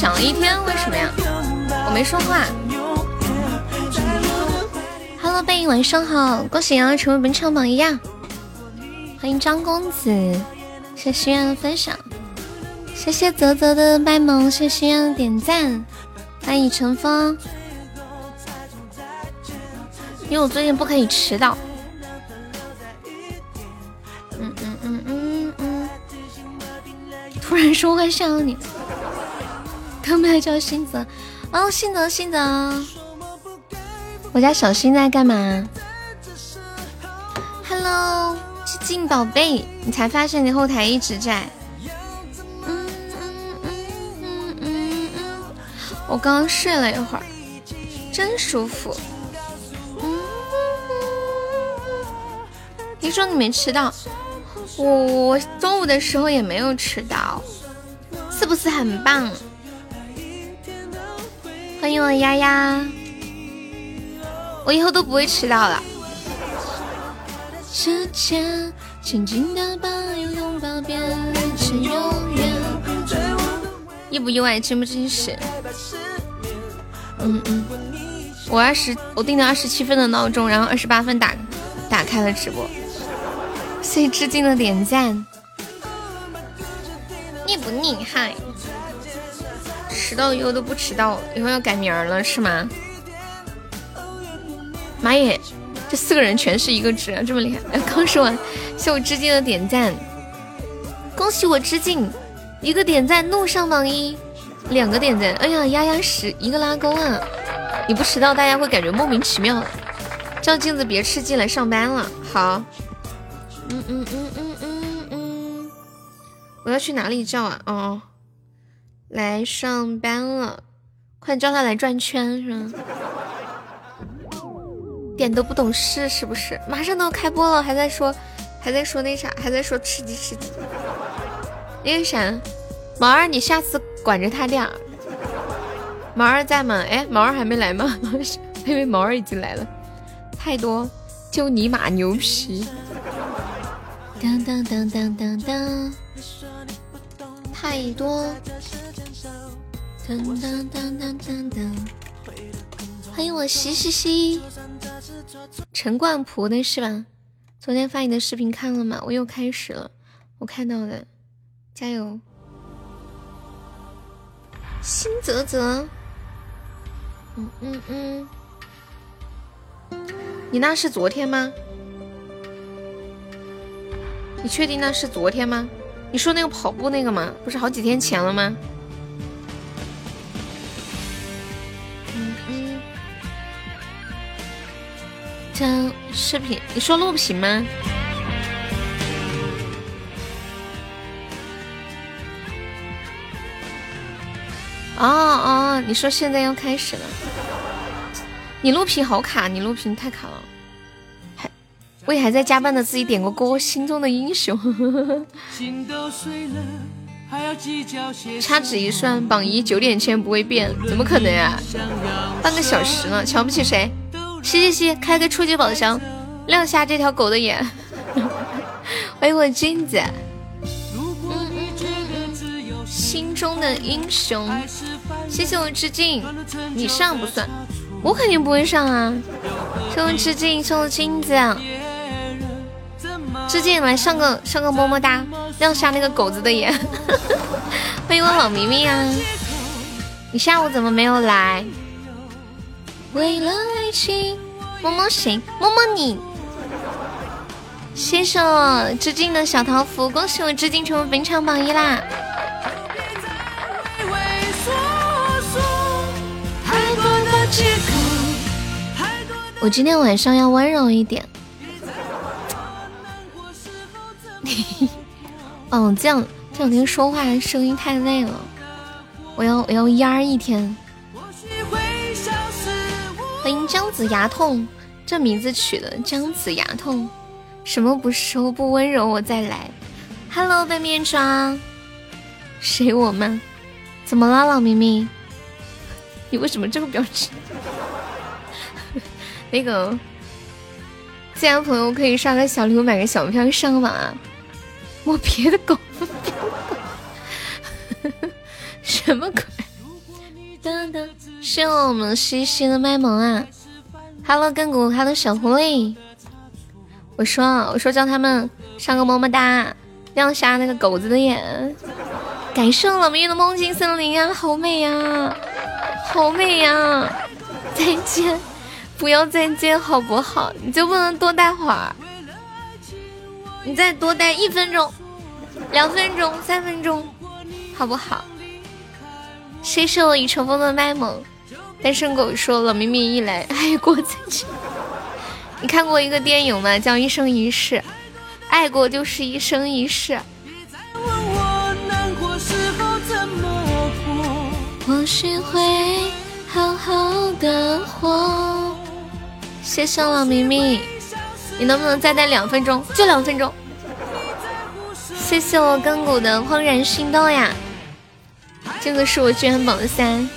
想了一天，为什么呀？我没说话。Hello，贝，晚上好，恭喜瑶瑶成为本场榜一呀！欢迎张公子，谢谢心愿的分享，谢谢泽泽的卖萌，谢谢心愿的点赞，欢迎陈峰。因为我最近不可以迟到。嗯嗯嗯嗯嗯。突然说话想你，他们还叫新泽，哦，新泽新泽，我家小新在干嘛？Hello，致敬宝贝，你才发现你后台一直在。嗯嗯嗯嗯嗯嗯，我刚刚睡了一会儿，真舒服。嗯，听说你没迟到，我我中午的时候也没有迟到，是不是很棒？我丫丫，我以后都不会迟到了。时间静静的把拥拥抱变成永远，意不意外？真不真实？嗯嗯，我二十，我定了二十七分的闹钟，然后二十八分打打开了直播，所以致敬的点赞，到以后都不迟到，以后要改名儿了是吗？妈耶，这四个人全是一个值，这么厉害！刚说完，谢我致敬的点赞，恭喜我致敬，一个点赞怒上榜一，两个点赞，哎呀，丫丫十一个拉钩啊！你不迟到，大家会感觉莫名其妙。照镜子别吃鸡来，上班了。好，嗯嗯嗯嗯嗯嗯，我要去哪里照啊？哦。来上班了，快叫他来转圈是吗？点都不懂事是不是？马上都要开播了，还在说，还在说那啥，还在说吃鸡吃鸡。那个啥，毛二，你下次管着他点儿。毛二在吗？哎，毛二还没来吗？我以为毛二已经来了。太多，就尼玛牛皮。当当当当当当，太多。噔噔噔噔噔噔，欢迎我西西西，陈冠蒲的是吧？昨天发你的视频看了吗？我又开始了，我看到的，加油！新泽泽，嗯嗯嗯，你那是昨天吗？你确定那是昨天吗？你说那个跑步那个吗？不是好几天前了吗？张视频，你说录屏吗？哦哦，你说现在要开始了，你录屏好卡，你录屏太卡了，还为还在加班的自己点个歌，心中的英雄。掐指一算，榜一九点前不会变，怎么可能呀？半个小时了，瞧不起谁？嘻嘻嘻，开个初级宝箱，亮瞎这条狗的眼。欢迎我君子。心中的英雄，谢谢我致敬。你上不算，我肯定不会上啊。谢我致敬，谢我金子。致敬，来上个上个么么哒，亮瞎那个狗子的眼。欢迎我老咪咪啊！你下午怎么没有来？为了爱情，摸摸谁？摸摸你。谢谢我致敬的小桃符，恭喜我致敬成为本场榜一啦！我今天晚上要温柔一点。嗯，这样这两天说话声音太累了，我要我要压一天。欢迎姜子牙痛，这名字取的姜子牙痛，什么不收不温柔我再来。Hello，白面霜，谁我们？怎么了，老明明？你为什么这个表情？那个，自然朋友可以刷个小礼物，买个小票上网啊。摸别的狗，什么鬼？噔噔，谢我们西西的卖萌啊！Hello，亘古，Hello，小狐狸。我说，我说叫他们上个么么哒，亮瞎那个狗子的眼。感受了明月的梦境森林啊，好美呀，好美呀！再见，不要再见好不好？你就不能多待会儿？你再多待一分钟、两分钟、三分钟，好不好？谢谢我已成风的卖萌。单身狗说了：“明明一来爱过再见。”你看过一个电影吗？叫《一生一世》，爱过就是一生一世。或许会好好的活。谢谢老明明。你能不能再待两分钟？就两分钟。谢谢我根骨的怦然心动呀！这个是我居然榜三。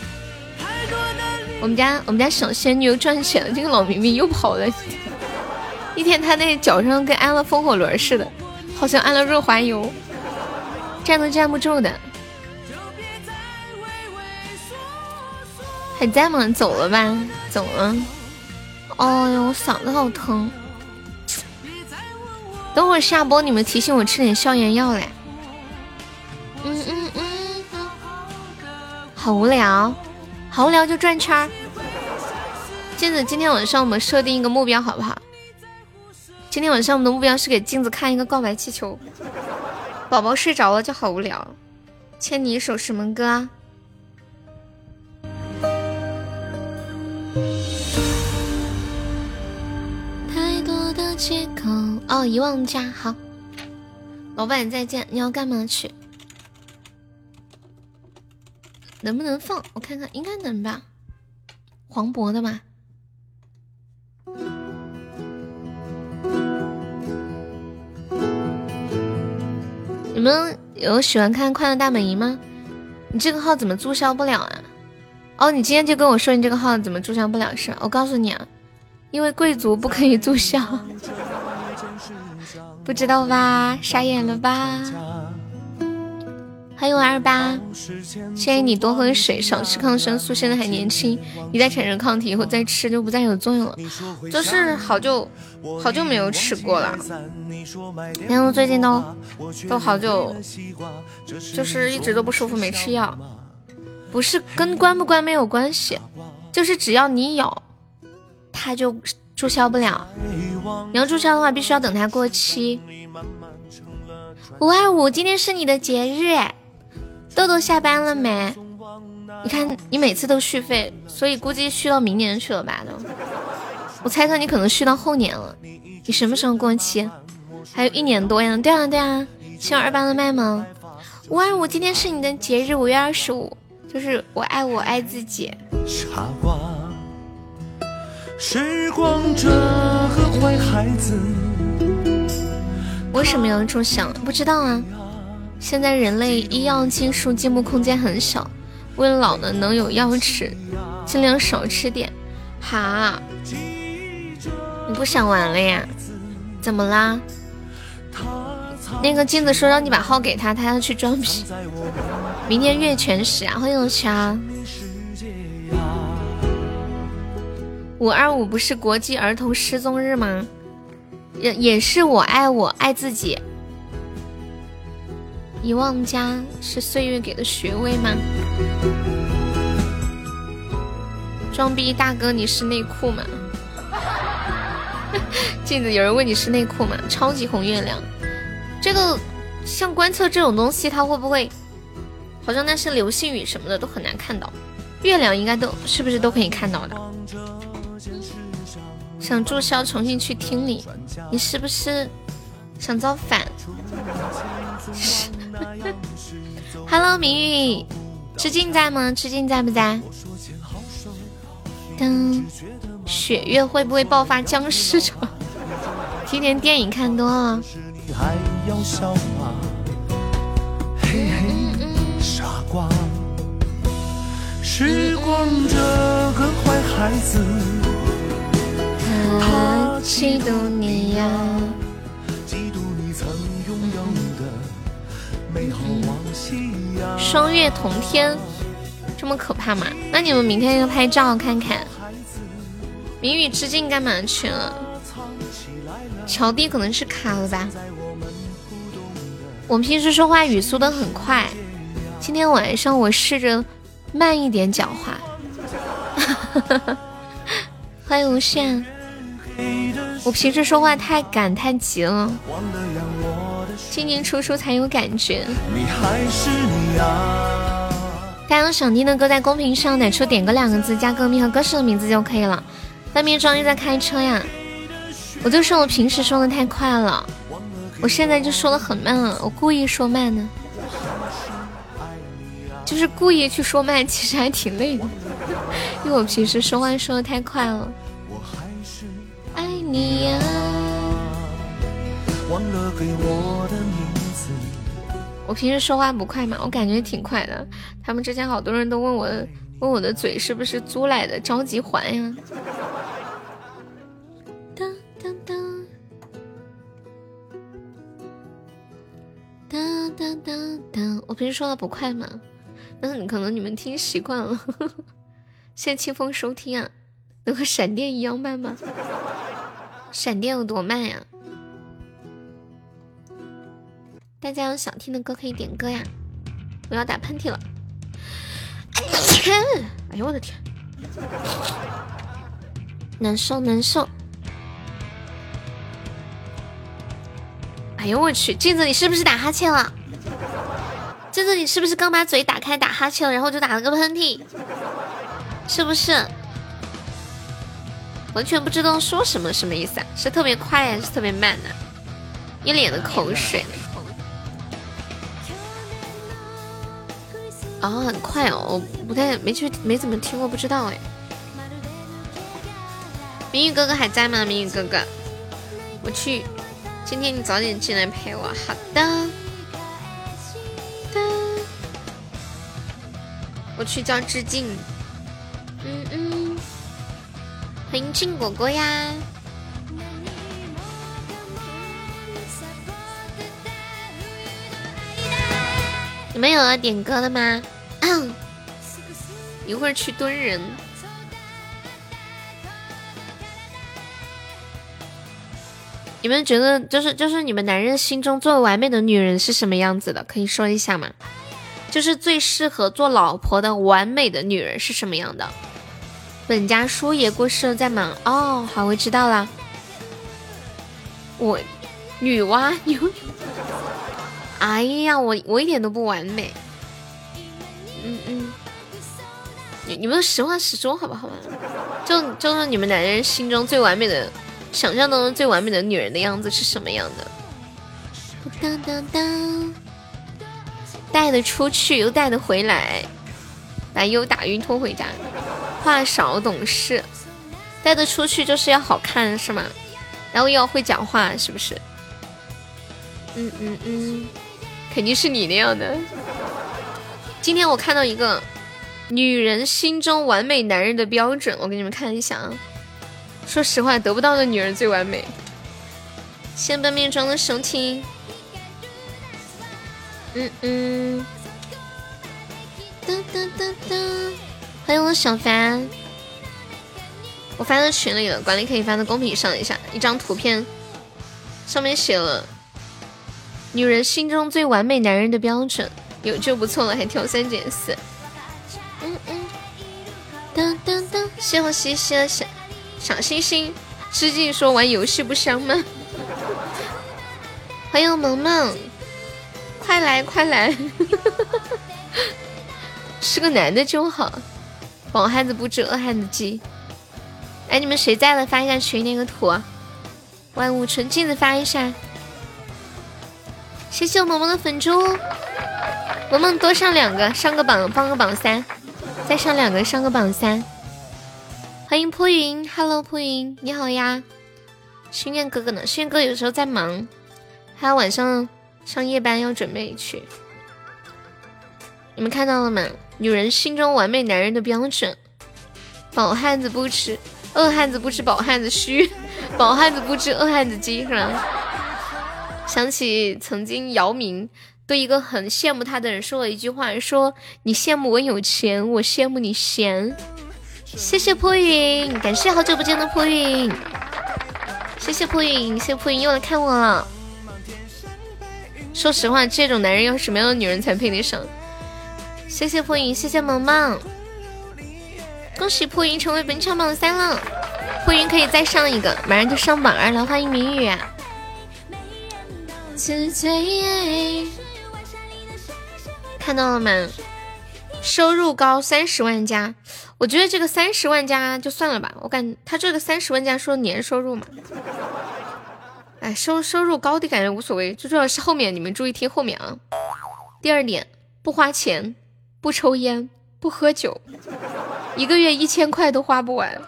我们家我们家小仙女又赚钱了，这个老明明又跑了。一天他那脚上跟安了风火轮似的，好像安了润滑油，站都站不住的。还在吗？走了吧？走了。哦哟，我嗓子好疼。等会下播，你们提醒我吃点消炎药嘞。嗯嗯嗯，好无聊，好无聊就转圈儿。镜子，今天晚上我们设定一个目标好不好？今天晚上我们的目标是给镜子看一个告白气球。宝宝睡着了就好无聊。牵你一首什么歌啊？太多的？借口哦，遗忘家好，老板再见。你要干嘛去？能不能放？我看看，应该能吧。黄渤的吧。你们有喜欢看《快乐大本营》吗？你这个号怎么注销不了啊？哦，你今天就跟我说你这个号怎么注销不了是吧？我告诉你啊。因为贵族不可以注销，不知道吧？傻眼了吧？欢迎我二八，建议你多喝水，少吃抗生素。现在还年轻，一旦产生抗体以后再吃就不再有作用了。就是好久好久没有吃过了，然后最近都都好久，就是一直都不舒服，没吃药。不是跟关不关没有关系，就是只要你有。它就注销不了，你要注销的话，必须要等它过期。五二五，今天是你的节日，豆豆下班了没？你看你每次都续费，所以估计续到明年去了吧？都，我猜测你可能续到后年了。你什么时候过期？还有一年多呀。对啊对啊，七二八的麦吗？五二五，今天是你的节日，五月二十五，就是我爱我爱自己。傻瓜，时光这个坏孩子。为什么要这么想？不知道啊。现在人类医药技术进步空间很小，为了老的能有药吃，尽量少吃点。哈，你不想玩了呀？怎么啦？那个镜子说让你把号给他，他要去装逼。明天月全食啊，欢迎我强。五二五不是国际儿童失踪日吗？也也是我爱我爱自己。遗忘家是岁月给的学位吗？装逼大哥，你是内裤吗？镜子，有人问你是内裤吗？超级红月亮，这个像观测这种东西，它会不会？好像那些流星雨什么的都很难看到，月亮应该都是不是都可以看到的？想注销重新去听你，你是不是想造反？Hello，明玉，吃静在吗？吃静在不在？噔，雪月会不会爆发僵尸潮？今年电影看多了。傻瓜，时光这个坏孩子，他嫉妒你呀。双月同天，这么可怕吗？那你们明天要拍照看看。明宇之境干嘛去了？乔弟可能是卡了吧。我平时说话语速都很快，今天晚上我试着慢一点讲话。欢迎无限。我平时说话太赶太急了。进进出出才有感觉。大家有想听的歌，在公屏上打出“点歌”两个字，加歌名和歌手的名字就可以了。外面庄一在开车呀，我就说我平时说的太快了，我现在就说的很慢了，我故意说慢呢，就是故意去说慢，其实还挺累的，因为我平时说话说的太快了。爱你呀。忘了给我的名字。我平时说话不快吗？我感觉挺快的。他们之前好多人都问我，问我的嘴是不是租来的，着急还呀。当当当，当当当当。我平时说的不快吗？那可能你们听习惯了。谢清风收听啊，能和闪电一样慢吗？闪电有多慢呀？大家有想听的歌可以点歌呀！我要打喷嚏了，哎呦我的天，难受难受！哎呦我去，镜子你是不是打哈欠了？镜子你是不是刚把嘴打开打哈欠了，然后就打了个喷嚏？是不是？完全不知道说什么，什么意思啊？是特别快还是特别慢呢？一脸的口水。哦，很快哦，我不太没去没怎么听过，不知道哎。明宇哥哥还在吗？明宇哥哥，我去，今天你早点进来陪我。好的。我去叫致敬。嗯嗯。欢迎静果果呀。你们有要点歌的吗？一会儿去蹲人。你们觉得，就是就是你们男人心中最完美的女人是什么样子的？可以说一下吗？就是最适合做老婆的完美的女人是什么样的？本家叔爷过世了，在忙哦。好，我知道了。我女娲牛。哎呀，我我一点都不完美。嗯嗯，你你们实话实说好不好嘛？就就是你们男人心中最完美的，想象当中最完美的女人的样子是什么样的？当当当，带得出去又带得回来。把优打晕拖回家。话少懂事，带得出去就是要好看是吗？然后又要会讲话是不是？嗯嗯嗯，肯定是你那样的。今天我看到一个女人心中完美男人的标准，我给你们看一下啊。说实话，得不到的女人最完美。谢本命中的收听。嗯嗯。噔噔噔噔，欢迎我小凡。我发到群里了，管理可以发到公屏上一下。一张图片，上面写了女人心中最完美男人的标准，有就不错了，还挑三拣四。嗯嗯。噔噔噔，谢我西西小小星星。致敬说玩游戏不香吗？欢迎萌萌，快来快来。是个男的就好，饱汉子不知饿汉子饥。哎，你们谁在了？发一下群那个图。万物纯净的发一下。谢谢我萌萌的粉猪，萌萌多上两个，上个榜，放个榜三，再上两个，上个榜三。欢迎扑云，Hello 扑云，你好呀。心愿哥哥呢？心愿哥有时候在忙，还有晚上上夜班要准备去。你们看到了吗？女人心中完美男人的标准：饱汉子不吃，饿汉子不吃饱汉子虚，饱汉子不吃饿汉子饥，是吧？想起曾经姚明对一个很羡慕他的人说了一句话：说你羡慕我有钱，我羡慕你闲。谢谢破云，感谢好久不见的破云，谢谢破云，谢谢破云又来看我了。说实话，这种男人要什么样的女人才配得上？谢谢破云，谢谢萌萌，恭喜破云成为本场榜三了。破云可以再上一个，马上就上榜二了。欢迎明宇看到了吗？收入高三十万加，我觉得这个三十万加就算了吧。我感他这个三十万加说年收入嘛，哎，收收入高的感觉无所谓，最重要是后面你们注意听后面啊。第二点，不花钱。不抽烟，不喝酒，一个月一千块都花不完。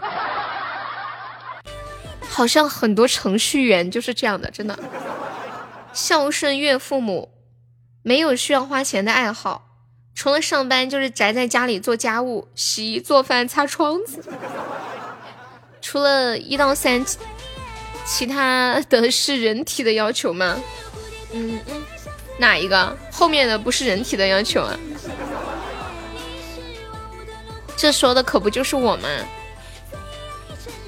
好像很多程序员就是这样的，真的。孝顺岳父母，没有需要花钱的爱好，除了上班就是宅在家里做家务、洗衣做饭、擦窗子。除了一到三，其他的是人体的要求吗？嗯嗯，哪一个？后面的不是人体的要求啊？这说的可不就是我吗？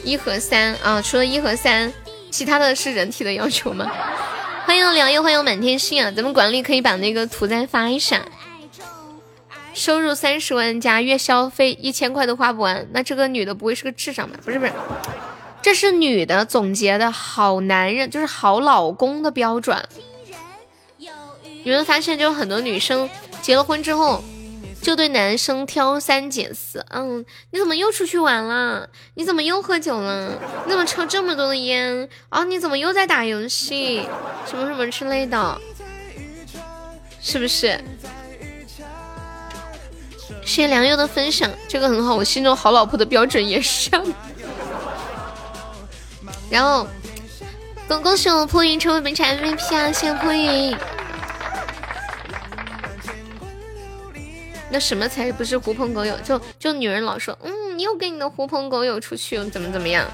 一和三啊，除了一和三，其他的是人体的要求吗？欢迎良友，欢迎满天星啊！咱们管理可以把那个图再发一下。收入三十万加，月消费一千块都花不完，那这个女的不会是个智障吧？不是不是，这是女的总结的好男人，就是好老公的标准。你们发现，就很多女生结了婚之后。就对男生挑三拣四，嗯，你怎么又出去玩了？你怎么又喝酒了？你怎么抽这么多的烟？啊，你怎么又在打游戏？什么什么之类的，是不是？谢谢良友的分享，这个很好，我心中好老婆的标准也是。然后，恭恭喜我破云成为本场 MVP 啊！谢谢破云。那什么才不是狐朋狗友？就就女人老说，嗯，你又跟你的狐朋狗友出去，怎么怎么样？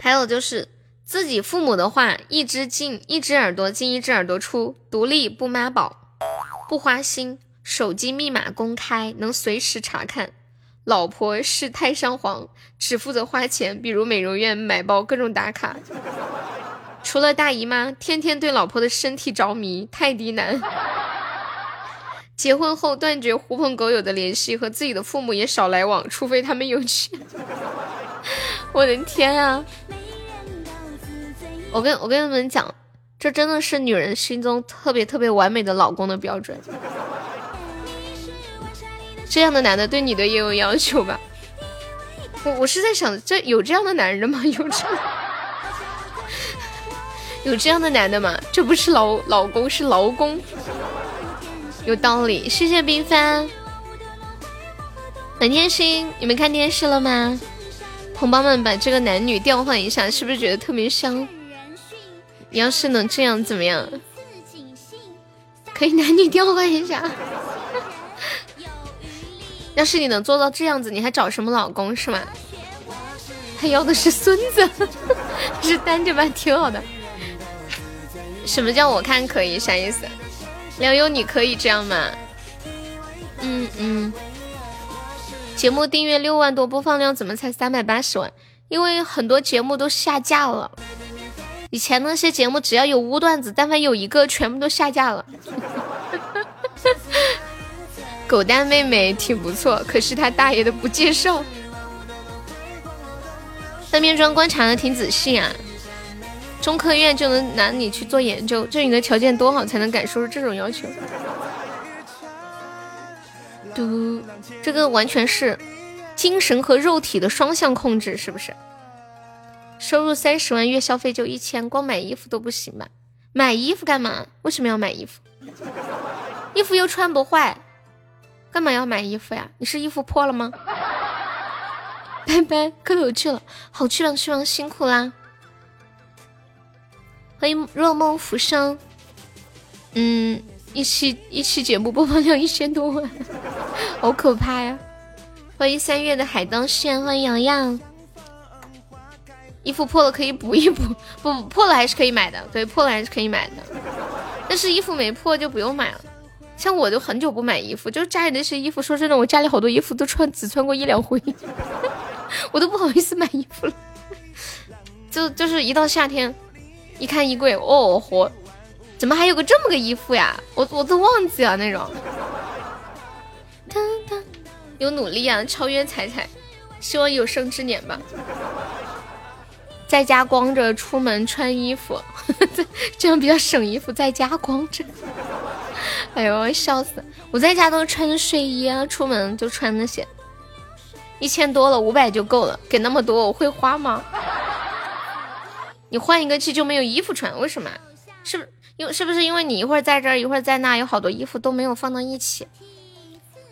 还有就是自己父母的话，一只进一只耳朵进一只耳朵出，独立不妈宝，不花心，手机密码公开，能随时查看。老婆是太上皇，只负责花钱，比如美容院买包，各种打卡。除了大姨妈，天天对老婆的身体着迷，泰迪男。结婚后断绝狐朋狗友的联系，和自己的父母也少来往，除非他们有钱。我的天啊！我跟我跟你们讲，这真的是女人心中特别特别完美的老公的标准。这样的男的对你的也有要求吧？我我是在想，这有这样的男人吗？有这有这样的男的吗？这不是老老公，是劳工。有道理。谢谢冰帆，满天星，你们看电视了吗？同胞们，把这个男女调换一下，是不是觉得特别香？你要是能这样怎么样？可以男女调换一下。要是你能做到这样子，你还找什么老公是吗？他要的是孙子，是单着吧？挺好的。什么叫我看可以？啥意思？梁优，你可以这样吗？嗯嗯。节目订阅六万多，播放量怎么才三百八十万？因为很多节目都下架了。以前那些节目只要有污段子，但凡有一个，全部都下架了。狗蛋妹妹挺不错，可是他大爷的不介绍。三面砖观察的挺仔细啊，中科院就能拿你去做研究，就你的条件多好才能敢说出这种要求？嘟，这个完全是精神和肉体的双向控制，是不是？收入三十万，月消费就一千，光买衣服都不行吧？买衣服干嘛？为什么要买衣服？衣服又穿不坏，干嘛要买衣服呀？你是衣服破了吗？拜拜，磕头去了，好去了，去了，辛苦啦！欢迎若梦浮生，嗯，一期一期节目播放量一千多万，好可怕呀！欢迎三月的海灯线，欢迎洋洋。衣服破了可以补一补，不破了还是可以买的，对，破了还是可以买的。但是衣服没破就不用买了。像我就很久不买衣服，就家里那些衣服，说真的，我家里好多衣服都穿只穿过一两回。我都不好意思买衣服了，就就是一到夏天，一看衣柜，哦嚯，怎么还有个这么个衣服呀？我我都忘记了那种。有努力啊，超越彩彩，希望有生之年吧。在家光着出门穿衣服，这样比较省衣服。在家光着，哎呦，笑死！我在家都穿睡衣啊，出门就穿那些。一千多了，五百就够了。给那么多，我会花吗？你换一个季就没有衣服穿，为什么？是不是？因是不是因为你一会儿在这儿，一会儿在那，有好多衣服都没有放到一起？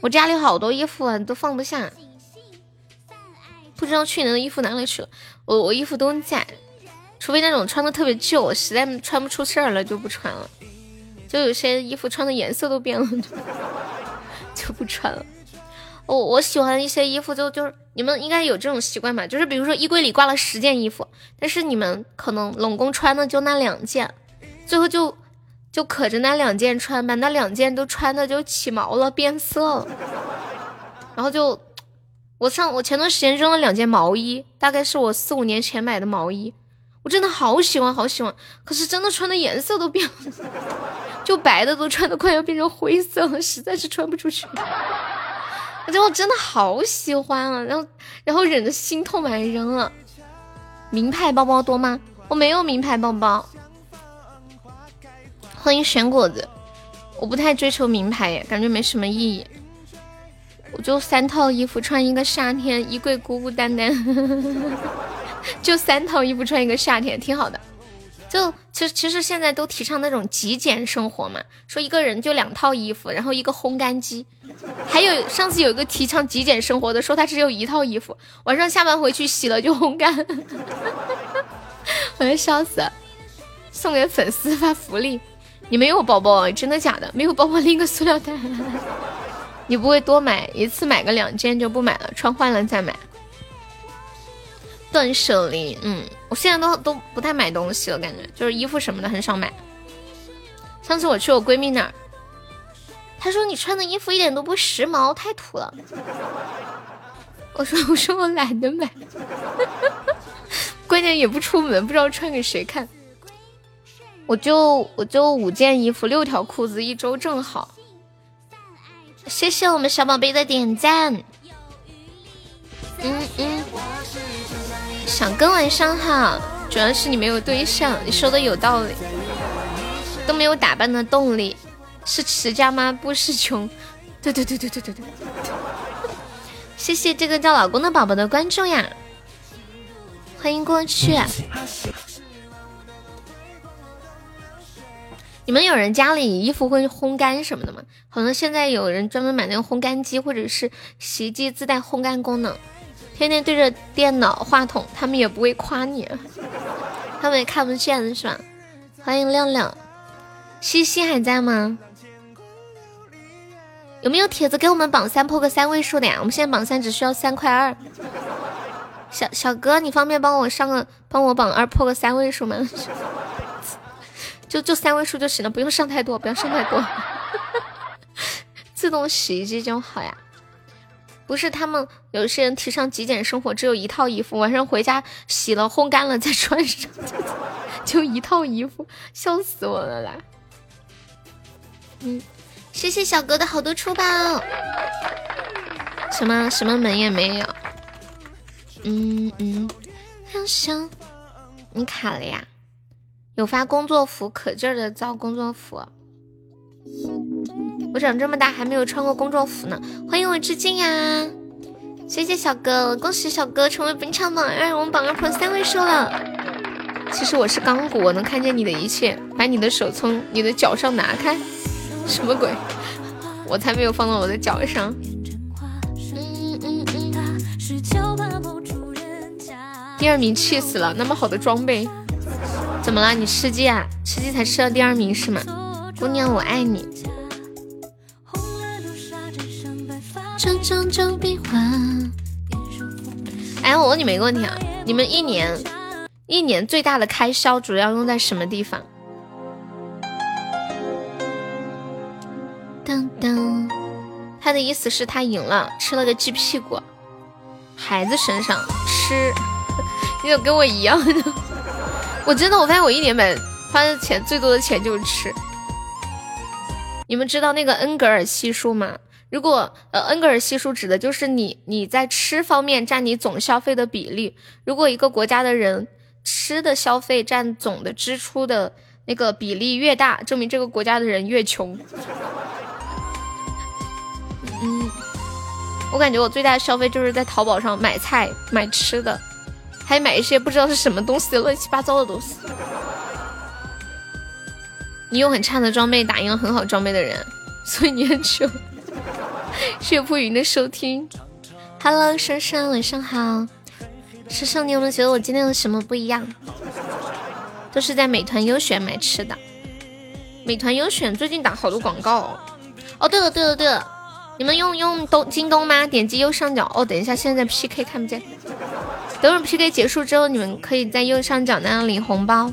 我家里好多衣服啊，都放不下。不知道去年的衣服哪里去了？我我衣服都在，除非那种穿的特别旧，我实在穿不出事儿了就不穿了。就有些衣服穿的颜色都变了，就 不穿了。我我喜欢一些衣服，就就是你们应该有这种习惯吧？就是比如说衣柜里挂了十件衣服，但是你们可能拢共穿的就那两件，最后就就可着那两件穿，把那两件都穿的就起毛了，变色了。然后就我上我前段时间扔了两件毛衣，大概是我四五年前买的毛衣，我真的好喜欢好喜欢，可是真的穿的颜色都变了，就白的都穿的快要变成灰色了，实在是穿不出去。我觉得我真的好喜欢啊，然后然后忍着心痛把它扔了。名牌包包多吗？我没有名牌包包。欢迎选果子，我不太追求名牌耶，感觉没什么意义。我就三套衣服穿一个夏天，衣柜孤孤单单，就三套衣服穿一个夏天，挺好的。就其实其实现在都提倡那种极简生活嘛，说一个人就两套衣服，然后一个烘干机，还有上次有个提倡极简生活的，说他只有一套衣服，晚上下班回去洗了就烘干，我要笑死了！送给粉丝发福利，你没有包包，真的假的？没有包包拎个塑料袋，你不会多买一次买个两件就不买了，穿坏了再买。断舍离，嗯，我现在都都不太买东西了，感觉就是衣服什么的很少买。上次我去我闺蜜那儿，她说你穿的衣服一点都不时髦，太土了。我说我说我懒得买，关键也不出门，不知道穿给谁看。我就我就五件衣服，六条裤子，一周正好。谢谢我们小宝贝的点赞。嗯嗯。想跟晚上好，主要是你没有对象。你说的有道理，都没有打扮的动力，是持家吗？不是穷。对对对对对对对。谢谢这个叫老公的宝宝的关注呀，欢迎过去。你们有人家里衣服会烘干什么的吗？好像现在有人专门买那个烘干机，或者是洗衣机自带烘干功能。天天对着电脑话筒，他们也不会夸你，他们也看不见是吧？欢迎亮亮，西西还在吗？有没有帖子给我们榜三破个三位数的呀？我们现在榜三只需要三块二。小小哥，你方便帮我上个，帮我榜二破个三位数吗？就就三位数就行了，不用上太多，不要上太多。自动洗衣机就好呀。不是他们有些人提倡极简生活，只有一套衣服，晚上回家洗了烘干了再穿上，就一套衣服，笑死我了啦！嗯，谢谢小哥的好多出宝，什么什么门也没有。嗯嗯，想想你卡了呀？有发工作服，可劲儿的造工作服。我长这么大还没有穿过工作服呢，欢迎我致敬呀！谢谢小哥，恭喜小哥成为本场榜二，我们榜二破三位数了。其实我是钢骨，我能看见你的一切。把你的手从你的脚上拿开，什么鬼？我才没有放到我的脚上。第二名气死了，那么好的装备，怎么了？你吃鸡啊？吃鸡才吃到第二名是吗？姑娘，我爱你。哎，我问你们一个问题啊，你们一年一年最大的开销主要用在什么地方？噔噔，他的意思是他赢了，吃了个鸡屁股。孩子身上吃，你怎么跟我一样呢？我真的，我发现我一年买花的钱最多的钱就是吃。你们知道那个恩格尔系数吗？如果呃，恩格尔系数指的就是你你在吃方面占你总消费的比例。如果一个国家的人吃的消费占总的支出的那个比例越大，证明这个国家的人越穷。嗯，我感觉我最大的消费就是在淘宝上买菜、买吃的，还买一些不知道是什么东西、乱七八糟的东西。你用很差的装备打赢了很好装备的人，所以你很穷。谢铺云的收听，Hello，珊珊，晚上好。珊珊，你有没有觉得我今天有什么不一样？都是在美团优选买吃的。美团优选最近打好多广告。哦，对了对了对了，你们用用东京东吗？点击右上角。哦，等一下，现在 PK 看不见。等会 PK 结束之后，你们可以在右上角那样领红包，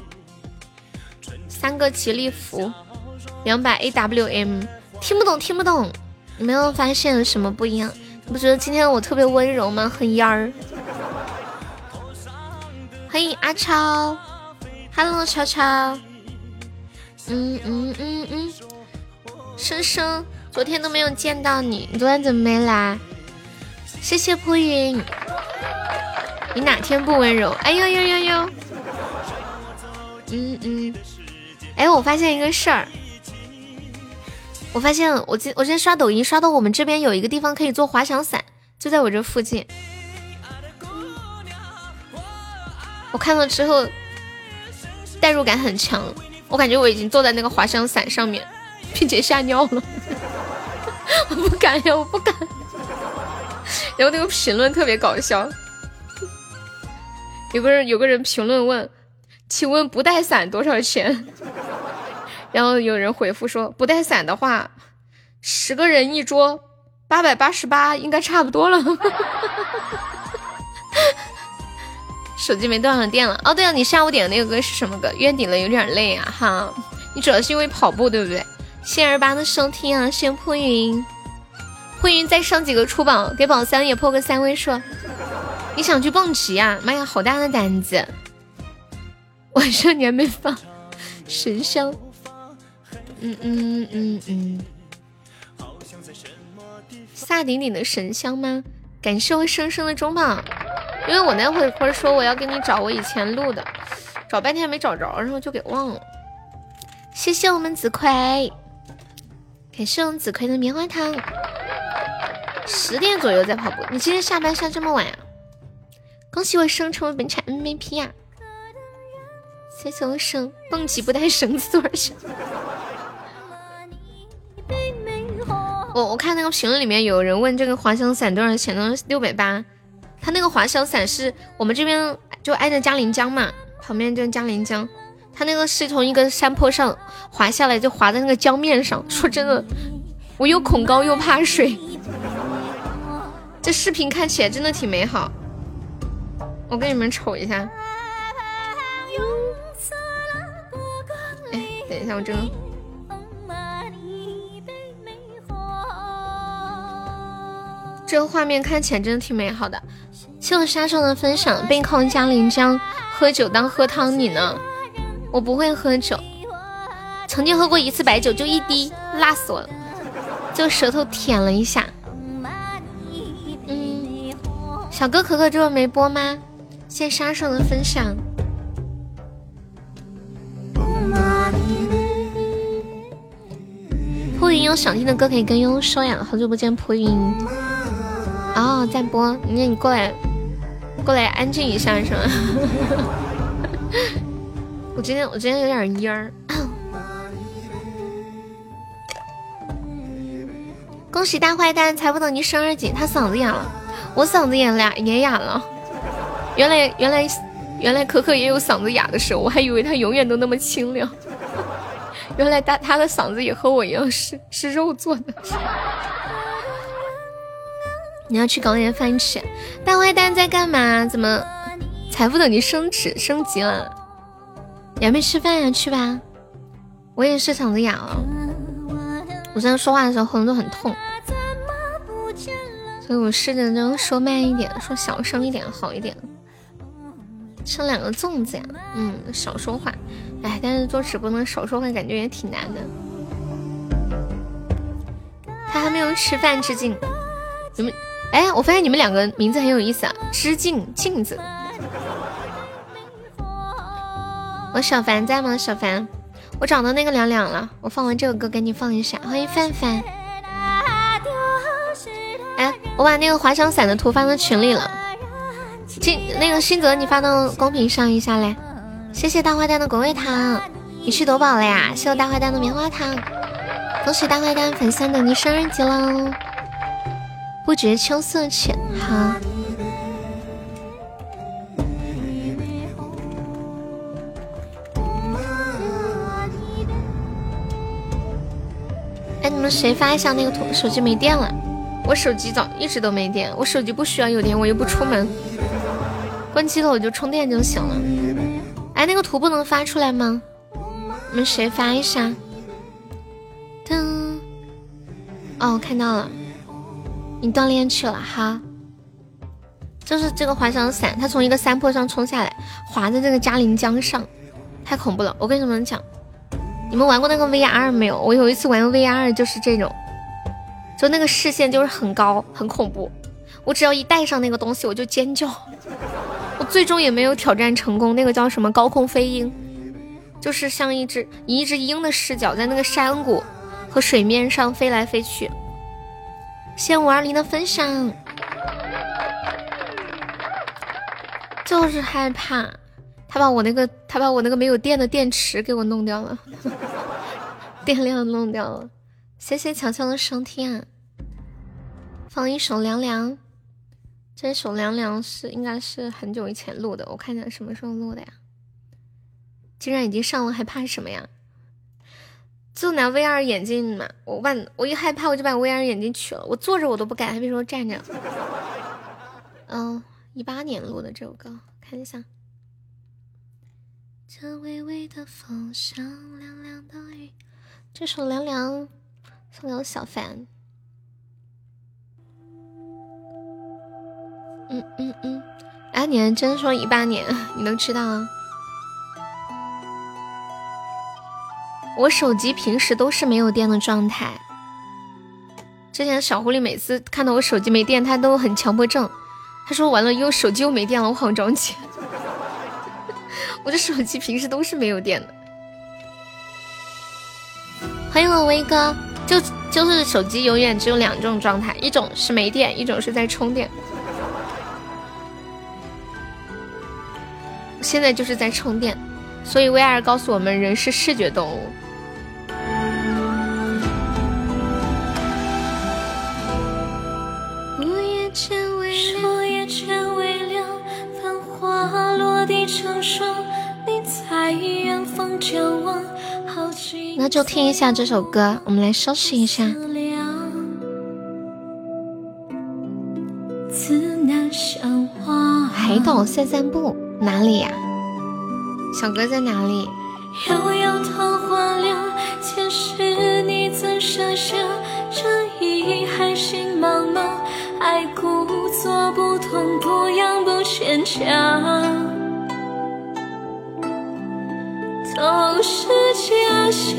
三个吉利福，两百 AWM。听不懂，听不懂。你没有发现什么不一样？你不觉得今天我特别温柔吗？很烟儿。欢迎阿超，Hello，超超。嗯嗯嗯嗯，生生，昨天都没有见到你，你昨天怎么没来？谢谢蒲云。你哪天不温柔？哎呦呦呦呦。嗯嗯。哎，我发现一个事儿。我发现我今我今天刷抖音刷到我们这边有一个地方可以做滑翔伞，就在我这附近。我看了之后代入感很强，我感觉我已经坐在那个滑翔伞上面，并且吓尿了。我不敢呀，我不敢。然后那个评论特别搞笑，有个人有个人评论问：“请问不带伞多少钱？”然后有人回复说，不带伞的话，十个人一桌，八百八十八应该差不多了。手机没多少电了。哦，对了，你下午点的那个歌是什么歌？约定了有点累啊，哈。你主要是因为跑步对不对？谢二八的收听啊，谢破云，破云再上几个出榜，给榜三也破个三位数。你想去蹦极啊？妈呀，好大的胆子！晚上你还没放神香。嗯嗯嗯嗯，萨顶顶的神香吗？感谢我生生的中榜，因为我那会儿说我要给你找我以前录的，找半天没找着，然后就给忘了。谢谢我们子葵，感谢我们子葵的棉花糖。十点左右在跑步，你今天下班下这么晚啊？恭喜我生成为本场 MVP 呀！谢谢我生蹦极不带绳子多少我我看那个评论里面有人问这个滑翔伞多少钱呢？六百八。它那个滑翔伞是我们这边就挨着嘉陵江嘛，旁边就是嘉陵江。它那个是从一个山坡上滑下来，就滑在那个江面上。说真的，我又恐高又怕水。这视频看起来真的挺美好，我给你们瞅一下。哎，等一下，我这个。这个画面看起来真的挺美好的。谢我杀手的分享，背靠嘉陵江喝酒当喝汤，你呢？我不会喝酒，曾经喝过一次白酒，就一滴，辣死我了，就舌头舔了一下。嗯，小哥可可这会没播吗？谢杀手的分享。蒲云有想听的歌可以跟悠悠说呀，好久不见蒲云。哦，在播，那你过来，过来安静一下是吗？我今天我今天有点蔫儿。恭喜大坏蛋，才不等你生日紧，他嗓子哑了，我嗓子也哑也哑了。原来原来原来可可也有嗓子哑的时候，我还以为他永远都那么清亮。原来他他的嗓子也和我一样是是肉做的。你要去搞点饭吃，大坏蛋在干嘛？怎么财富等级升值升级了？你还没吃饭呀？去吧。我也是嗓子哑了，我现在说话的时候喉咙都很痛，所以我试着就说慢一点，说小声一点，好一点。吃两个粽子呀，嗯，少说话。哎，但是做直播能少说话，感觉也挺难的。他还没有吃饭，致敬你们。哎，我发现你们两个名字很有意思啊！知镜镜子，我小凡在吗？小凡，我找到那个凉凉了，我放完这首歌给你放一下。欢迎范范。哎，我把那个滑翔伞的图发到群里了，金那个新泽你发到公屏上一下嘞。谢谢大坏蛋的果味糖，你去夺宝了呀？谢谢大坏蛋的棉花糖，恭喜大坏蛋粉丝等你生日节喽！不觉秋色浅，好。哎，你们谁发一下那个图？手机没电了，我手机早一直都没电，我手机不需要有电，我又不出门，关机了我就充电就行了。哎，那个图不能发出来吗？你们谁发一下？噔，哦，看到了。你锻炼去了哈，就是这个滑翔伞，它从一个山坡上冲下来，滑在这个嘉陵江上，太恐怖了。我跟你们讲，你们玩过那个 VR 没有？我有一次玩 VR 就是这种，就那个视线就是很高，很恐怖。我只要一戴上那个东西，我就尖叫。我最终也没有挑战成功，那个叫什么高空飞鹰，就是像一只以一只鹰的视角在那个山谷和水面上飞来飞去。谢五二零的分享，就是害怕他把我那个他把我那个没有电的电池给我弄掉了，电量弄掉了。谢谢乔乔的收听，放一首凉凉，这首凉凉是应该是很久以前录的，我看一下什么时候录的呀？竟然已经上了，还怕什么呀？就拿 VR 眼镜嘛，我把我一害怕我就把 VR 眼镜取了，我坐着我都不敢，还别说站着。嗯，一八年录的这首歌，看一下。这微微的风像凉凉的雨，这首凉凉送给我小凡。嗯嗯嗯，哎，你还真说一八年，你能知道啊？我手机平时都是没有电的状态。之前小狐狸每次看到我手机没电，他都很强迫症。他说完了又手机又没电了，我好着急。我的手机平时都是没有电的。欢迎我威哥，就就是手机永远只有两种状态，一种是没电，一种是在充电。现在就是在充电，所以 VR 告诉我们，人是视觉动物。地成双你在远方眺望那就听一下这首歌我们来收拾一下。海岛散散步哪里呀？小哥在哪里？桃花凉前世你怎舍下这一海心茫茫故作不不痒不牵强。都是假象。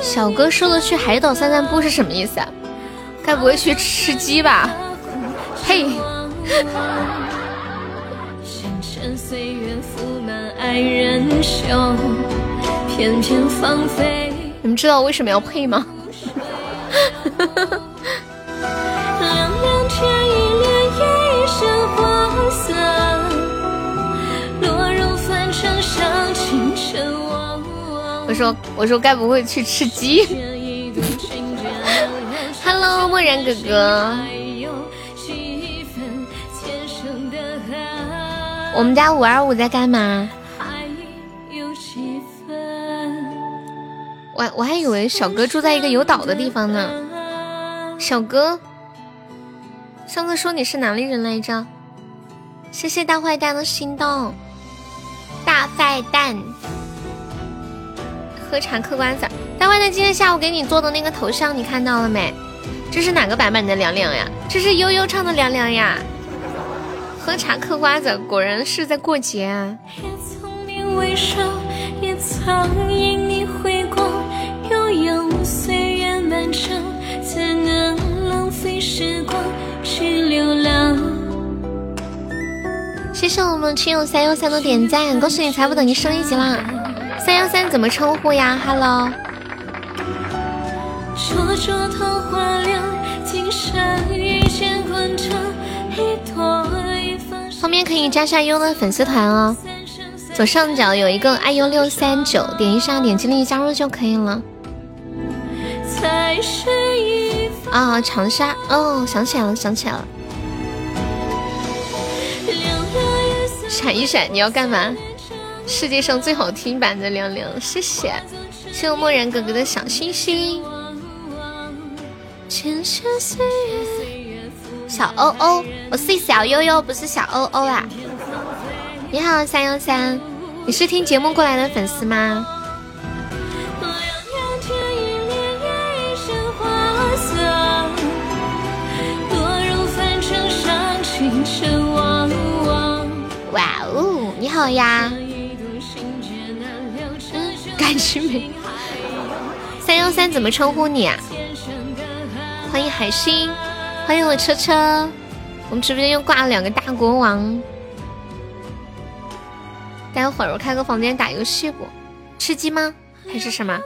小哥说的去海岛散散步是什么意思啊？该不会去吃鸡吧？嘿。你们知道我为什么要配吗？说我说该不会去吃鸡？Hello，漠然哥哥，我们家五二五在干嘛？我我还以为小哥住在一个有岛的地方呢。小哥，上次说你是哪里人来着？谢谢大坏蛋的心动，大坏蛋，喝茶嗑瓜子儿。大坏蛋今天下午给你做的那个头像，你看到了没？这是哪个版本的凉凉呀？这是悠悠唱的凉凉呀。喝茶嗑瓜子，果然是在过节啊。谢谢我们亲友三幺三的点赞，恭喜你财富等级升一级啦！三幺三怎么称呼呀？Hello，灼灼桃花凉，今生遇见滚烫，一朵后面可以加下优的粉丝团哦，左上角有一个 iu 六三九，点一下，点击立即加入就可以了。才是一方啊、长沙哦，想起来了，想起来了。闪一闪，你要干嘛？世界上最好听版的凉凉，谢谢，谢谢我漠然哥哥的小心心。浅浅岁月小欧欧，我是小悠悠，不是小欧欧啦。你好，三幺三，你是听节目过来的粉丝吗？哇哦，你好呀，感情美。三幺三怎么称呼你啊？欢迎海星，欢迎我车车，我们直播间又挂了两个大国王。待会儿我开个房间打游戏不？吃鸡吗？还是什么？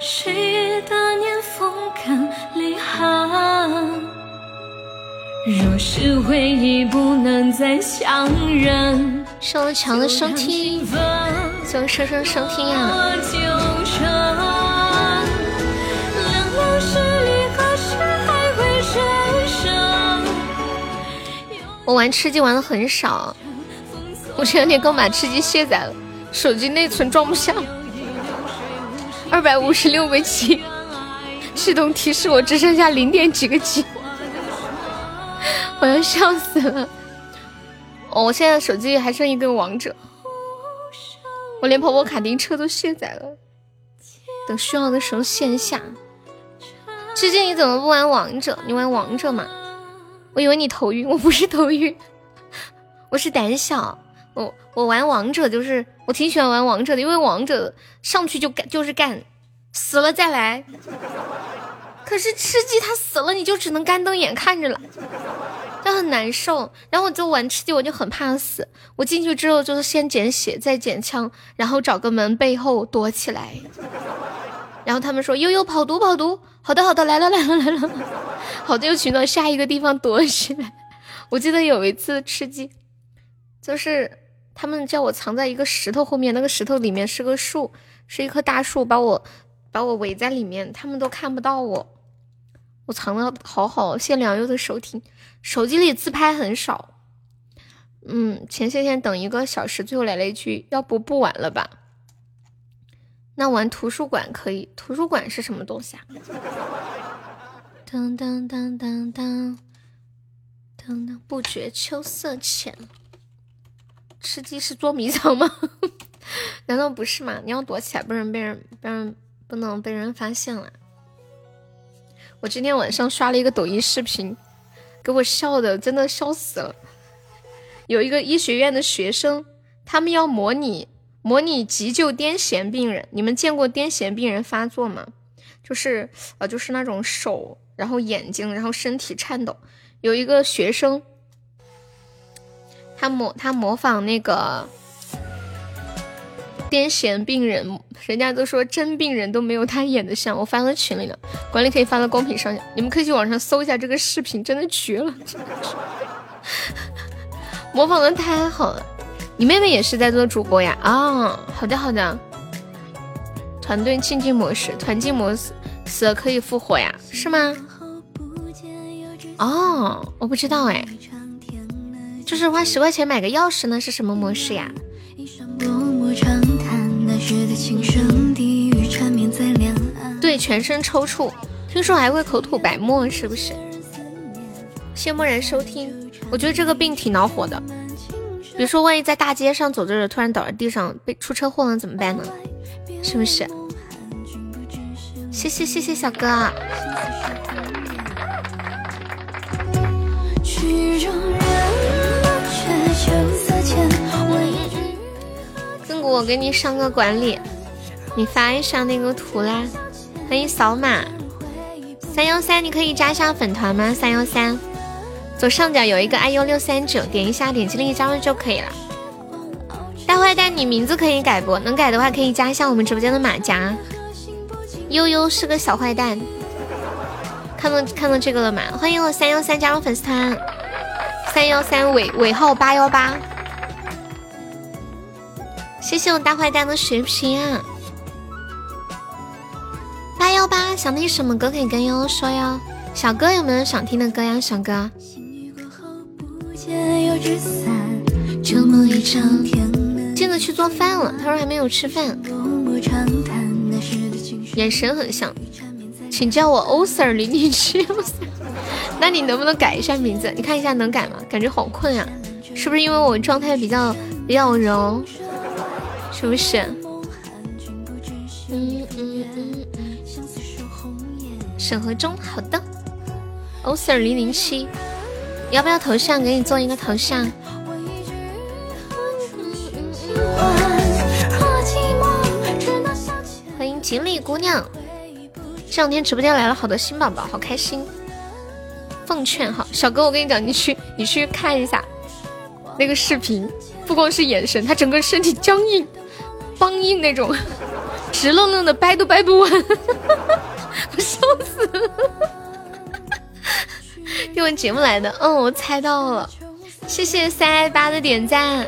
谁与当年风干泪寒？若是回忆不能再相认，谢我强的收听，谢我车车收听呀、我就成。凉凉十里，何时还会转身？我玩吃鸡玩的很少，我前两天刚把吃鸡卸载了，手机内存装不下，二百五十六个 G，系统提示我只剩下零点几个 G，我要笑死了。哦，我现在手机还剩一个王者，我连跑跑卡丁车都卸载了，等需要的时候线下。吃鸡你怎么不玩王者？你玩王者吗？我以为你头晕，我不是头晕，我是胆小。我我玩王者就是我挺喜欢玩王者的，因为王者上去就干就是干，死了再来。可是吃鸡他死了，你就只能干瞪眼看着了，就很难受。然后我就玩吃鸡，我就很怕死。我进去之后就是先捡血，再捡枪，然后找个门背后躲起来。然后他们说悠悠跑毒跑毒，好的好的来了来了来了，好的又去到下一个地方躲起来。我记得有一次吃鸡，就是他们叫我藏在一个石头后面，那个石头里面是个树，是一棵大树，把我把我围在里面，他们都看不到我。我藏的好好，谢良佑的收听，手机里自拍很少。嗯，前些天等一个小时，最后来了一句：“要不不玩了吧？”那玩图书馆可以，图书馆是什么东西啊？当当当当当当当，不觉秋色浅。吃鸡是捉迷藏吗？难道不是吗？你要躲起来，不然被人，不然不能被人发现了。我今天晚上刷了一个抖音视频，给我笑的，真的笑死了。有一个医学院的学生，他们要模拟模拟急救癫痫病人。你们见过癫痫病人发作吗？就是呃，就是那种手，然后眼睛，然后身体颤抖。有一个学生，他模他模仿那个癫痫病人，人家都说真病人都没有他演的像。我发到群里了，管理可以发到公屏上，你们可以去网上搜一下这个视频，真的绝了。模仿的太好了，你妹妹也是在做主播呀？啊，好的好的。团队竞技模式，团竞模式死了可以复活呀？是吗？哦，我不知道哎，就是花十块钱买个钥匙呢，是什么模式呀？对，全身抽搐，听说还会口吐白沫，是不是？谢默然收听。我觉得这个病挺恼火的，比如说万一在大街上走着，突然倒在地上被出车祸了怎么办呢？是不是？谢谢谢谢小哥。根谷，我给你上个管理，你发一下那个图啦，可以扫码。三幺三，你可以加一下粉团吗？三幺三。左上角有一个 iu 六三九，点一下，点击立即加入就可以了。大坏蛋，你名字可以改不？能改的话可以加一下我们直播间的马甲。悠悠是个小坏蛋，看到看到这个了吗？欢迎我三幺三加入粉丝团，三幺三尾尾号八幺八。谢谢我大坏蛋的血瓶啊！八幺八，想听什么歌可以跟悠悠说哟。小哥有没有想听的歌呀？小哥。镜子去做饭了，他说还没有吃饭。眼神很像，请叫我欧 Sir 零零七。那你能不能改一下名字？你看一下能改吗？感觉好困呀，是不是因为我状态比较比较柔？是不是？嗯嗯嗯嗯。审核中，好的。欧 Sir 零零七。要不要头像？给你做一个头像。欢迎锦鲤姑娘，这两天直播间来了好多新宝宝，好开心。奉劝哈，小哥，我跟你讲，你去你去看一下那个视频，不光是眼神，他整个身体僵硬、梆硬那种，直愣愣的，掰都掰不稳，我笑死了。听我节目来的，嗯，我猜到了，谢谢三爱八的点赞，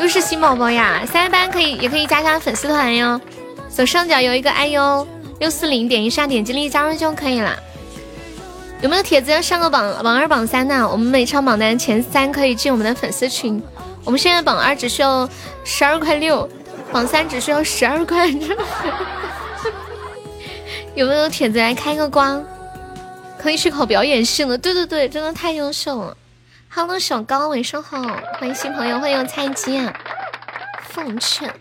又是新宝宝呀，三爱八可以也可以加加粉丝团哟，左上角有一个 iu 六四零，点一下，点击立即加入就可以了。有没有铁子要上个榜榜二榜三呢？我们每场榜单前三可以进我们的粉丝群，我们现在榜二只需要十二块六，榜三只需要十二块，有没有铁子来开个光？可以去考表演系了，对对对，真的太优秀了。Hello，小高，晚上好，欢迎新朋友，欢迎菜鸡啊。奉劝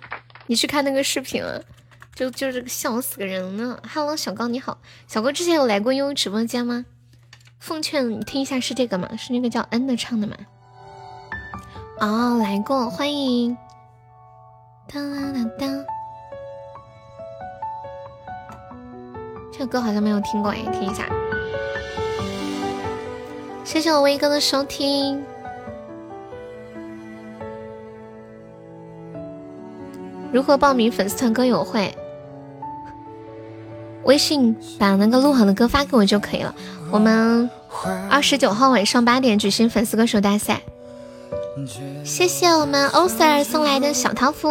你去看那个视频了，就就这个笑死个人呢。Hello，小高你好，小哥之前有来过悠悠直播间吗？奉劝你听一下，是这个吗？是那个叫恩的唱的吗？哦，来过，欢迎。当当当当，这个歌好像没有听过哎，听一下。谢谢我威哥的收听。如何报名粉丝团歌友会？微信把那个录好的歌发给我就可以了。我们二十九号晚上八点举行粉丝歌手大赛。谢谢我们欧 Sir 送来的小桃符。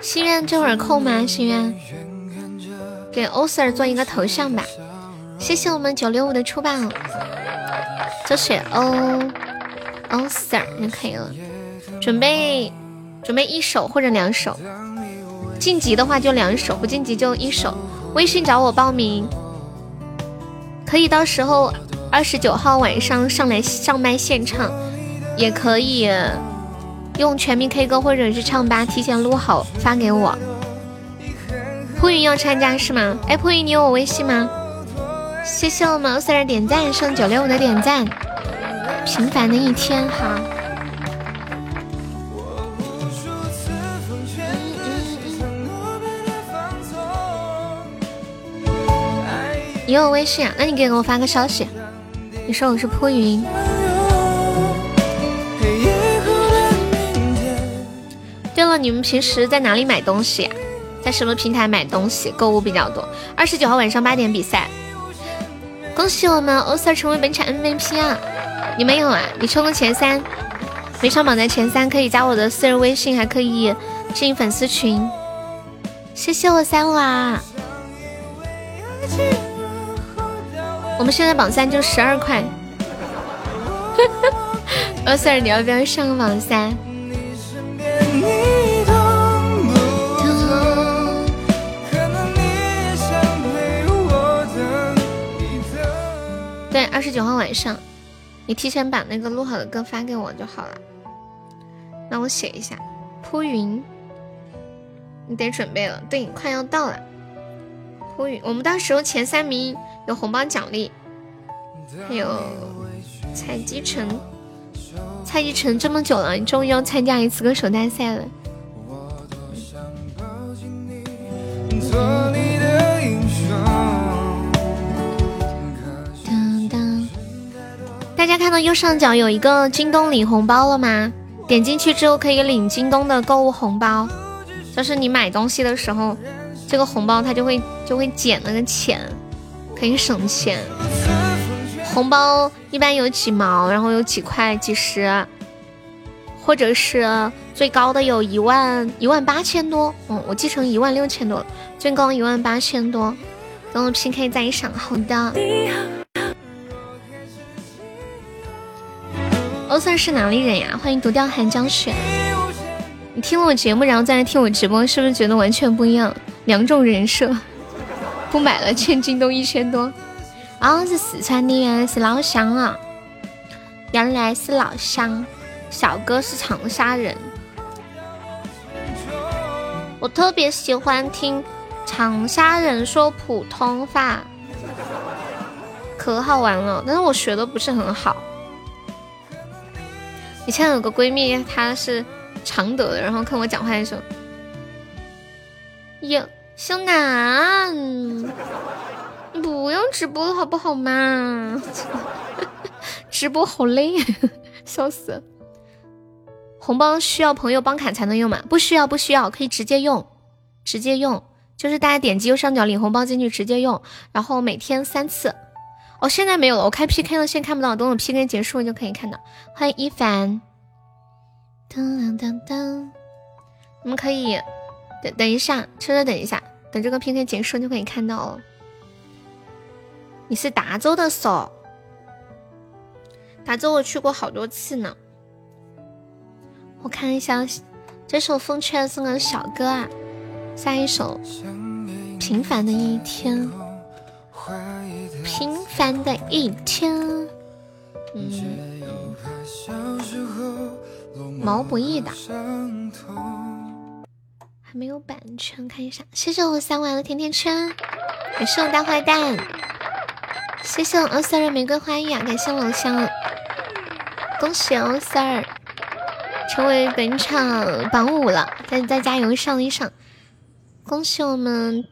心愿这会儿空吗？心愿。给欧 Sir 做一个头像吧。谢谢我们九六五的出榜，就是欧欧 Sir 就可以了。准备准备一首或者两首，晋级的话就两首，不晋级就一首。微信找我报名，可以到时候二十九号晚上上来上麦现唱，也可以用全民 K 歌或者是唱吧提前录好发给我。扑云要参加是吗？哎，扑云你有我微信吗？谢谢我们 Sir 点赞，剩九六五的点赞。平凡的一天哈。你有微信啊？那你给我发个消息，你说我是泼云。对了，你们平时在哪里买东西？在什么平台买东西购物比较多？二十九号晚上八点比赛，恭喜我们欧 Sir 成为本场 MVP 啊！你没有啊？你冲了前三，没上榜在前三可以加我的私人微信，还可以进粉丝群。谢谢我三娃。我们现在榜三就十二块。欧 Sir，你要不要上个榜三？对，二十九号晚上，你提前把那个录好的歌发给我就好了。那我写一下，铺云，你得准备了，对，快要到了。铺云，我们到时候前三名有红包奖励，还有蔡基成，蔡基成这么久了，你终于要参加一次歌手大赛了。大家看到右上角有一个京东领红包了吗？点进去之后可以领京东的购物红包，就是你买东西的时候，这个红包它就会就会减那个钱，很省钱。红包一般有几毛，然后有几块、几十，或者是最高的有一万一万八千多，嗯，我记成一万六千多了，最高一万八千多，等我 PK 再上，好的。欧 Sir 是哪里人呀？欢迎独钓寒江雪。你听了我节目，然后再来听我直播，是不是觉得完全不一样？两种人设。不买了，欠京东一千多。啊，是四川的，原来是老乡啊！原来是老乡。小哥是长沙人。我特别喜欢听长沙人说普通话，可好玩了。但是我学的不是很好。以前有个闺蜜，她是常德的，然后看我讲话的时候，哟，小南，你不用直播了好不好嘛？直播好累，笑死！红包需要朋友帮砍才能用吗？不需要，不需要，可以直接用，直接用，就是大家点击右上角领红包进去直接用，然后每天三次。哦，现在没有了，我开 PK 了，现在看不到，等我 PK 结束就可以看到。欢迎一凡，当当当当，你们可以等等一下，稍稍等一下，等这个 PK 结束就可以看到了。你是达州的嗦？达州我去过好多次呢。我看一下，这首风雀送给小哥啊，下一首平凡的一天。平凡的一天，嗯，毛不易的，没有版权，看一下。谢谢我三娃的甜甜圈，感谢我大坏蛋，谢谢我欧 Sir 玫瑰花语啊，感谢老乡，恭喜欧 Sir 成为本场榜五了，再再加油上一上，恭喜我们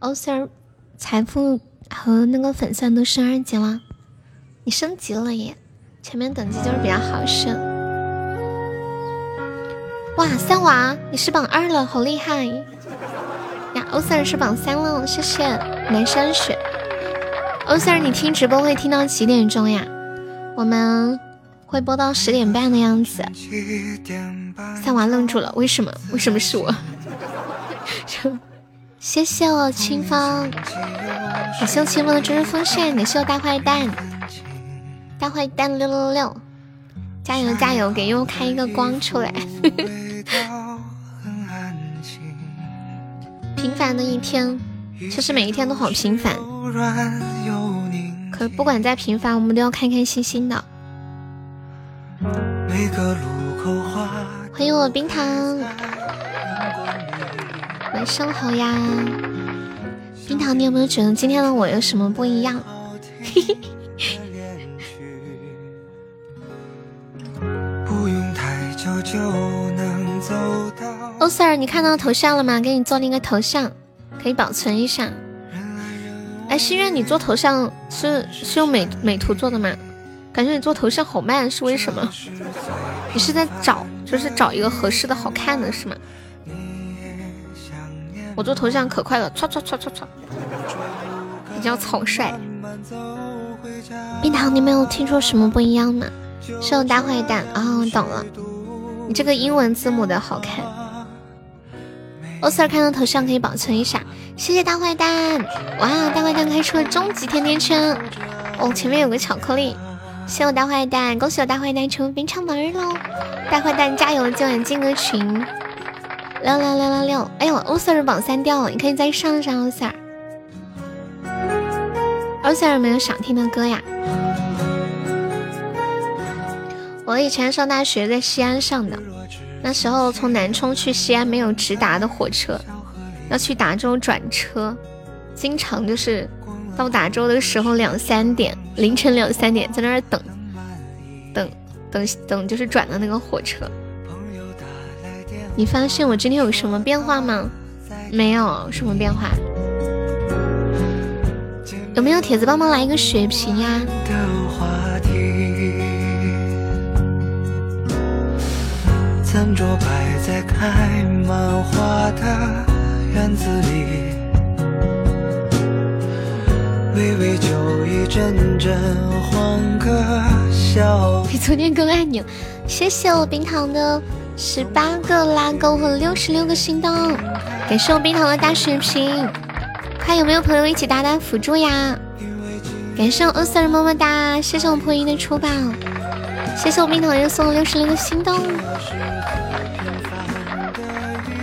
欧 Sir 财富。和那个粉钻都升二级了，你升级了耶！前面等级就是比较好升。哇，三娃你是榜二了，好厉害呀！欧 Sir 是榜三了，谢谢南山雪。欧 Sir 你听直播会听到几点钟呀？我们会播到十点半的样子。三娃愣住了，为什么？为什么是我？谢谢我清风，感谢我清风的追日风扇，感谢我大坏蛋，大坏蛋六六六，加油加油，给悠开一个光出来。平凡的一天，其实每一天都好平凡，可不管再平凡，我们都要开开心心的。欢迎我冰糖，晚上好呀，冰糖，你有没有觉得今天的我有什么不一样？欧 Sir，你看到头像了吗？给你做了一个头像，可以保存一下。哎，心愿，你做头像是是用美美图做的吗？感觉你做头像好慢，是为什么？你是在找，就是找一个合适的、好看的，是吗？我做头像可快了，唰唰唰唰唰，比较草率。冰糖，你没有听说什么不一样吗？是我大坏蛋哦，懂了。这个英文字母的好看。欧 Sir 看到头像可以保存一下，谢谢大坏蛋。哇，大坏蛋开出了终极甜甜圈。哦，前面有个巧克力。谢我大坏蛋，恭喜我大坏蛋成为冰场门喽！大坏蛋加油，今晚进个群。六六六六六，哎呦，欧 Sir 榜三掉了，你可以再上上欧 Sir。欧 Sir 有没有想听的歌呀？我以前上大学在西安上的，那时候从南充去西安没有直达的火车，要去达州转车，经常就是。到达州的时候两三点，凌晨两三点在那儿等，等，等，等，就是转的那个火车。你发现我今天有什么变化吗？没有什么变化。有没有铁子帮忙来一个血瓶呀？餐桌摆在开满花的院子里。微微酒意，阵阵欢歌笑。比昨天更爱你，谢谢我冰糖的十八个拉钩和六十六个心动，感谢我冰糖的大血瓶。看有没有朋友一起打打辅助呀？感谢我 Sir 么么哒，谢谢我破音的出宝，谢谢我冰糖又送了六十六个心动。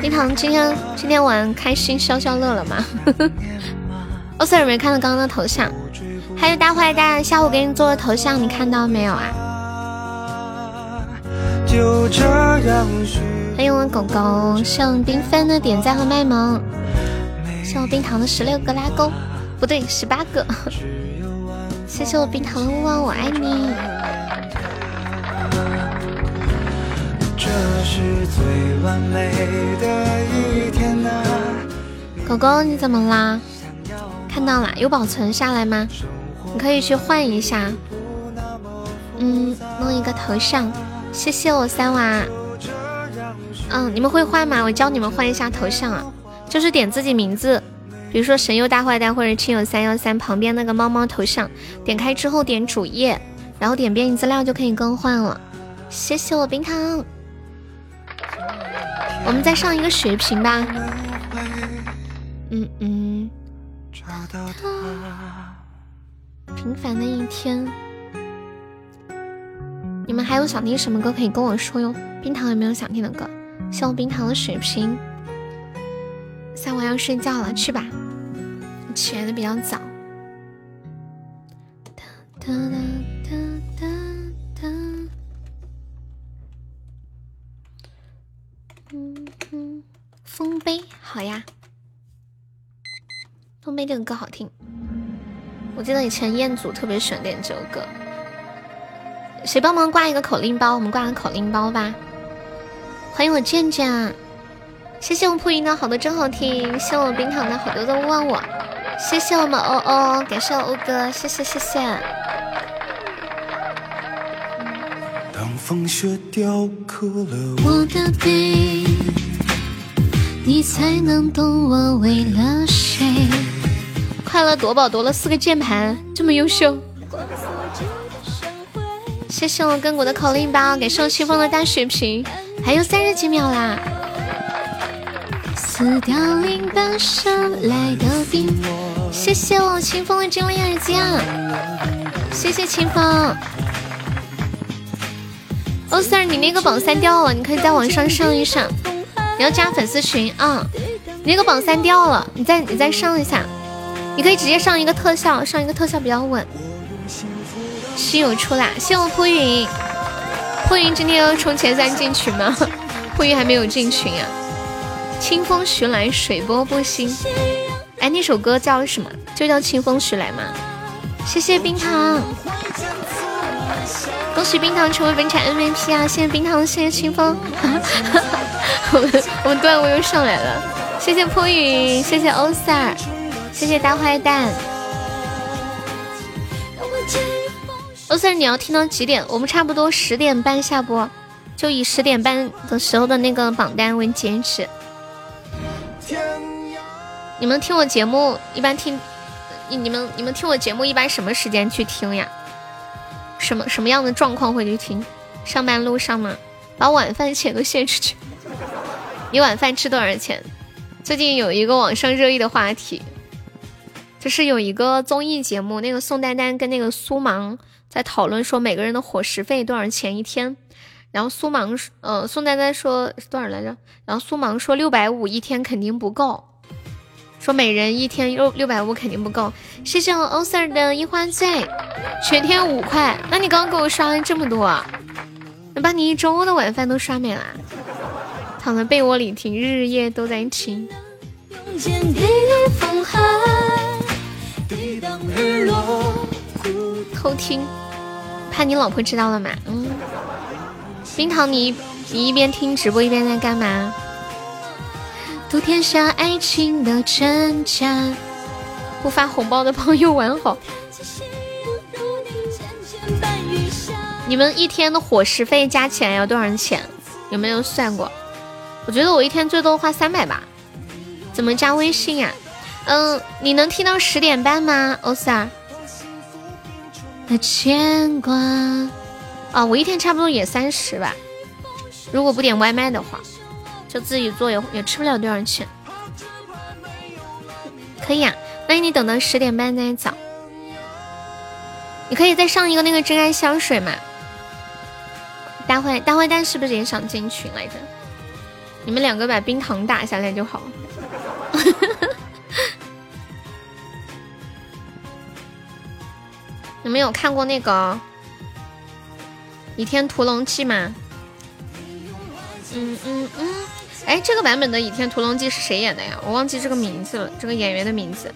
冰糖今天今天玩开心消消乐了吗？欧 Sir 没看到刚刚的头像？还有大坏蛋，下午给你做的头像，你看到没有啊？欢迎我狗狗，向冰帆的点赞和卖萌，谢我冰糖的十六个拉钩，不对，十八个。谢谢我冰糖的勿忘，我爱你。狗狗，你怎么啦？看到了，有保存下来吗？你可以去换一下，嗯，弄一个头像。谢谢我三娃。嗯，你们会换吗？我教你们换一下头像啊，就是点自己名字，比如说神佑大坏蛋或者亲友三幺三旁边那个猫猫头像，点开之后点主页，然后点编辑资料就可以更换了。谢谢我冰糖。我们再上一个血瓶吧。嗯嗯。平凡的一天，你们还有想听什么歌可以跟我说哟。冰糖有没有想听的歌？谢我冰糖的水瓶。三娃要睡觉了，去吧，起来的比较早。哒哒哒哒嗯嗯，丰碑好呀。丰碑这个歌好听，我记得以前彦祖特别喜欢点这首歌。谁帮忙挂一个口令包？我们挂个口令包吧。欢迎我健健，谢谢我铺音的好多真好听，谢我冰糖的好多都忘我，谢谢我们欧欧，感谢我欧哥，谢谢谢谢。当风雪雕刻了我的背。你才能懂我为了谁。快乐夺宝夺了四个键盘，这么优秀。谢谢我根骨的口令包，感谢我清风的大血瓶，还有三十几秒啦。撕掉另半生来的冰。谢谢我清风的精灵耳机啊！谢谢清风。欧 Sir，你那个榜三掉了，你可以在网上上一上。你要加粉丝群啊！你那个榜三掉了，你再你再上一下。你可以直接上一个特效，上一个特效比较稳。西友出啦！谢我扑云，扑云今天要冲前三进群吗？扑云还没有进群啊。清风徐来，水波不兴。哎，那首歌叫什么？就叫清风徐来吗？谢谢冰糖。恭喜冰糖成为本场 MVP 啊！谢谢冰糖，谢谢清风。我 们我们段位又上来了，谢谢扑云，谢谢欧 Sir，谢谢大坏蛋。欧 Sir，你要听到几点？我们差不多十点半下播，就以十点半的时候的那个榜单为截止。你们听我节目一般听，你你们你们听我节目一般什么时间去听呀？什么什么样的状况会去听？上班路上吗？把晚饭钱都献出去。你晚饭吃多少钱？最近有一个网上热议的话题，就是有一个综艺节目，那个宋丹丹跟那个苏芒在讨论说每个人的伙食费多少钱一天。然后苏芒，呃，宋丹丹说多少来着？然后苏芒说六百五一天肯定不够，说每人一天六六百五肯定不够。谢谢我欧 Sir 的樱花醉，全天五块。那你刚刚给我刷了这么多，能把你一周的晚饭都刷没了。躺在被窝里听，日日夜都在听。偷听，怕你老婆知道了嘛？嗯。冰糖，你你一边听直播一边在干嘛？读天下爱情的真假，不发红包的朋友玩好。你们一天的伙食费加起来要多少钱？有没有算过？我觉得我一天最多花三百吧。怎么加微信呀？嗯，你能听到十点半吗，欧 Sir？那牵挂。啊，我一天差不多也三十吧，如果不点外卖的话，就自己做也也吃不了多少钱。可以啊，那你等到十点半再走。你可以再上一个那个真爱香水嘛。大坏大坏蛋是不是也想进群来着？你们两个把冰糖打下来就好。你们有看过那个？《倚天屠龙记》吗？嗯嗯嗯，哎，这个版本的《倚天屠龙记》是谁演的呀？我忘记这个名字了，这个演员的名字。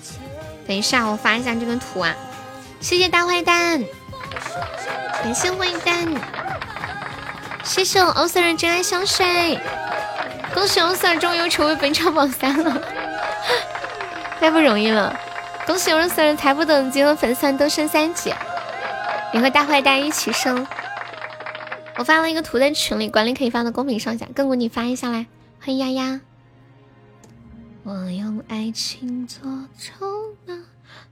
等一下，我发一下这个图啊。谢谢大坏蛋，感谢坏蛋，谢谢我欧 Sir 真爱香水，恭喜欧 Sir 终于成为本场榜三了，太不容易了！恭喜欧 Sir 财富等级和粉丝都升三级，你和大坏蛋一起升。我发了一个图在群里，管理可以发到公屏上下。更鼓你发一下来，欢迎丫丫。我用爱情做筹码。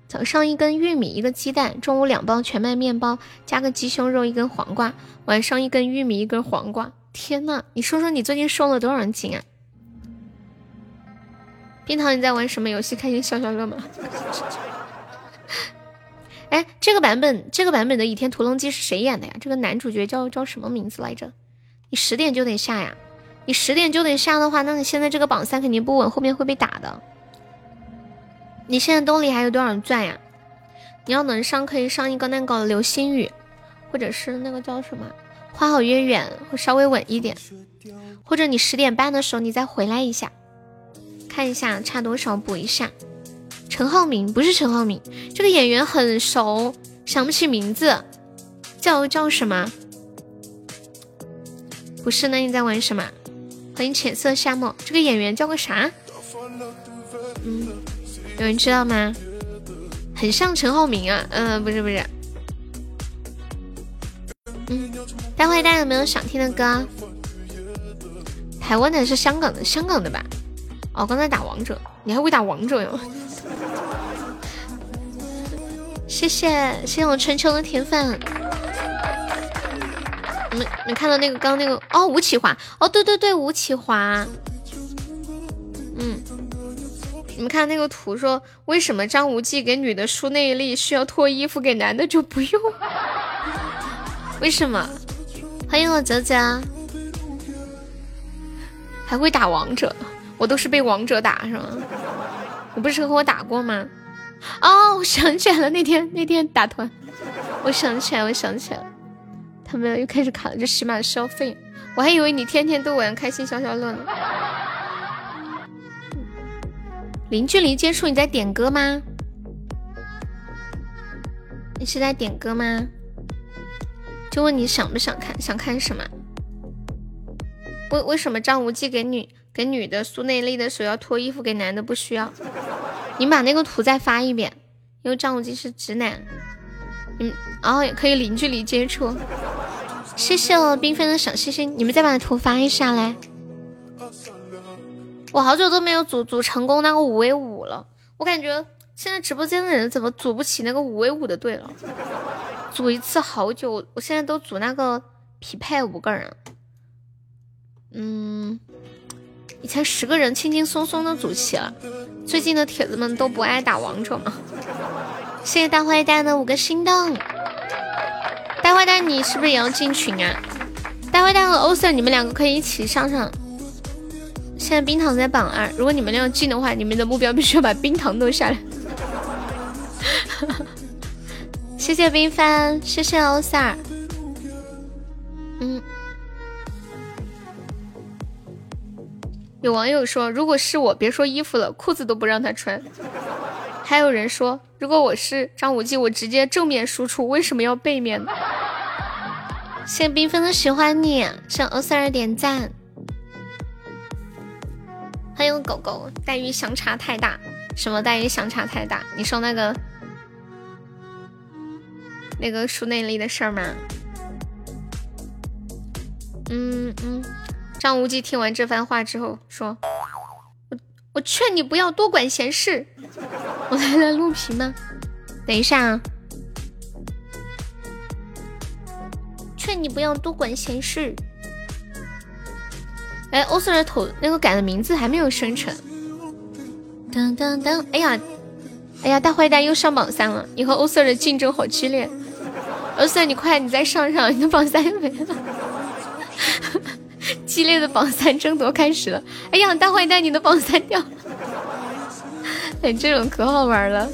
早上一根玉米，一个鸡蛋；中午两包全麦面包，加个鸡胸肉，一根黄瓜；晚上一根玉米，一根黄瓜。天呐，你说说你最近瘦了多少斤啊？冰糖，你在玩什么游戏？开心消消乐吗？哎，这个版本，这个版本的《倚天屠龙记》是谁演的呀？这个男主角叫叫什么名字来着？你十点就得下呀！你十点就得下的话，那你现在这个榜三肯定不稳，后面会被打的。你现在兜里还有多少钻呀？你要能上，可以上一个那个流星雨，或者是那个叫什么花好月圆，会稍微稳一点。或者你十点半的时候你再回来一下，看一下差多少补一下。陈浩民不是陈浩民，这个演员很熟，想不起名字，叫叫什么？不是，那你在玩什么？欢迎浅色夏末，这个演员叫个啥？嗯，有人知道吗？很像陈浩民啊，嗯，不是不是。嗯，大坏蛋有没有想听的歌？台湾的是香港的，香港的吧？哦，刚才打王者，你还会打王者哟？谢谢谢谢我春秋的铁粉，你们你看到那个刚那个哦吴启华哦对对对吴启华，嗯，你们看那个图说，为什么张无忌给女的输内力需要脱衣服，给男的就不用？为什么？欢迎我泽泽，还会打王者，我都是被王者打是吗？你不是和我打过吗？哦，我想起来了，那天那天打团，我想起来，我想起来了，他们又开始卡了，这起码消费，我还以为你天天都玩开心消消乐呢。零距离接触，你在点歌吗？你是在点歌吗？就问你想不想看，想看什么？为为什么张无忌给女给女的苏内力的时候要脱衣服，给男的不需要？你把那个图再发一遍，因为张无忌是直男。嗯，然后也可以零距离接触。谢谢我缤纷的小心心，你们再把图发一下来。我好久都没有组组成功那个五 v 五了，我感觉现在直播间的人怎么组不起那个五 v 五的队了？组一次好久，我现在都组那个匹配五个人。嗯，以前十个人轻轻松松的组齐了。最近的铁子们都不爱打王者吗？谢谢大坏蛋的五个心动。大坏蛋，你是不是也要进群啊？大坏蛋和欧 Sir，你们两个可以一起上上。现在冰糖在榜二，如果你们要进的话，你们的目标必须要把冰糖弄下来。谢谢冰帆，谢谢欧 Sir。有网友说，如果是我，别说衣服了，裤子都不让他穿。还有人说，如果我是张无忌，我直接正面输出，为什么要背面呢？谢缤纷的喜欢你，向欧四儿点赞。欢迎狗狗，待遇相差太大，什么待遇相差太大？你说那个那个输内力的事儿吗？嗯嗯。张无忌听完这番话之后说：“我我劝你不要多管闲事。”我来来录屏吗？等一下，啊，劝你不要多管闲事。哎，欧 Sir 的头那个改的名字还没有生成。噔噔噔！哎呀，哎呀，大坏蛋又上榜三了！你和欧 Sir 的竞争好激烈。欧 Sir，你快，你再上上，你的榜三没了。激烈的榜三争夺开始了！哎呀，大坏蛋，你的榜三掉了！哎，这种可好玩了！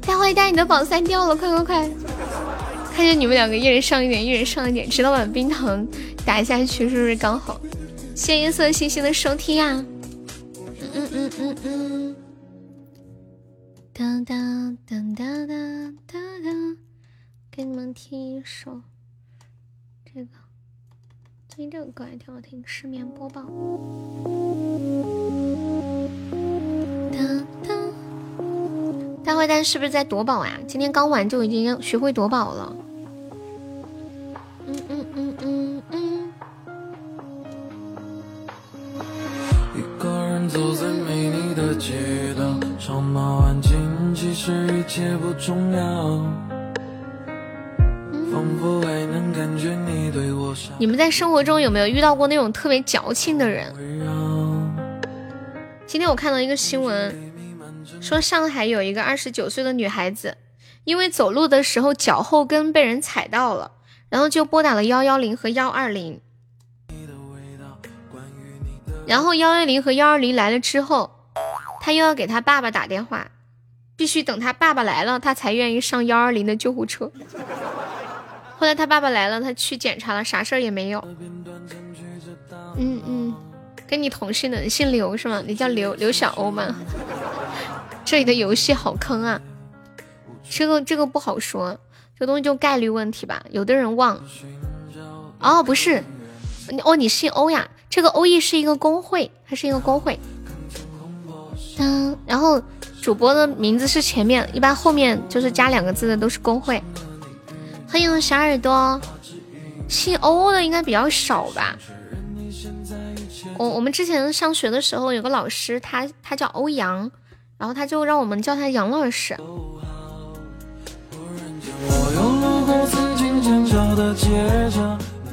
大坏蛋，你的榜三掉了，快快快！看见你们两个一人上一点，一人上一点，直到把冰糖打下去，是不是刚好？谢谢夜色星星的收听啊！嗯嗯嗯嗯嗯。哒哒哒哒哒哒哒，给你们听一首这个。听这个歌还挺好听，失眠播报。大坏蛋是不是在夺宝呀？今天刚玩就已经学会夺宝了。嗯嗯嗯嗯嗯。一个人走在没你的街道，吵闹安静，其实一切不重要。你们在生活中有没有遇到过那种特别矫情的人？今天我看到一个新闻，说上海有一个二十九岁的女孩子，因为走路的时候脚后跟被人踩到了，然后就拨打了幺幺零和幺二零，然后幺幺零和幺二零来了之后，她又要给她爸爸打电话，必须等她爸爸来了，她才愿意上幺二零的救护车。后来他爸爸来了，他去检查了，啥事儿也没有。嗯嗯，跟你同姓的，姓刘是吗？你叫刘刘小欧吗？这里的游戏好坑啊！这个这个不好说，这东西就概率问题吧。有的人忘。哦，不是你，哦，你姓欧呀？这个欧艺是一个工会，它是一个工会。嗯，然后主播的名字是前面，一般后面就是加两个字的都是工会。欢迎小耳朵，姓欧的应该比较少吧？我我们之前上学的时候有个老师，他他叫欧阳，然后他就让我们叫他杨老师。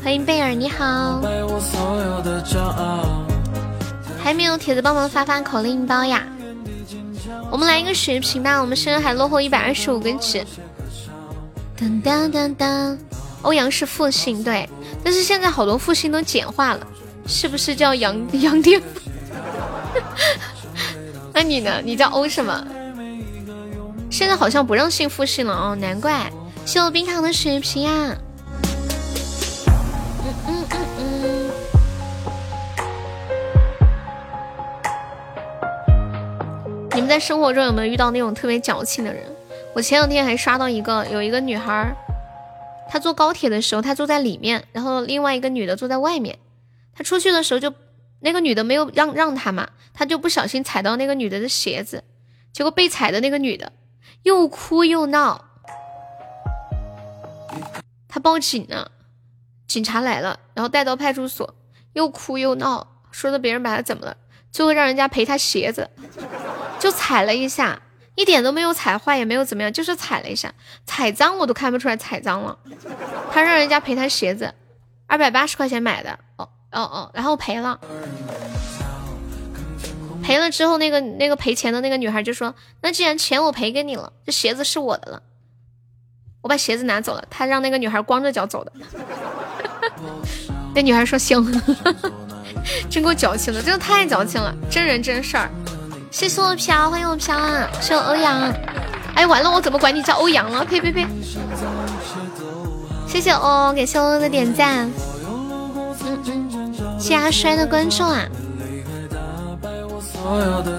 欢迎贝尔，你好。还没有铁子帮忙发发口令包呀？我们来一个血瓶吧，我们现在还落后一百二十五根纸。当当当当，欧阳是复姓对，但是现在好多复姓都简化了，是不是叫杨 杨爹？那你呢？你叫欧什么？现在好像不让姓复姓了哦，难怪。谢我冰糖的血瓶啊！嗯嗯嗯嗯。你们在生活中有没有遇到那种特别矫情的人？我前两天还刷到一个，有一个女孩，她坐高铁的时候，她坐在里面，然后另外一个女的坐在外面。她出去的时候，就那个女的没有让让她嘛，她就不小心踩到那个女的的鞋子，结果被踩的那个女的又哭又闹，她报警了，警察来了，然后带到派出所，又哭又闹，说的别人把她怎么了，最后让人家赔她鞋子。就踩了一下，一点都没有踩坏，也没有怎么样，就是踩了一下，踩脏我都看不出来踩脏了。他让人家赔他鞋子，二百八十块钱买的，哦哦哦，然后赔了，赔了之后，那个那个赔钱的那个女孩就说：“那既然钱我赔给你了，这鞋子是我的了，我把鞋子拿走了。”他让那个女孩光着脚走的，那女孩说：“行。”真够矫情的，真的太矫情了，真人真事儿。谢谢我飘，欢迎我飘啊！谢我欧阳，哎，完了，我怎么管你叫欧阳了？呸呸呸！谢谢哦，感谢欧欧的点赞，嗯嗯，谢阿衰的关注啊！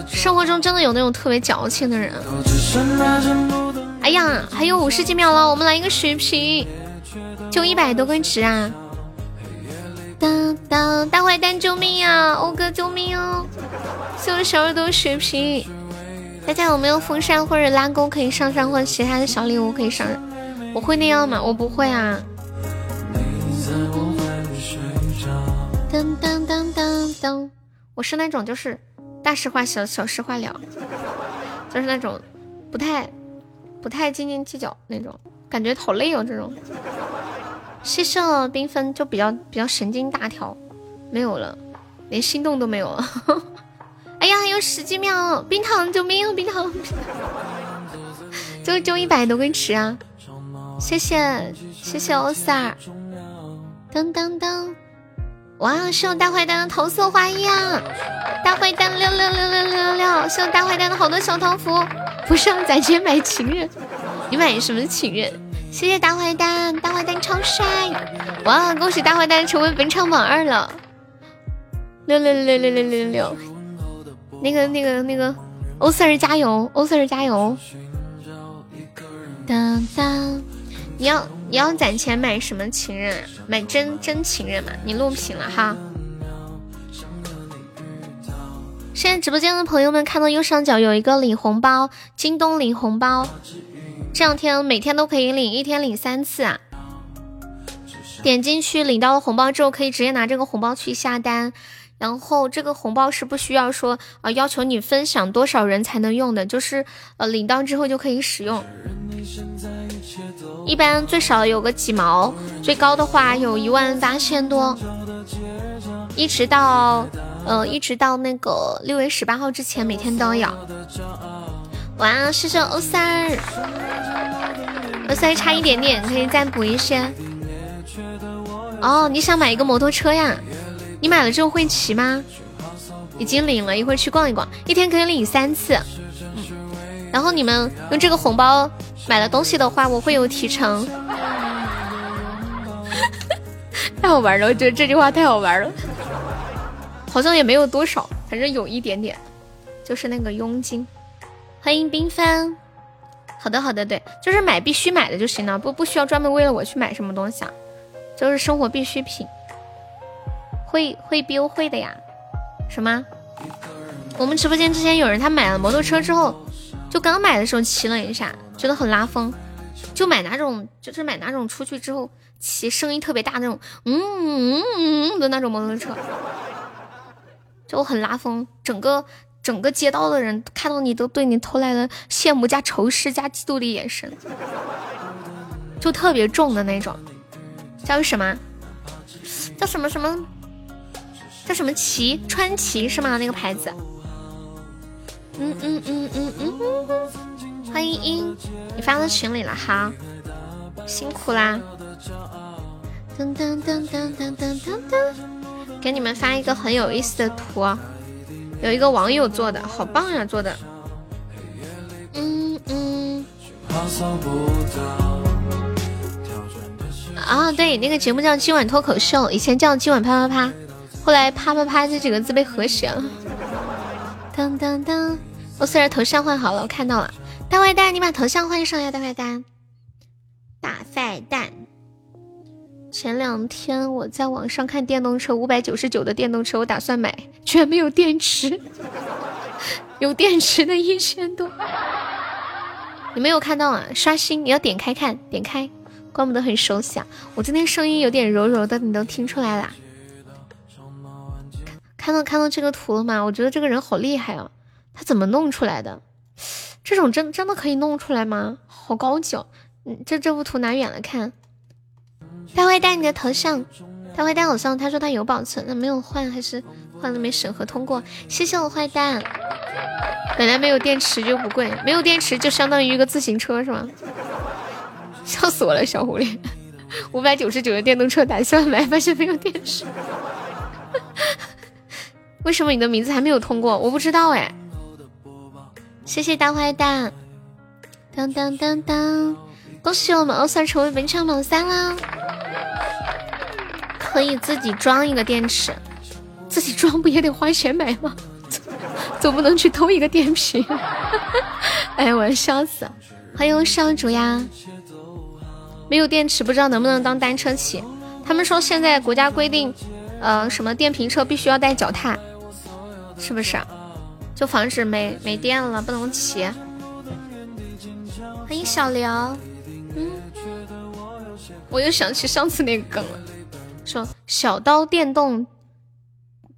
生活中真的有那种特别矫情的人。哎呀，还有五十几秒了，我们来一个血瓶，就一百多根值啊！当当，大坏蛋救命啊！欧哥救命哦！谢我小耳朵血瓶，大家有没有风扇或者拉钩可以上上，或者其他的小礼物可以上？我会那样吗？我不会啊。噔噔噔噔噔，我是那种就是大事化小，小事化了，就是那种不太不太斤斤计较那种，感觉好累哦。这种。谢谢了缤纷，就比较比较神经大条，没有了，连心动都没有了。哎呀，还有十几秒，冰糖救命！冰糖，就就一百多根池啊！谢谢谢谢欧 Sir，噔噔噔，哇，是我大坏蛋的桃色花衣啊！大坏蛋六六六六六六六，是我大坏蛋的好多小桃符，不上攒钱买情人，你买什么情人？谢谢大坏蛋，大坏蛋超帅！哇，恭喜大坏蛋成为本场榜二了，六六六六六六六六。那个那个那个，欧 Sir 加油，欧 Sir 加油！当当，你要你要攒钱买什么情人？买真真情人嘛？你录屏了哈。现在直播间的朋友们看到右上角有一个领红包，京东领红包。这两天每天都可以领，一天领三次啊！点进去领到了红包之后，可以直接拿这个红包去下单，然后这个红包是不需要说啊要求你分享多少人才能用的，就是呃领到之后就可以使用。一般最少有个几毛，最高的话有一万八千多，一直到呃一直到那个六月十八号之前，每天都要要。哇，谢谢欧三儿，欧三差一点点，可以再补一些。哦，你想买一个摩托车呀？你买了之后会骑吗？已经领了一会儿去逛一逛，一天可以领三次。然后你们用这个红包买了东西的话，我会有提成。太好玩了，我觉得这句话太好玩了。好像也没有多少，反正有一点点，就是那个佣金。欢迎冰帆，好的好的，对，就是买必须买的就行了，不不需要专门为了我去买什么东西啊，就是生活必需品，会会必优惠的呀。什么？我们直播间之前有人他买了摩托车之后，就刚买的时候骑了一下，觉得很拉风，就买哪种就是买哪种出去之后骑声音特别大那种，嗯嗯嗯的那种摩托车，就很拉风，整个。整个街道的人看到你都对你投来了羡慕加仇视加嫉妒的眼神，就特别重的那种，叫什么？叫什么什么？叫什么奇川崎是吗？那个牌子。嗯嗯嗯嗯嗯。欢迎英，你发到群里了，哈，辛苦啦。噔噔噔噔噔噔噔噔，给你们发一个很有意思的图，有一个网友做的，好棒呀，做的。嗯嗯。啊，对，那个节目叫今晚脱口秀，以前叫今晚啪啪啪，后来啪啪啪这几个字被和谐了。当当当，我虽然头像换好了，我看到了。大坏蛋，你把头像换上呀！大坏蛋，大坏蛋。前两天我在网上看电动车，五百九十九的电动车，我打算买，居然没有电池，有电池的一千多。你没有看到啊？刷新，你要点开看，点开。怪不得很熟悉啊！我今天声音有点柔柔的，你都听出来啦？看到看到这个图了吗？我觉得这个人好厉害啊！他怎么弄出来的？这种真真的可以弄出来吗？好高级哦！嗯，这这幅图拿远了看。大坏蛋，你的头像，大坏蛋好像他说他有保存，那没有换还是换了没审核通过？谢谢我坏蛋。本来没有电池就不贵，没有电池就相当于一个自行车是吗？笑死我了，小狐狸！五百九十九的电动车打算买，发现没有电池。为什么你的名字还没有通过？我不知道哎。谢谢大坏蛋！当当当当！恭喜我们欧三成为本场榜三啦！可以自己装一个电池，自己装不也得花钱买吗？总不能去偷一个电瓶。哎，我要笑死！欢迎少主呀！没有电池，不知道能不能当单车骑。他们说现在国家规定，呃，什么电瓶车必须要带脚踏，是不是？就防止没没电了不能骑。欢迎小刘，嗯，我又想起上次那个梗了，说小刀电动，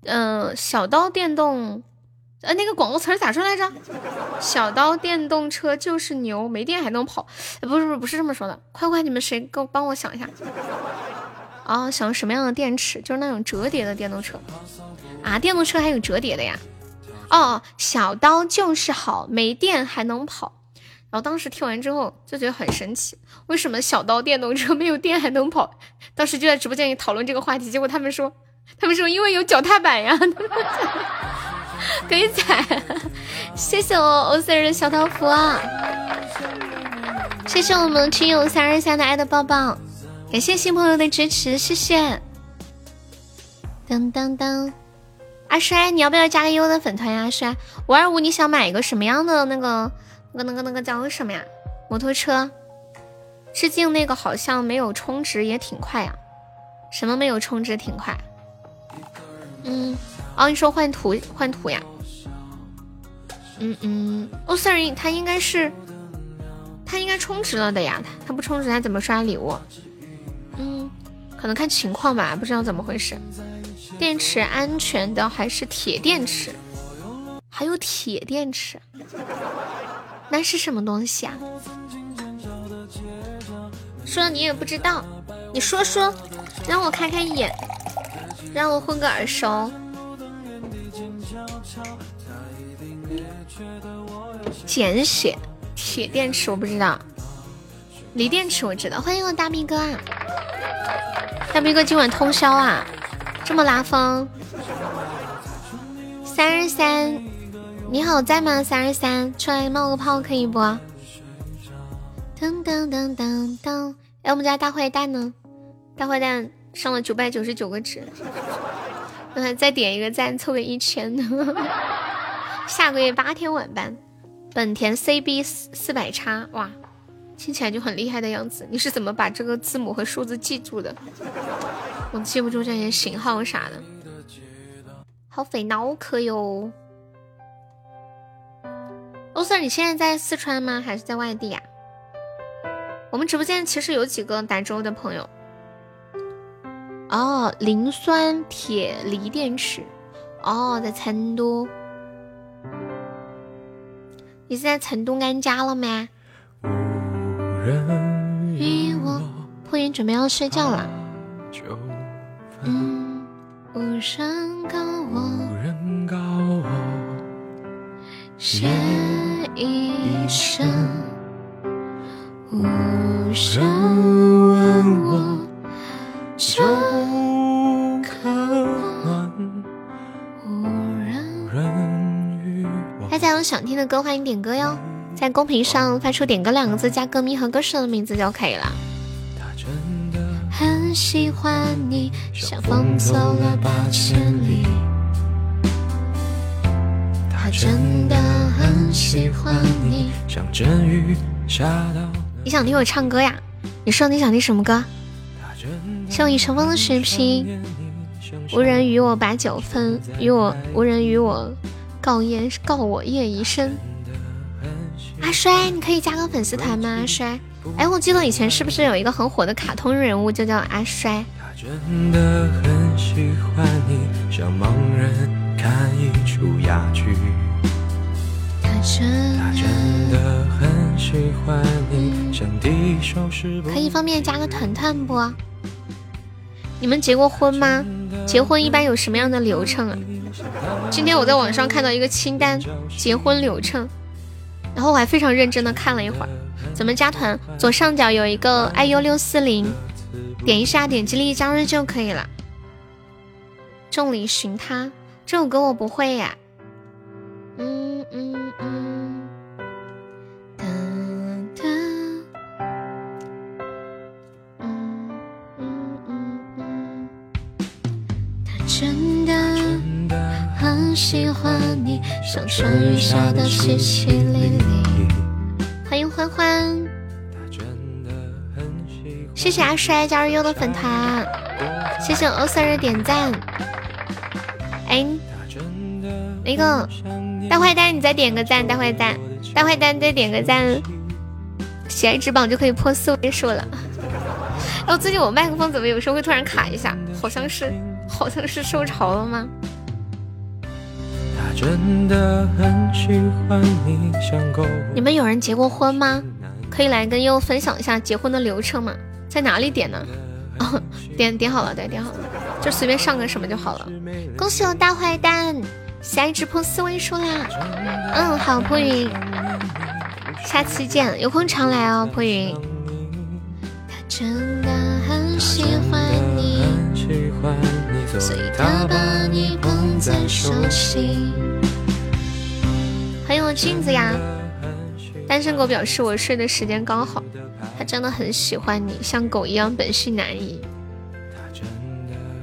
嗯，小刀电动。呃，那个广告词咋说来着？小刀电动车就是牛，没电还能跑。不是不是不是这么说的，快快你们谁给我帮我想一下？哦，想什么样的电池？就是那种折叠的电动车啊？电动车还有折叠的呀？哦，小刀就是好，没电还能跑。然后当时听完之后就觉得很神奇，为什么小刀电动车没有电还能跑？当时就在直播间里讨论这个话题，结果他们说，他们说因为有脚踏板呀。可以踩，谢谢我欧 Sir 的小桃符啊！谢谢我们群友三二三的爱的抱抱，感谢新朋友的支持，谢谢。当当当，阿衰，你要不要加个优的粉团呀？阿衰，五二五，你想买一个什么样的那个那个那个那个叫什么呀？摩托车？致敬那个好像没有充值也挺快呀？什么没有充值挺快？嗯。哦，你说换图换图呀？嗯嗯，哦，sorry，他应该是他应该充值了的呀，他他不充值他怎么刷礼物？嗯，可能看情况吧，不知道怎么回事。电池安全的还是铁电池？还有铁电池？那是什么东西啊？说你也不知道，你说说，让我开开眼，让我混个耳熟。简写铁电池我不知道，锂电池我知道。欢迎我大兵哥啊！大兵哥今晚通宵啊，这么拉风。三十三，你好在吗？三二三，出来冒个泡可以不？噔噔噔噔噔，哎，我们家大坏蛋呢？大坏蛋上了九百九十九个值。嗯，再点一个赞，凑个一千。下个月八天晚班，本田 CB 四四百叉，哇，听起来就很厉害的样子。你是怎么把这个字母和数字记住的？我记不住这些型号啥的，好费脑壳哟。欧 Sir，你现在在四川吗？还是在外地呀？我们直播间其实有几个达州的朋友。哦，磷酸铁锂电池。哦，在成都。你是在成都安家了吗？与我破云准备要睡觉了。嗯，无人告我，无人告我，夜已深，无人问我，酒可暖，无人。与我。大家有想听的歌，欢迎点歌哟，在公屏上发出“点歌”两个字，加歌迷和歌手的名字就可以了。他真的很喜欢你，像风走了八千里。他真的很喜欢你。像阵雨下到你想听我唱歌呀？你说你想听什么歌？他真的谢我一乘风的水瓶，无人与我把酒分，与我无人与我告夜告我夜已深。阿衰，你可以加个粉丝团吗？阿衰，哎，我记得以前是不是有一个很火的卡通人物就叫阿衰？他真的很喜欢你，像盲人看一出哑剧。他真他真的很喜欢你，像第一首诗不可以方便加个团团不？你们结过婚吗？结婚一般有什么样的流程啊？今天我在网上看到一个清单，结婚流程，然后我还非常认真的看了一会儿。怎么加团？左上角有一个 iu 六四零，点一下，点击立即加入就可以了。众里寻他这首歌我不会呀。嗯嗯嗯，哒哒。嗯嗯嗯嗯，他真的很喜欢你，像春雨下的淅淅沥沥。欢迎欢欢，谢谢阿衰加入优的粉团，谢谢欧 Sir 的点赞。哎，那个大坏蛋，你再点个赞，大坏蛋，大坏蛋再点个赞，喜爱值榜就可以破四位数了。然后最近我麦克风怎么有时候会突然卡一下？好像是好像是受潮了吗？他真的很喜欢你，像狗你们有人结过婚吗？可以来跟悠分享一下结婚的流程吗？在哪里点呢？哦，点点好了，对，点好了，就随便上个什么就好了。恭喜我大坏蛋，喜爱值破四位数啦！嗯，好，破云，下期见，有空常来哦，破云。他真的很喜欢你，所以他把你捧在手心。欢迎我镜子呀！单身狗表示我睡的时间刚好，他真的很喜欢你，像狗一样本性难移，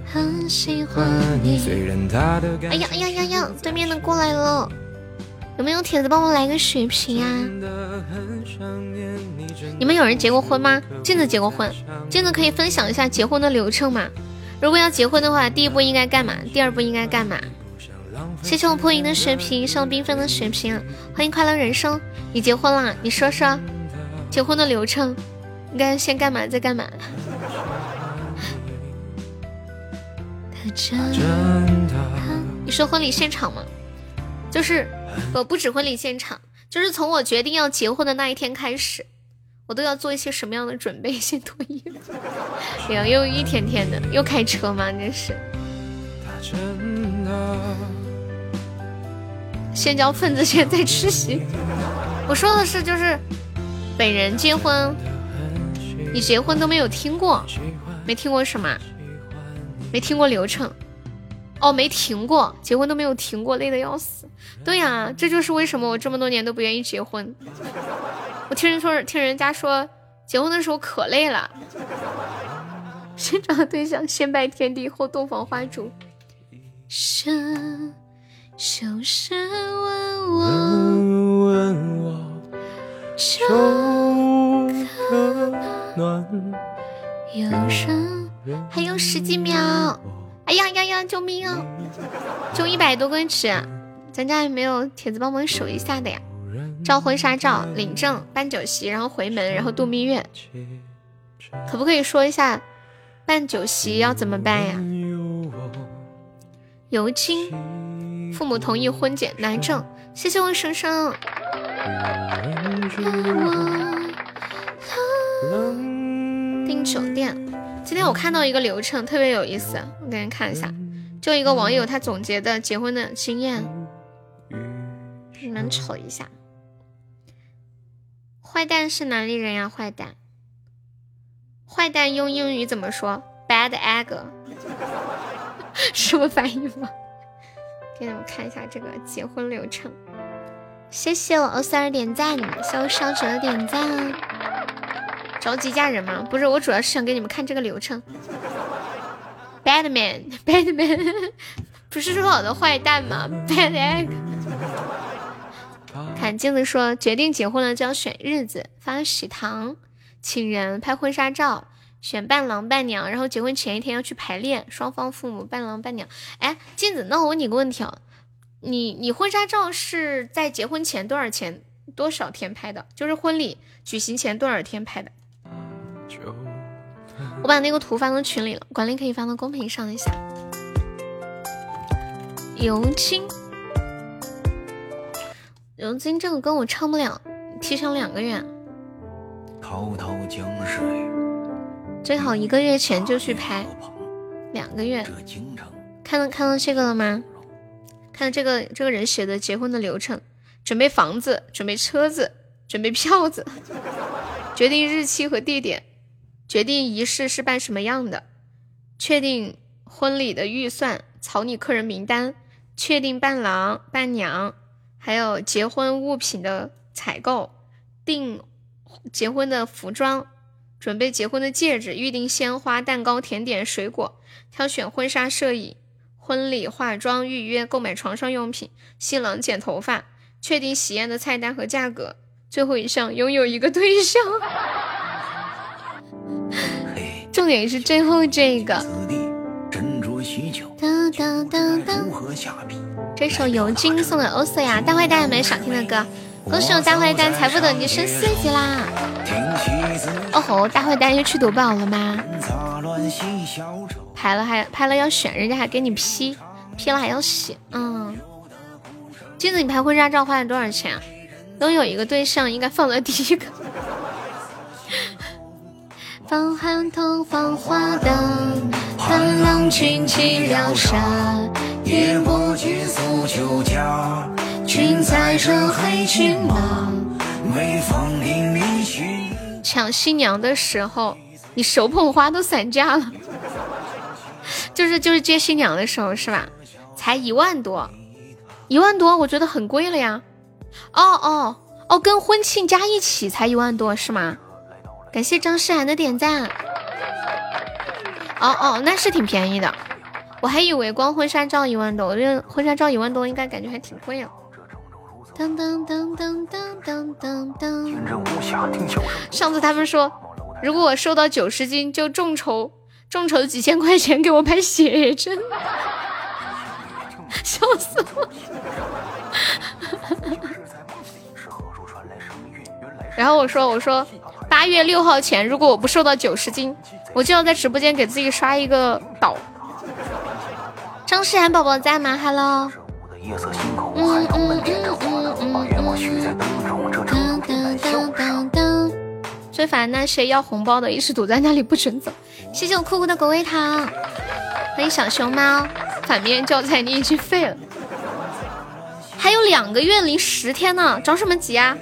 很喜欢你。哎呀哎呀呀呀！对面的过来了，有没有铁子帮我来个血瓶啊？你们有人结过婚吗？镜子结过婚，镜子可以分享一下结婚的流程吗？如果要结婚的话，第一步应该干嘛？第二步应该干嘛？谢谢我破音的血瓶，谢我缤纷的血瓶，欢迎快乐人生。你结婚了？你说说，结婚的流程应该先干嘛？再干嘛？他真真的你说婚礼现场吗？就是我，不止婚礼现场，就是从我决定要结婚的那一天开始，我都要做一些什么样的准备？先脱衣服。哎呀，又一天天的，又开车吗？真是。真的先交份子钱再吃席。我说的是就是本人结婚，你结婚都没有听过，没听过什么？没听过流程。哦，没停过，结婚都没有停过，累得要死。对呀、这就是为什么我这么多年都不愿意结婚。我听人说，听人家说，结婚的时候可累了。先找对象，先拜天地，后洞房花烛。深深深问我，问我秋秋可暖，有人还有十几秒。哎呀呀呀！救命啊！就一百多个纸，咱家有没有帖子帮忙数一下的呀？照婚纱照、领证、办酒席，然后回门，然后度蜜月，可不可以说一下办酒席要怎么办呀？邮金，父母同意婚检拿证。谢谢我生生。订酒店，今天我看到一个流程特别有意思，我给你看一下。就一个网友他总结的结婚的经验，你们瞅一下。坏蛋是哪里人呀？坏蛋，坏蛋用英语怎么说？Bad egg，什么翻译吗？给你们看一下这个结婚流程。谢谢我欧三儿点赞，谢谢我少哲的点赞。着急嫁人吗？不是，我主要是想给你们看这个流程。Bad man，bad man，不是说好的坏蛋吗？Bad egg。看镜子说，决定结婚了就要选日子，发喜糖，请人，拍婚纱照，选伴郎伴娘，然后结婚前一天要去排练，双方父母伴郎伴娘。哎，镜子，那我问你个问题啊，你你婚纱照是在结婚前多少钱多少天拍的？就是婚礼举行前多少天拍的？我把那个图发到群里了，管理可以发到公屏上一下。尤金，尤金这个歌我唱不了，提前两个月。滔滔江水，最好一个月前就去拍，两个月。看到看到这个了吗？看这个这个人写的结婚的流程：准备房子，准备车子，准备票子，决定日期和地点。决定仪式是办什么样的，确定婚礼的预算，草拟客人名单，确定伴郎伴娘，还有结婚物品的采购，订结婚的服装，准备结婚的戒指，预定鲜花、蛋糕、甜点、水果，挑选婚纱摄影，婚礼化妆，预约购买床上用品，新郎剪头发，确定喜宴的菜单和价格，最后一项拥有一个对象。重点是最后这个。这首尤金送给欧瑟呀，大坏蛋有没有想听的歌？恭喜我大坏蛋财富等级升四级啦！哦吼，大坏蛋又去夺宝了吗？拍了还拍了要选，人家还给你 P，P 了还要洗。嗯，金子，你拍婚纱照花了多少钱？都有一个对象，应该放在第一个。放寒冬，放花灯，看郎君起了山，也不惧诉酒家。君在这黑骏马，微风凛凛去。抢新娘的时候，你手捧花都散架了。就是就是接新娘的时候是吧？才一万多，一万多，我觉得很贵了呀。哦哦哦，跟婚庆加一起才一万多是吗？感谢张诗涵的点赞。哦哦，那是挺便宜的，我还以为光婚纱照一万多，我觉得婚纱照一万多应该感觉还挺贵了。当当当当当当当当。上次他们说，如果我瘦到九十斤，就众筹众筹几千块钱给我拍写 真，笑死我。然后我说我说。八月六号前，如果我不瘦到九十斤，我就要在直播间给自己刷一个岛。张诗涵宝宝在吗？Hello。嗯嗯嗯嗯。最烦那些要红包的，一直堵在那里不准走。谢谢我酷酷的狗味糖，欢迎小熊猫。反面教材你已经废了，还有两个月零十天呢，着什么急啊？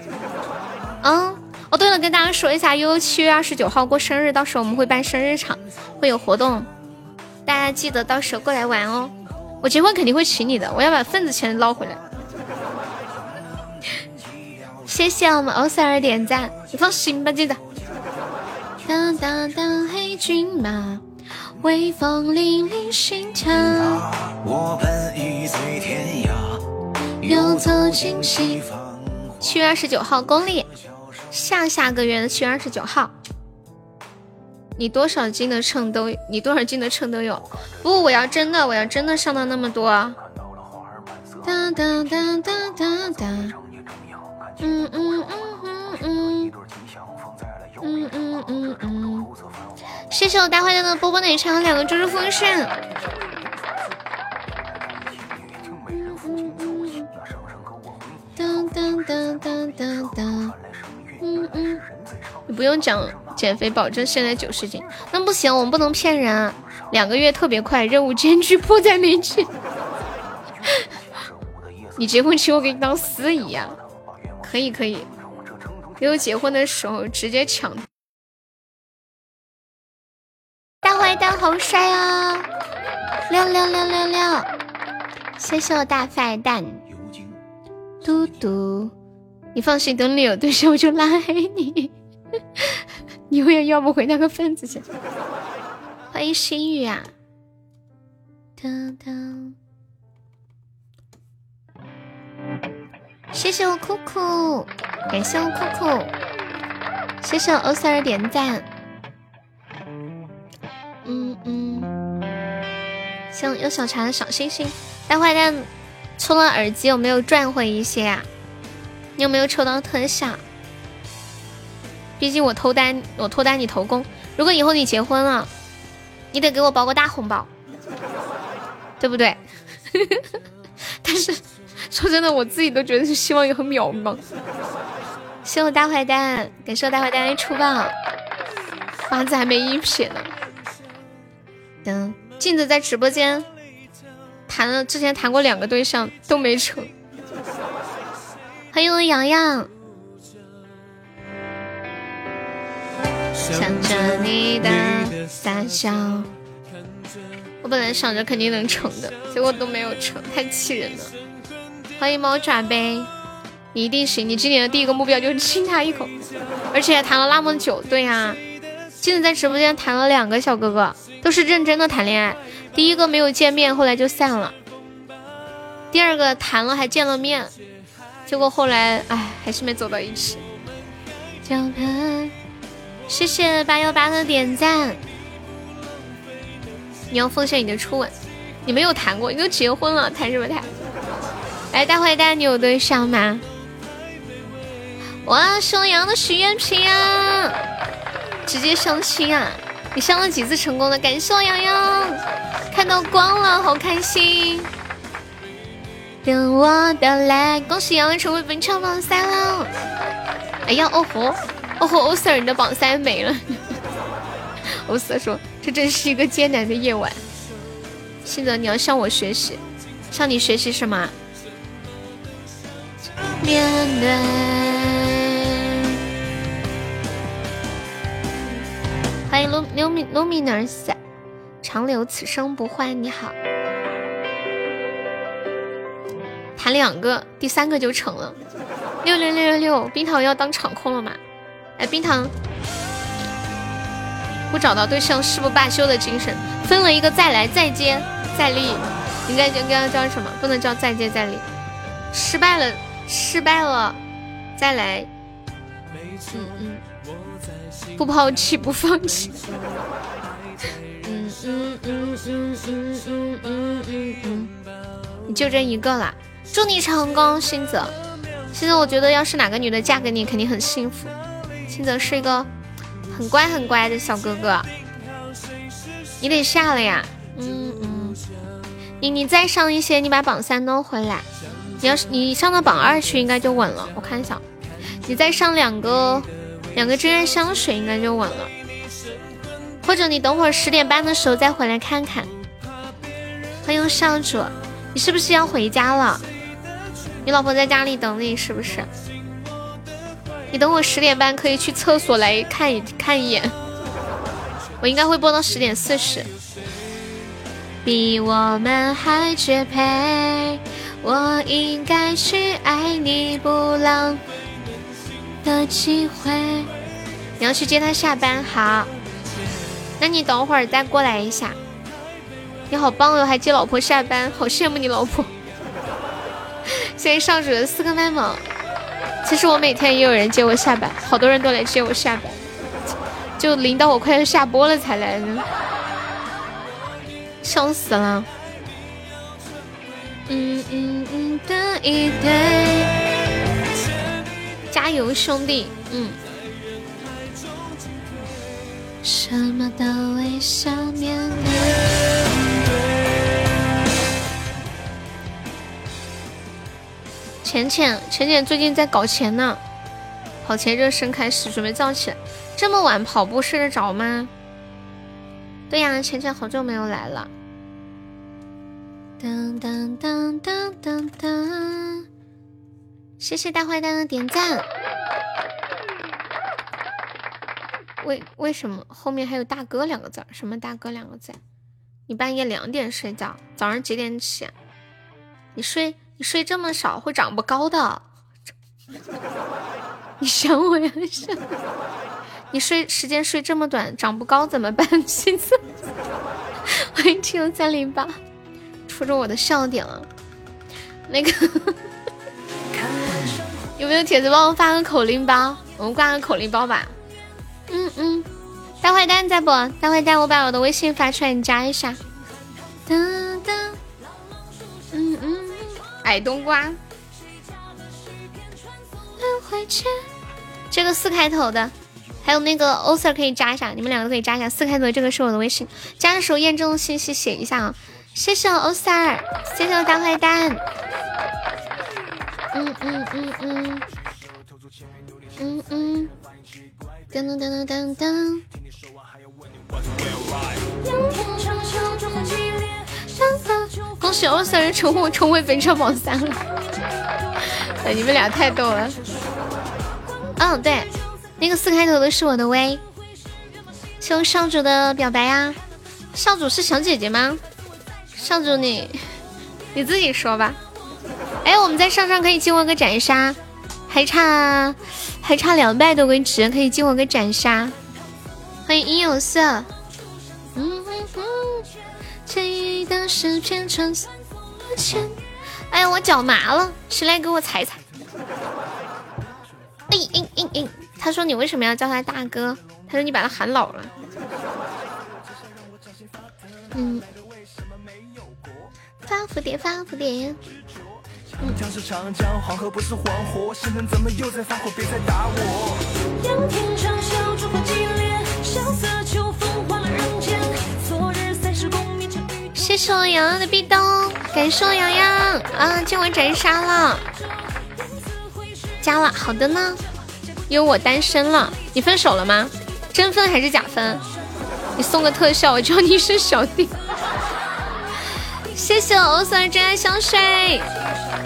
嗯。哦，对了，跟大家说一下，悠悠七月二十九号过生日，到时候我们会办生日场，会有活动，大家记得到时候过来玩哦。我结婚肯定会娶你的，我要把份子钱捞回来。谢谢我们欧塞尔点赞，你放心吧，记得。当当当，黑骏马，微风凛凛心跳。我奔一醉天涯，又走进西方。七月二十九号公历。下下个月的七月二十九号，你多少斤的秤都，你多少斤的秤都有。不，我要真的，我要真的上到那么多。哒哒哒哒哒哒。嗯嗯嗯嗯嗯。嗯嗯嗯嗯。谢谢我大坏蛋的波波奶茶两个猪猪风扇。哒哒哒哒哒哒。嗯嗯，你不用讲减肥保证，现在九十斤，那不行，我们不能骗人。两个月特别快，任务艰巨，迫在眉睫。你结婚期我给你当司仪呀？可以可以，给我结婚的时候直接抢。大坏蛋好帅啊！六六六六六，谢谢我大坏蛋。嘟嘟，你放心，等你有对象我就拉黑你，你永远要不回那个份子钱。欢迎心雨啊！当当，谢谢我酷酷，感谢我酷酷，谢谢我欧 Sir 点赞。嗯嗯，谢有小茶的小星星，大坏蛋。充了耳机有没有赚回一些啊？你有没有抽到特效？毕竟我偷单，我脱单你投工。如果以后你结婚了，你得给我包个大红包，对不对？但是 说真的，我自己都觉得是希望也很渺茫。谢我大坏蛋，感谢我大坏蛋的出宝，八字还没一撇呢。等镜子在直播间。谈了之前谈过两个对象都没成，欢迎我洋洋。想着你的傻笑，我本来想着肯定能成的，结果都没有成，太气人了。欢迎猫爪杯，你一定行，你今年的第一个目标就是亲他一口，而且谈了那么久，对呀，今天在直播间谈了两个小哥哥，都是认真的谈恋爱。第一个没有见面，后来就散了。第二个谈了还见了面，结果后来唉，还是没走到一起。谢谢八幺八的点赞。你要奉献你的初吻，你没有谈过，你都结婚了，谈什么谈？来，大坏蛋，你有对象吗？哇，收羊的许愿瓶啊！直接相亲啊！你上了几次成功的？感谢我洋洋，看到光了，好开心！等我的来，恭喜洋洋成为本场榜三了！哎呀，哦吼，哦吼，欧 Sir，你的榜三没了。欧 Sir 说：“这真是一个艰难的夜晚。”信泽，你要向我学习，向你学习什么？面对。欢迎 Luminous，长留此生不换。你好，谈两个，第三个就成了。六六六六六，冰糖要当场控了吗？哎，冰糖，不找到对象誓不罢休的精神，分了一个再来再接再厉，应该应该叫什么？不能叫再接再厉，失败了，失败了，再来。嗯嗯。不抛弃，不放弃。嗯嗯嗯嗯嗯嗯嗯嗯嗯，你就这一个啦，祝你成功，星泽。星泽我觉得，要是哪个女的嫁给你，肯定很幸福。星泽是一个很乖很乖的小哥哥，你得下了呀。嗯嗯，你你再上一些，你把榜三弄回来。你要是你上到榜二去，应该就稳了。我看一下，你再上两个。两个真爱香水应该就稳了，或者你等会儿十点半的时候再回来看看。欢迎少主，你是不是要回家了？你老婆在家里等你是不是？你等我十点半可以去厕所来看一看一眼，我应该会播到十点四十。比我们还绝配，我应该去爱你不浪。的机会，你要去接他下班，好，那你等会儿再过来一下。你好棒哦，还接老婆下班，好羡慕你老婆。谢谢上主的四个麦芒。其实我每天也有人接我下班，好多人都来接我下班，就临到我快要下播了才来呢，笑死了。嗯嗯嗯的一对。加油，兄弟！嗯。什么都微笑面对。浅浅，浅浅最近在搞钱呢，跑前热身开始，准备造起来。这么晚跑步睡得着吗？对呀，浅浅好久没有来了。当当当当当当，谢谢大坏蛋的点赞。为为什么后面还有大哥两个字？什么大哥两个字？你半夜两点睡觉，早上几点起？你睡你睡这么少会长不高的。你想我呀？想你睡时间睡这么短，长不高怎么办？现在 欢迎听友三零八，戳中我的笑点了。那个有没有铁子帮我发个口令包？我们挂个口令包吧。嗯嗯，大坏蛋在不？大坏蛋，我把我的微信发出来，你加一下。嗯嗯，矮冬瓜。这个四开头的，还有那个欧 Sir 可以加一下，你们两个可以加一下。四开头这个是我的微信，加的时候验证信息写一下啊。谢谢欧 Sir，谢谢我大坏蛋。嗯嗯嗯嗯嗯嗯。噔噔噔噔噔噔。恭喜欧 Sir 成为成为本场榜三了，哎，你们俩太逗了。嗯，对，那个四开头的是我的微，谢谢少主的表白呀。少主是小姐姐吗？少主你你自己说吧。哎，我们在上上可以进我个斩杀，还差还差两百多个值，可以进我个斩杀。欢迎音有色。嗯哼哼，记得是片穿梭前。哎呀，我脚麻了，谁来给我踩踩？哎哎哎哎，他说你为什么要叫他大哥？他说你把他喊老了。嗯。发蝴蝶，发蝴蝶。江是长江，黄河不是黄河，怎么又在发火？别再打我。仰天长啸，激烈，萧瑟秋风换了人间。昨日三十功名尘与谢谢我洋洋的壁咚，感谢我洋洋啊，今晚斩杀了。加了，好的呢。因为我单身了，你分手了吗？真分还是假分？你送个特效，我叫你一声小弟。谢谢欧三真爱香水，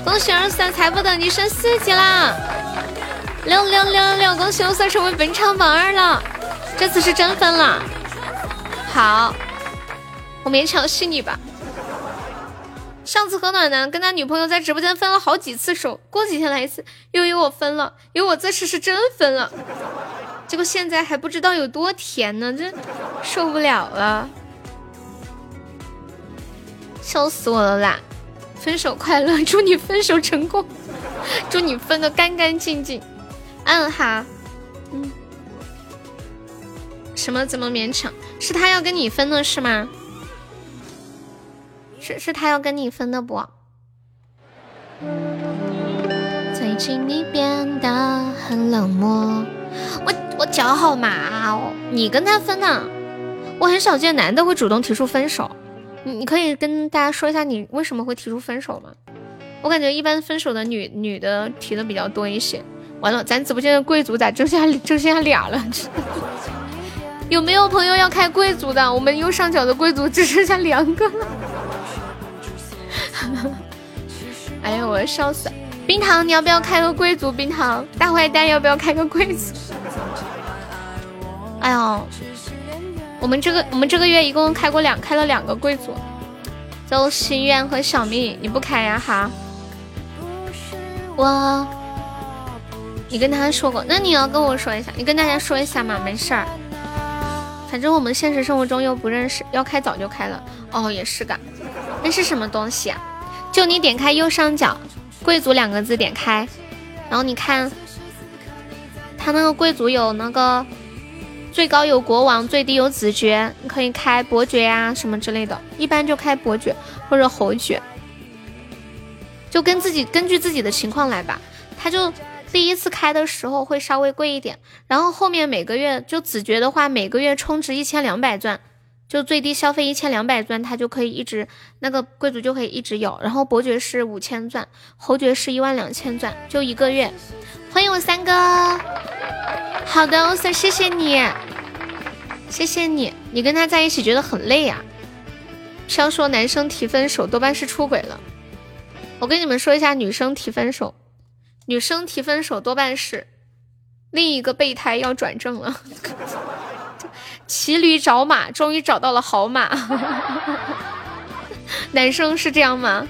恭喜欧三才不等你升四级啦！六六六六，恭喜欧三成为本场榜二了，这次是真分了。好，我勉强信你吧。上次和暖男跟他女朋友在直播间分了好几次手，过几天来一次，又有我分了，有我这次是真分了，结果现在还不知道有多甜呢，这受不了了，笑死我了啦！分手快乐，祝你分手成功，祝你分的干干净净。嗯好，嗯，什么怎么勉强？是他要跟你分的是吗？是是他要跟你分的不？最近你变得很冷漠，我我脚好麻哦。你跟他分的，我很少见男的会主动提出分手。你你可以跟大家说一下你为什么会提出分手吗？我感觉一般分手的女女的提的比较多一些。完了，咱直播间的贵族咋剩下就剩下俩了？有没有朋友要开贵族的？我们右上角的贵族只剩下两个了。哎呀，我要笑死！冰糖，你要不要开个贵族？冰糖，大坏蛋要不要开个贵族？哎呦，我们这个我们这个月一共开过两开了两个贵族，走心愿和小蜜，你不开呀？哈，我，你跟他说过，那你要跟我说一下，你跟大家说一下嘛，没事儿。反正我们现实生活中又不认识，要开早就开了。哦，也是的。那是什么东西啊？就你点开右上角“贵族”两个字，点开，然后你看，他那个贵族有那个最高有国王，最低有子爵，你可以开伯爵呀什么之类的，一般就开伯爵或者侯爵，就跟自己根据自己的情况来吧。他就第一次开的时候会稍微贵一点，然后后面每个月就子爵的话，每个月充值一千两百钻。就最低消费一千两百钻，他就可以一直那个贵族就可以一直有。然后伯爵是五千钻，侯爵是一万两千钻，就一个月。欢迎我三哥，好的，欧 Sir，谢谢你。谢谢你，你跟他在一起觉得很累呀。飘说男生提分手多半是出轨了。我跟你们说一下，女生提分手，女生提分手多半是另一个备胎要转正了。骑驴找马，终于找到了好马。男生是这样吗？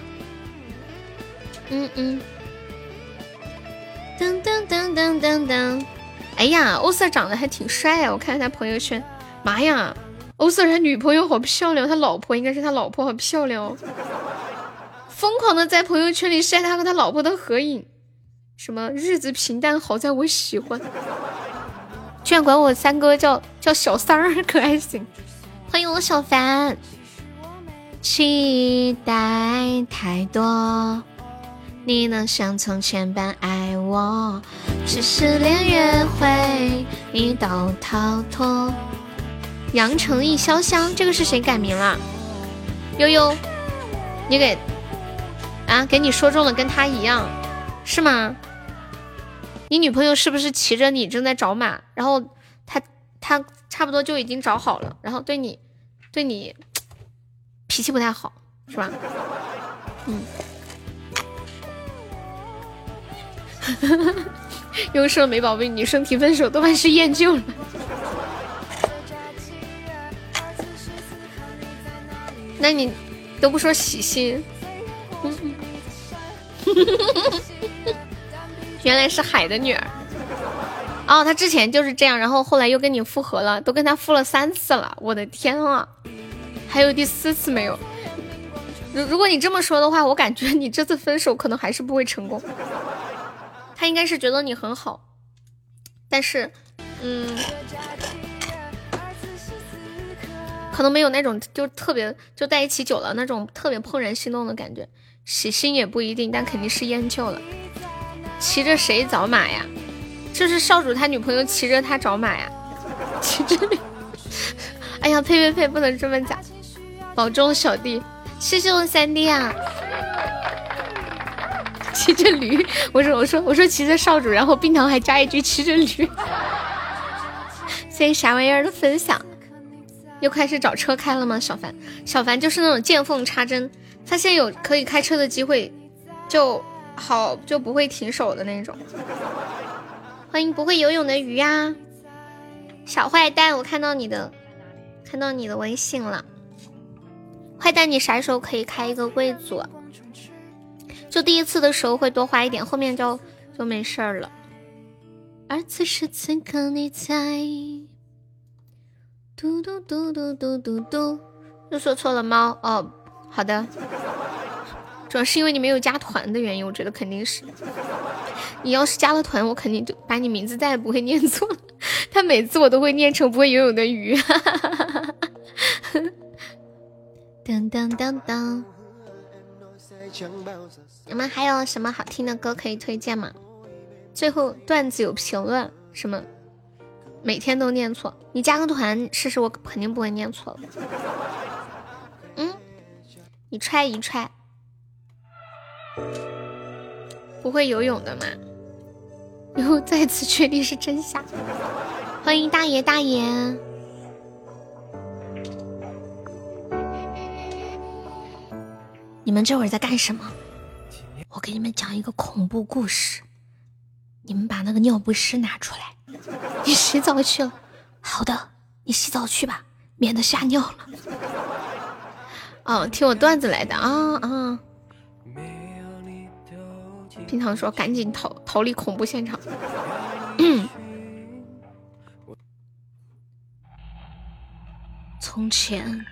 嗯嗯。噔噔噔噔噔噔。哎呀，欧 Sir 长得还挺帅啊！我看他朋友圈，妈呀，欧 Sir 他女朋友好漂亮，他老婆应该是他老婆，好漂亮哦！疯狂的在朋友圈里晒他和他老婆的合影，什么日子平淡，好在我喜欢。居然管我三哥叫叫小三儿，可爱型！欢迎我小凡。期待太多，你能像从前般爱我，只是连约会你都逃脱。阳城一潇湘，这个是谁改名了？悠悠，你给啊？给你说中了，跟他一样，是吗？你女朋友是不是骑着你正在找马，然后他他差不多就已经找好了，然后对你对你脾气不太好，是吧？嗯。又说没宝贝，女生提分手多半是厌旧了。那你都不说喜新？原来是海的女儿哦，他之前就是这样，然后后来又跟你复合了，都跟他复了三次了，我的天啊，还有第四次没有。如如果你这么说的话，我感觉你这次分手可能还是不会成功。他应该是觉得你很好，但是，嗯，可能没有那种就特别就在一起久了那种特别怦然心动的感觉，喜新也不一定，但肯定是厌旧了。骑着谁找马呀？就是少主他女朋友骑着他找马呀。骑着你，哎呀，呸呸呸，不能这么讲。保重小弟，谢谢我三弟啊。骑着驴，我说我说我说骑着少主，然后冰糖还加一句骑着驴。谢谢啥玩意儿的分享？又开始找车开了吗？小凡，小凡就是那种见缝插针，发现有可以开车的机会就。好就不会停手的那种。欢迎不会游泳的鱼呀，小坏蛋，我看到你的，看到你的微信了。坏蛋，你啥时候可以开一个贵族？就第一次的时候会多花一点，后面就就没事儿了。而此时此刻你在，嘟嘟嘟嘟嘟嘟嘟，又说错了猫哦，好的。主要是因为你没有加团的原因，我觉得肯定是。你要是加了团，我肯定就把你名字再也不会念错了。他每次我都会念成不会游泳的鱼。当当当当。你们还有什么好听的歌可以推荐吗？最后段子有评论什么？每天都念错，你加个团试试，我肯定不会念错了。嗯，你踹一踹。不会游泳的嘛？又再次确定是真相。欢迎大爷大爷！你们这会儿在干什么？我给你们讲一个恐怖故事。你们把那个尿不湿拿出来。你洗澡去了？好的，你洗澡去吧，免得吓尿了。哦，听我段子来的啊啊！平常说赶紧逃逃离恐怖现场。从前，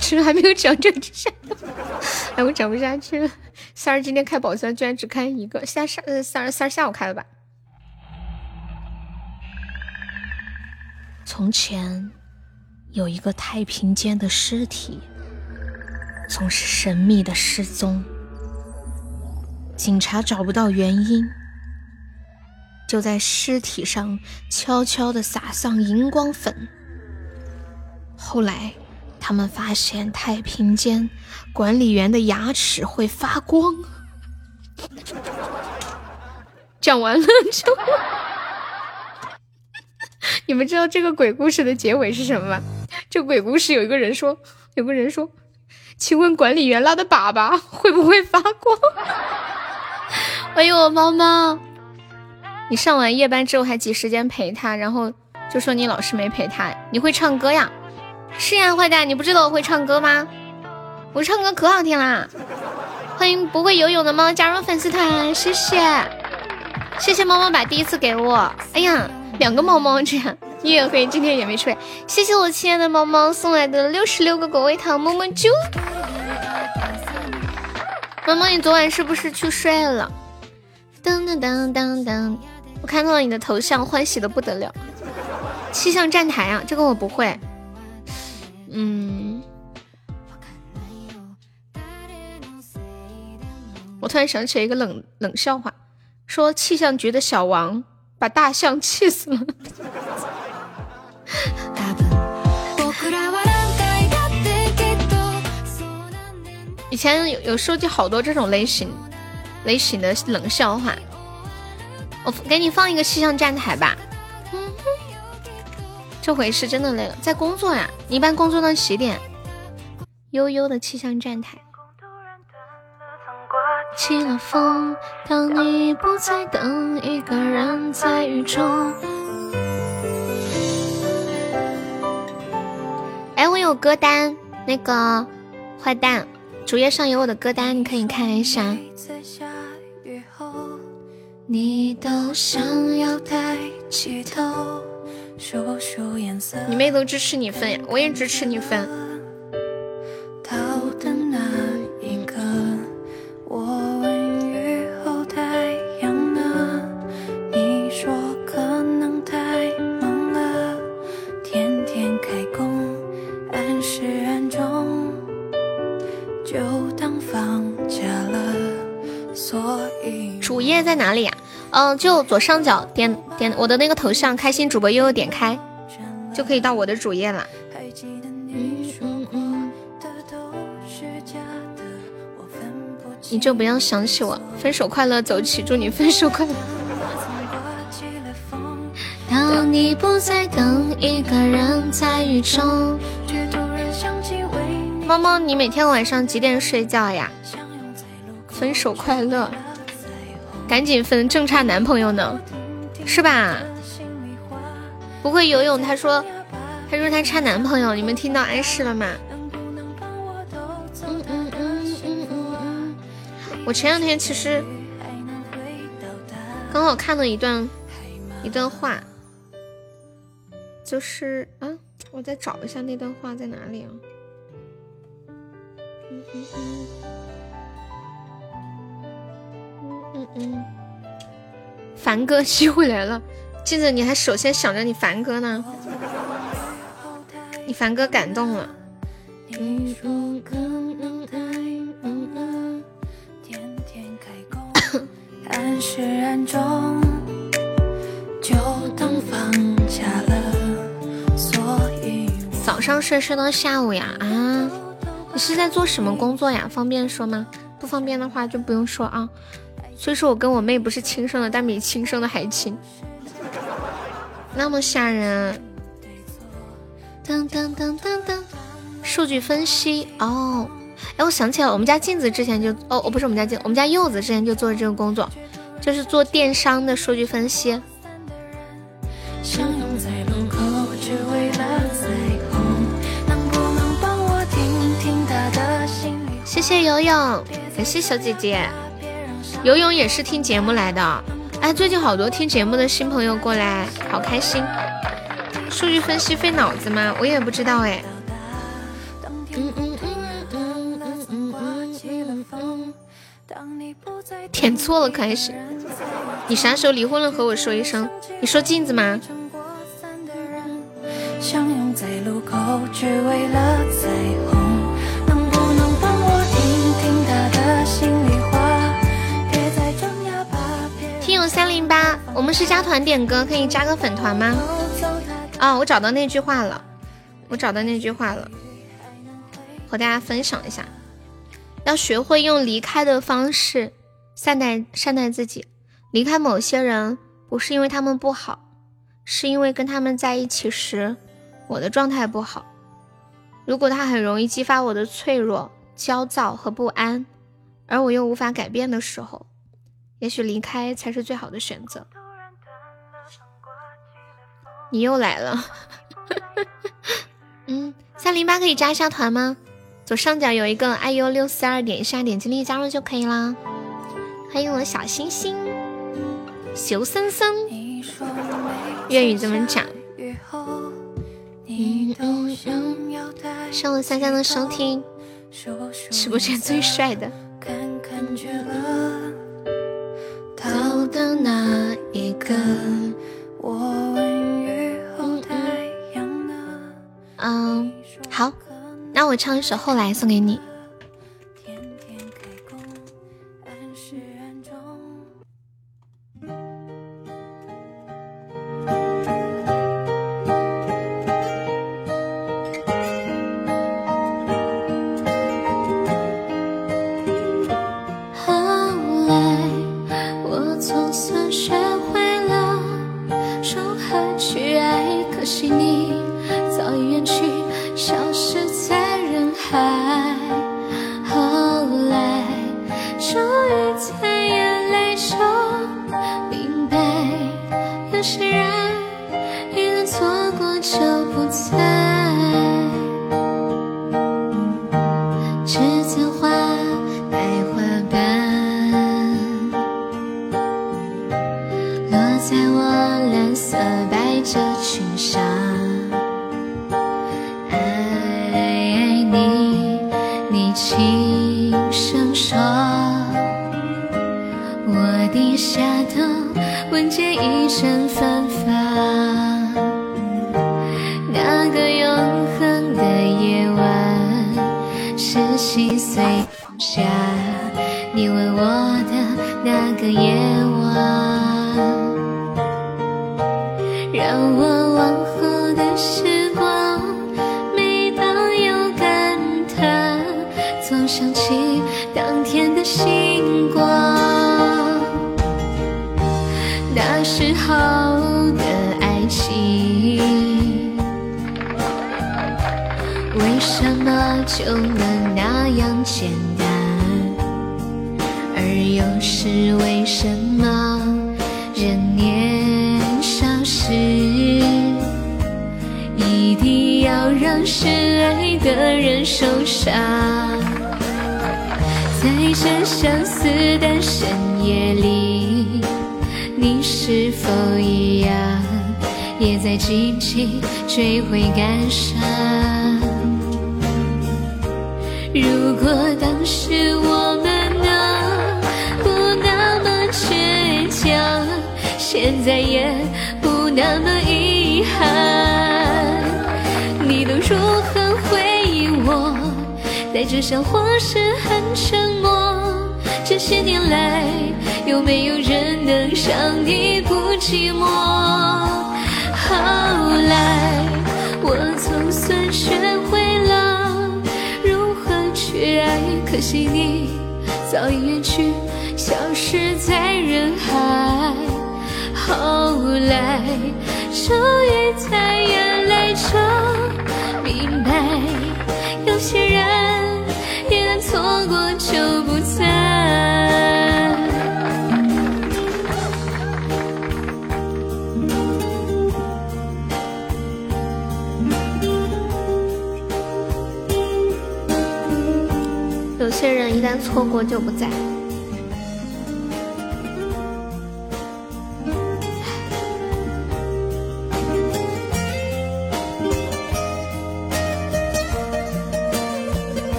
其实还没有讲这之前，哎，我讲不下去了。三儿今天开宝箱居然只开一个，下上呃三儿三儿下午开了吧？从前有一个太平间的尸体，总是神秘的失踪。警察找不到原因，就在尸体上悄悄的撒上荧光粉。后来，他们发现太平间管理员的牙齿会发光。讲完了就，你们知道这个鬼故事的结尾是什么吗？这鬼故事有一个人说，有个人说，请问管理员拉的粑粑会不会发光？欢迎我猫猫。你上完夜班之后还挤时间陪他，然后就说你老师没陪他。你会唱歌呀？是呀，坏蛋，你不知道我会唱歌吗？我唱歌可好听啦！欢迎不会游泳的猫加入粉丝团，谢谢，谢谢猫猫把第一次给我。哎呀，两个猫猫这样，你也黑今天也没出来，谢谢我亲爱的猫猫送来的六十六个果味糖，么么啾。猫猫，你昨晚是不是去睡了？噔噔噔噔噔，我看到了你的头像，欢喜的不得了。气象站台啊，这个我不会。嗯，我突然想起了一个冷冷笑话，说气象局的小王把大象气死了。以前有有收集好多这种类型类型的冷笑话，我给你放一个气象站台吧。这回是真的累了，在工作呀。你一般工作到几点？悠悠的气象站台。起了风，当你不再等一个人在雨中。哎，我有歌单，那个坏蛋，主页上有我的歌单，你可以看一下。你都想要抬起头。你妹都支持你分呀，我也支持你分。就左上角点点我的那个头像，开心主播悠悠点开，就可以到我的主页了。你就不要想起我，分手快乐，走起，祝你分手快乐。当你不再等一个人在雨中。猫猫，你每天晚上几点睡觉呀？分手快乐。赶紧分，正差男朋友呢，是吧？不会游泳，他说，他说他差男朋友，你们听到暗示了吗？嗯嗯嗯嗯嗯嗯。我前两天其实刚好看了一段一段话，就是啊，我再找一下那段话在哪里啊？嗯嗯嗯。嗯嗯，凡哥机会来了，记得你还首先想着你凡哥呢，你凡哥感动了。嗯嗯嗯嗯嗯嗯。暗中，就当放下了。所以早上睡睡到下午呀啊？你是在做什么工作呀？方便说吗？不方便的话就不用说啊。所以说我跟我妹不是亲生的，但比亲生的还亲，那么吓人。噔噔噔噔噔，数据分析。哦，哎，我想起来，我们家镜子之前就哦哦，不是我们家镜，我们家柚子之前就做这个工作，就是做电商的数据分析。谢谢游泳，感谢小姐姐。游泳也是听节目来的，哎，最近好多听节目的新朋友过来，好开心。数据分析费脑子吗？我也不知道哎。嗯嗯嗯嗯嗯嗯嗯填错了开始。你啥时候离婚了？和我说一声。你说镜子吗？八，我们是加团点歌，可以加个粉团吗？啊，我找到那句话了，我找到那句话了，和大家分享一下，要学会用离开的方式善待善待自己。离开某些人，不是因为他们不好，是因为跟他们在一起时，我的状态不好。如果他很容易激发我的脆弱、焦躁和不安，而我又无法改变的时候，也许离开才是最好的选择。你又来了，嗯，三零八可以加一下团吗？左上角有一个 iu 六四二，点一下，点击立即加入就可以啦。欢迎我小星星，熊森森，粤语怎么讲？嗯嗯嗯。谢我三三的收听，直播间最帅的。好的那一个，我问雨后太阳呢？嗯，好，那我唱一首《后来》送给你。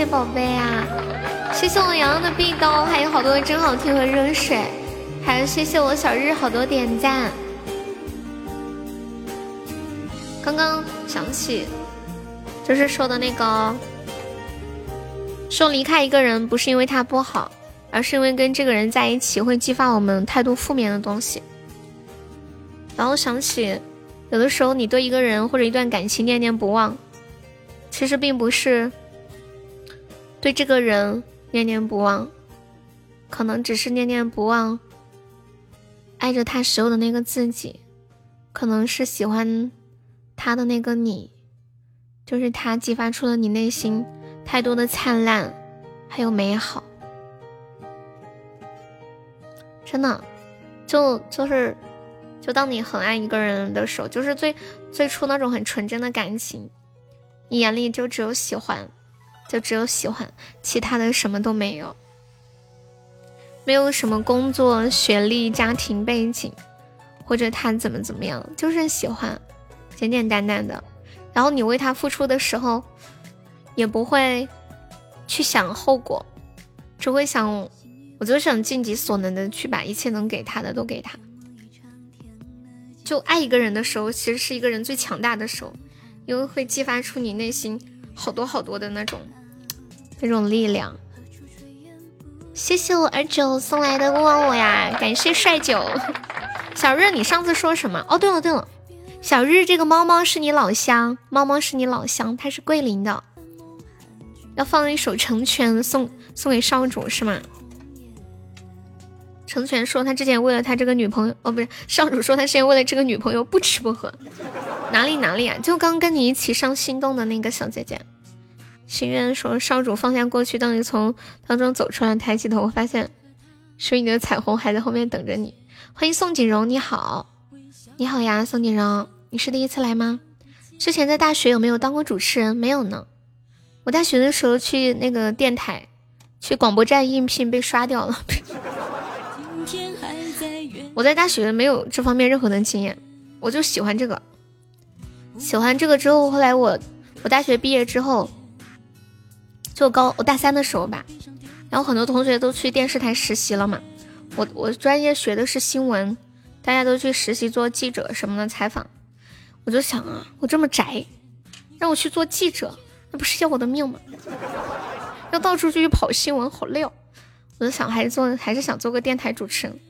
谢宝贝啊！谢谢我洋洋的壁咚，还有好多真好听和热水，还有谢谢我小日好多点赞。刚刚想起，就是说的那个，说离开一个人不是因为他不好，而是因为跟这个人在一起会激发我们太多负面的东西。然后想起，有的时候你对一个人或者一段感情念念不忘，其实并不是对这个人念念不忘，可能只是念念不忘爱着他时候的那个自己，可能是喜欢他的那个你，就是他激发出了你内心太多的灿烂，还有美好。真的，就就是，就当你很爱一个人的时候，就是最最初那种很纯真的感情，你眼里就只有喜欢，就只有喜欢，其他的什么都没有，没有什么工作、学历、家庭背景，或者他怎么怎么样，就是喜欢，简简单单的。然后你为他付出的时候，也不会去想后果，只会想，我就想尽己所能的去把一切能给他的都给他。就爱一个人的时候，其实是一个人最强大的时候，因为会激发出你内心好多好多的那种那种力量。谢谢我二九送来的勿忘我呀，感谢帅九。小日，你上次说什么？哦，对了对了，小日这个猫猫是你老乡，猫猫是你老乡，它是桂林的，要放一首《成全》送送给少主是吗？成全说他之前为了他这个女朋友，哦不是，少主说他之前为了这个女朋友不吃不喝，哪里哪里啊？就刚跟你一起上心动的那个小姐姐。心愿说少主放下过去，当你从当中走出来，抬起头发现水里的彩虹还在后面等着你。欢迎宋锦荣，你好，你好呀，宋锦荣，你是第一次来吗？之前在大学有没有当过主持人？没有呢。我大学的时候去那个电台，去广播站应聘被刷掉了。我在大学没有这方面任何的经验，我就喜欢这个。喜欢这个之后，后来我我大学毕业之后，就高我大三的时候吧，然后很多同学都去电视台实习了嘛。我我专业学的是新闻，大家都去实习做记者什么的采访。我就想啊，我这么宅，让我去做记者，那不是要我的命吗？要到处去跑新闻，好累哦。我就想还是做，还是想做个电台主持人。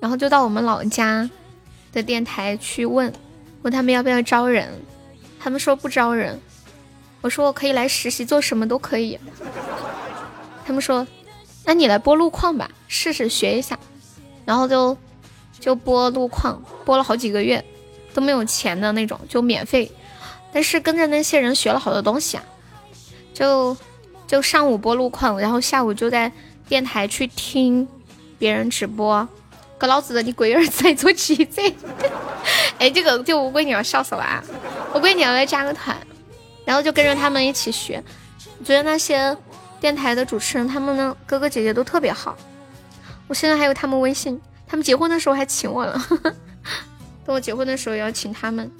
然后就到我们老家的电台去问，问他们要不要招人，他们说不招人。我说我可以来实习，做什么都可以。他们说，那你来播路况吧，试试学一下。然后就就播路况，播了好几个月，都没有钱的那种，就免费。但是跟着那些人学了好多东西啊，就就上午播路况，然后下午就在电台去听别人直播。个老子的，你龟儿在做鸡贼！哎，这个就我闺女要笑死了啊！我闺女要来加个团，然后就跟着他们一起学。我觉得那些电台的主持人，他们的哥哥姐姐都特别好。我现在还有他们微信，他们结婚的时候还请我了。等我结婚的时候也要请他们。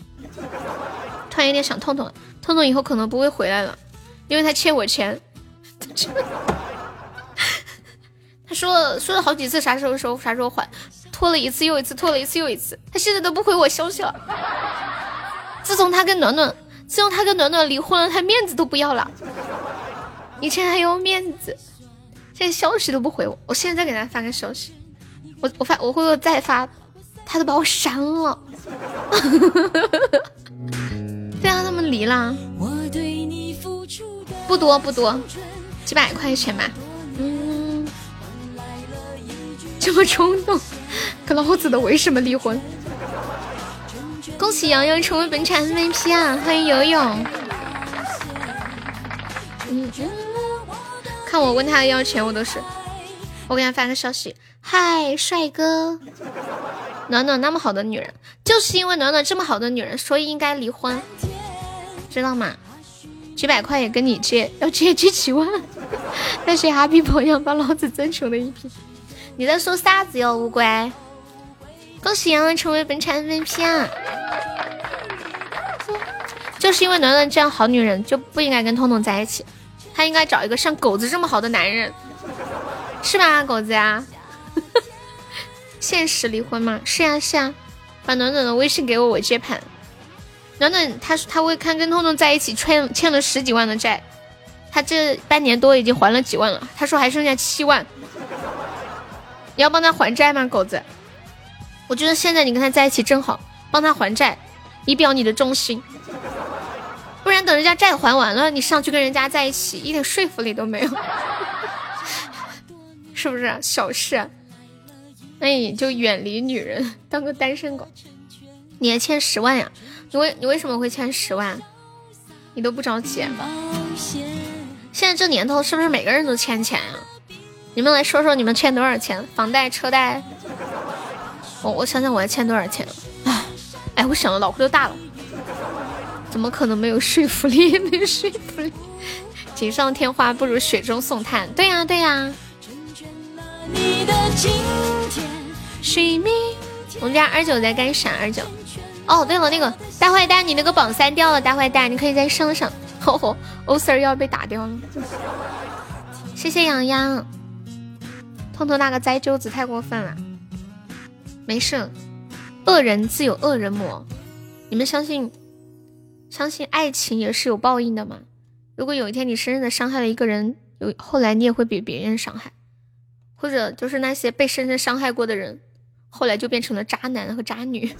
突然有点想痛痛，痛痛以后可能不会回来了，因为他欠我钱。他说了说了好几次啥时候收啥时候还，拖了一次又一次，拖了一次又一次，他现在都不回我消息了。自从他跟暖暖，自从他跟暖暖离婚了，他面子都不要了。以前还有面子，现在消息都不回我。我现在再给他发个消息，我我发我会不会再发，他都把我删了。对啊，他们离了，不多不多，几百块钱吧。嗯。这么冲动，可老子的为什么离婚？恭喜洋洋成为本场 MVP 啊！欢迎游泳。看我问他要钱，我都是，我给他发个消息，嗨，帅哥，暖暖那么好的女人，就是因为暖暖这么好的女人，所以应该离婚，知道吗？几百块也跟你借，要借借几万，但是哈皮婆样把老子真穷的一批。你在说啥子哟，乌龟？恭喜杨洋成为本场 MVP 啊！就是因为暖暖这样好女人，就不应该跟彤彤在一起，她应该找一个像狗子这么好的男人，是吧，狗子呀？现实离婚吗？是呀是呀，把暖暖的微信给我，我接盘。暖暖，他说他会看跟彤彤在一起，欠欠了十几万的债，他这半年多已经还了几万了。他说还剩下七万，你要帮他还债吗，狗子？我觉得现在你跟他在一起正好，帮他还债，以表你的忠心。不然等人家债还完了，你上去跟人家在一起，一点说服力都没有，是不是？小事，那你就远离女人，当个单身狗。你还欠十万呀？你为你为什么会欠十万？你都不着急？现在这年头是不是每个人都欠钱呀？你们来说说你们欠多少钱？房贷、车贷？我我想想我还欠多少钱？哎哎，我想的脑壳都大了，怎么可能没有说服力？没有说服力？锦上添花不如雪中送炭。对呀对呀。我们家二九在干啥？二九。哦，对了，那个大坏蛋，你那个榜三掉了，大坏蛋，你可以再上上。吼吼，欧 Sir 要被打掉了。谢谢洋洋，痛痛那个栽鸠子太过分了。没事，恶人自有恶人磨。你们相信，相信爱情也是有报应的吗？如果有一天你深深的伤害了一个人，有后来你也会被别人伤害，或者就是那些被深深伤害过的人，后来就变成了渣男和渣女。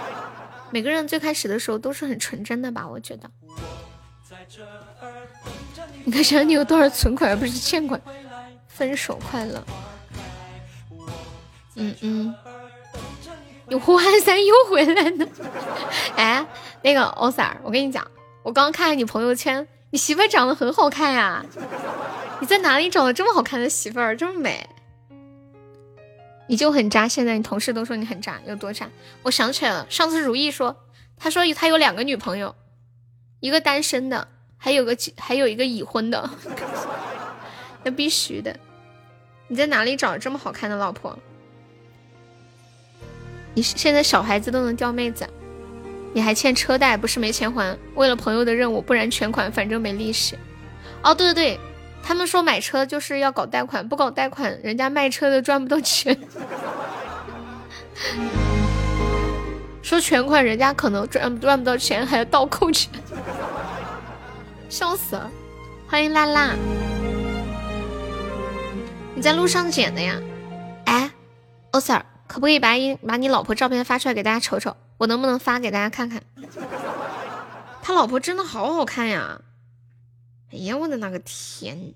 每个人最开始的时候都是很纯真的吧？我觉得。你看，想想你有多少存款，而不是欠款。分手快乐。嗯嗯。你胡汉三又回来了。哎，那个欧 Sir，我跟你讲，我刚看了你朋友圈，你媳妇长得很好看呀。你在哪里找的这么好看的媳妇儿，这么美？你就很渣，现在你同事都说你很渣，有多渣？我想起来了，上次如意说，他说他有两个女朋友，一个单身的，还有个还有一个已婚的，那必须的。你在哪里找这么好看的老婆？你现在小孩子都能钓妹子，你还欠车贷，不是没钱还，为了朋友的任务，不然全款，反正没利息。哦，对对对。他们说买车就是要搞贷款，不搞贷款，人家卖车的赚不到钱。说全款，人家可能赚赚不到钱，还要倒扣钱，笑死了！欢迎辣辣，你在路上捡的呀？哎，欧 Sir，可不可以把你把你老婆照片发出来给大家瞅瞅？我能不能发给大家看看？他老婆真的好好看呀！哎呀，我的那个天！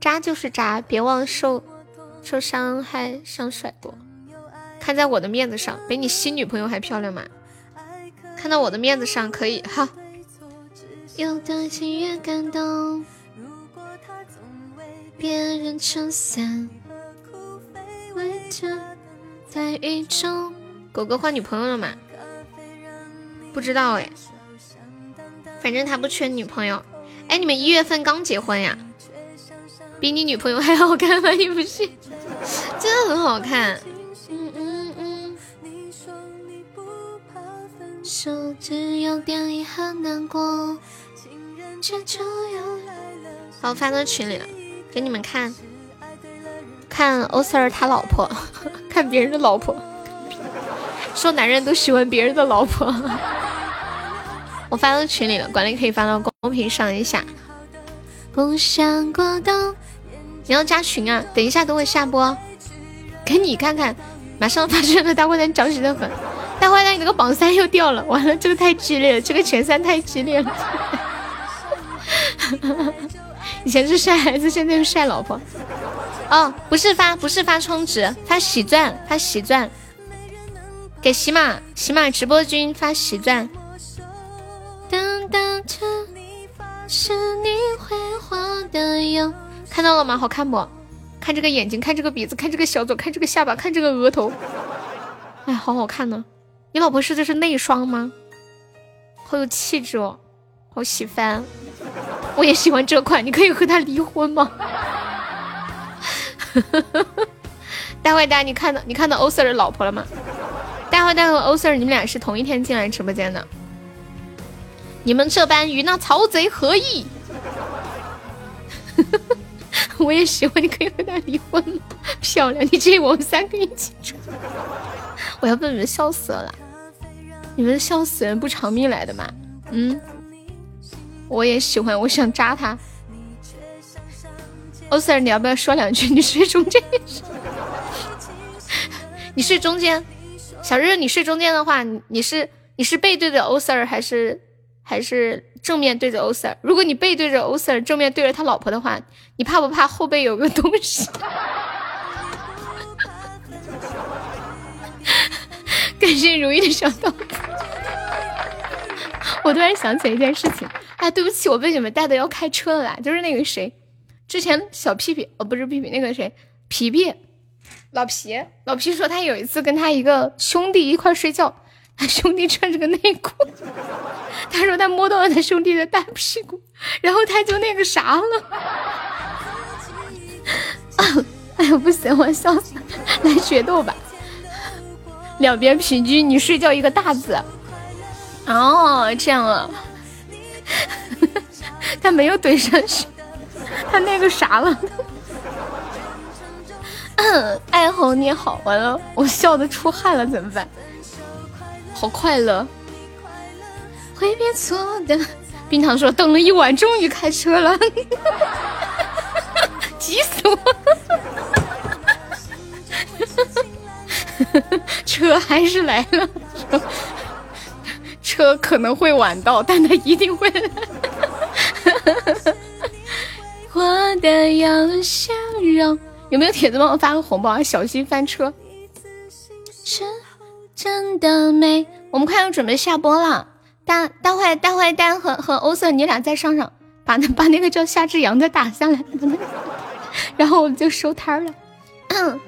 渣就是渣，别忘受受伤害上甩过。看在我的面子上，比你新女朋友还漂亮吗？看到我的面子上可以哈。有的情越感动，别人撑伞，为着在雨中。狗狗换女朋友了吗？不知道哎，反正他不缺女朋友。哎，你们一月份刚结婚呀？比你女朋友还好看吗？你不信？真的很好看。嗯嗯嗯。好，发到群里了，给你们看。看欧 Sir 他老婆，看别人的老婆。说男人都喜欢别人的老婆，我发到群里了，管理可以发到公屏上一下。不想过冬，你要加群啊！等一下，等我下播，给你看看，马上发出来大坏蛋着急的粉。大坏蛋，你那个榜三又掉了，完了，这个太激烈了，这个前三太激烈了。以前是晒孩子，现在又晒老婆。哦，不是发，不是发充值，发喜钻，发喜钻，给喜马喜马直播君发喜钻。看到了吗？好看不？看这个眼睛，看这个鼻子，看这个小嘴，看这个下巴，看这个额头。哎，好好看呢。你老婆试的是内双吗？好有气质哦，好喜欢。我也喜欢这款，你可以和他离婚吗？大坏蛋，你看到你看到欧 Sir 的老婆了吗？大坏蛋和欧 Sir，你们俩是同一天进来直播间的。你们这般与那曹贼何异？我也喜欢，你可以和他离婚吗？漂亮，你建议我们三个一起住？我要被你们笑死了！你们笑死人不偿命来的吗？嗯，我也喜欢，我想扎他。欧 Sir，你要不要说两句？你睡中间，你睡中间。小日，你睡中间的话，你是你是背对着欧 Sir 还是还是正面对着欧 Sir？如果你背对着欧 Sir，正面对着他老婆的话，你怕不怕后背有个东西？感谢如意的小刀。我突然想起一件事情，哎，对不起，我被你们带的要开车了啦，就是那个谁。之前小屁屁哦，不是屁屁，那个谁，皮皮，老皮，老皮说他有一次跟他一个兄弟一块睡觉，他兄弟穿着个内裤，他说他摸到了他兄弟的大屁股，然后他就那个啥了。哎呀，不行，我笑死，来决斗吧，两边平均，你睡觉一个大字。哦，这样啊，他没有怼上去。他那个啥了？爱好你好，完了，我笑的出汗了，怎么办？好快乐，会变错的。冰糖说等了一晚，终于开车了，急死我！车还是来了，车可能会晚到，但他一定会来。我的样笑容，有没有铁子帮我发个红包啊？小心翻车。是真的美。我们快要准备下播了，大大坏大坏蛋和和欧瑟，你俩再上上，把那把那个叫夏之阳的打下来，然后我们就收摊了。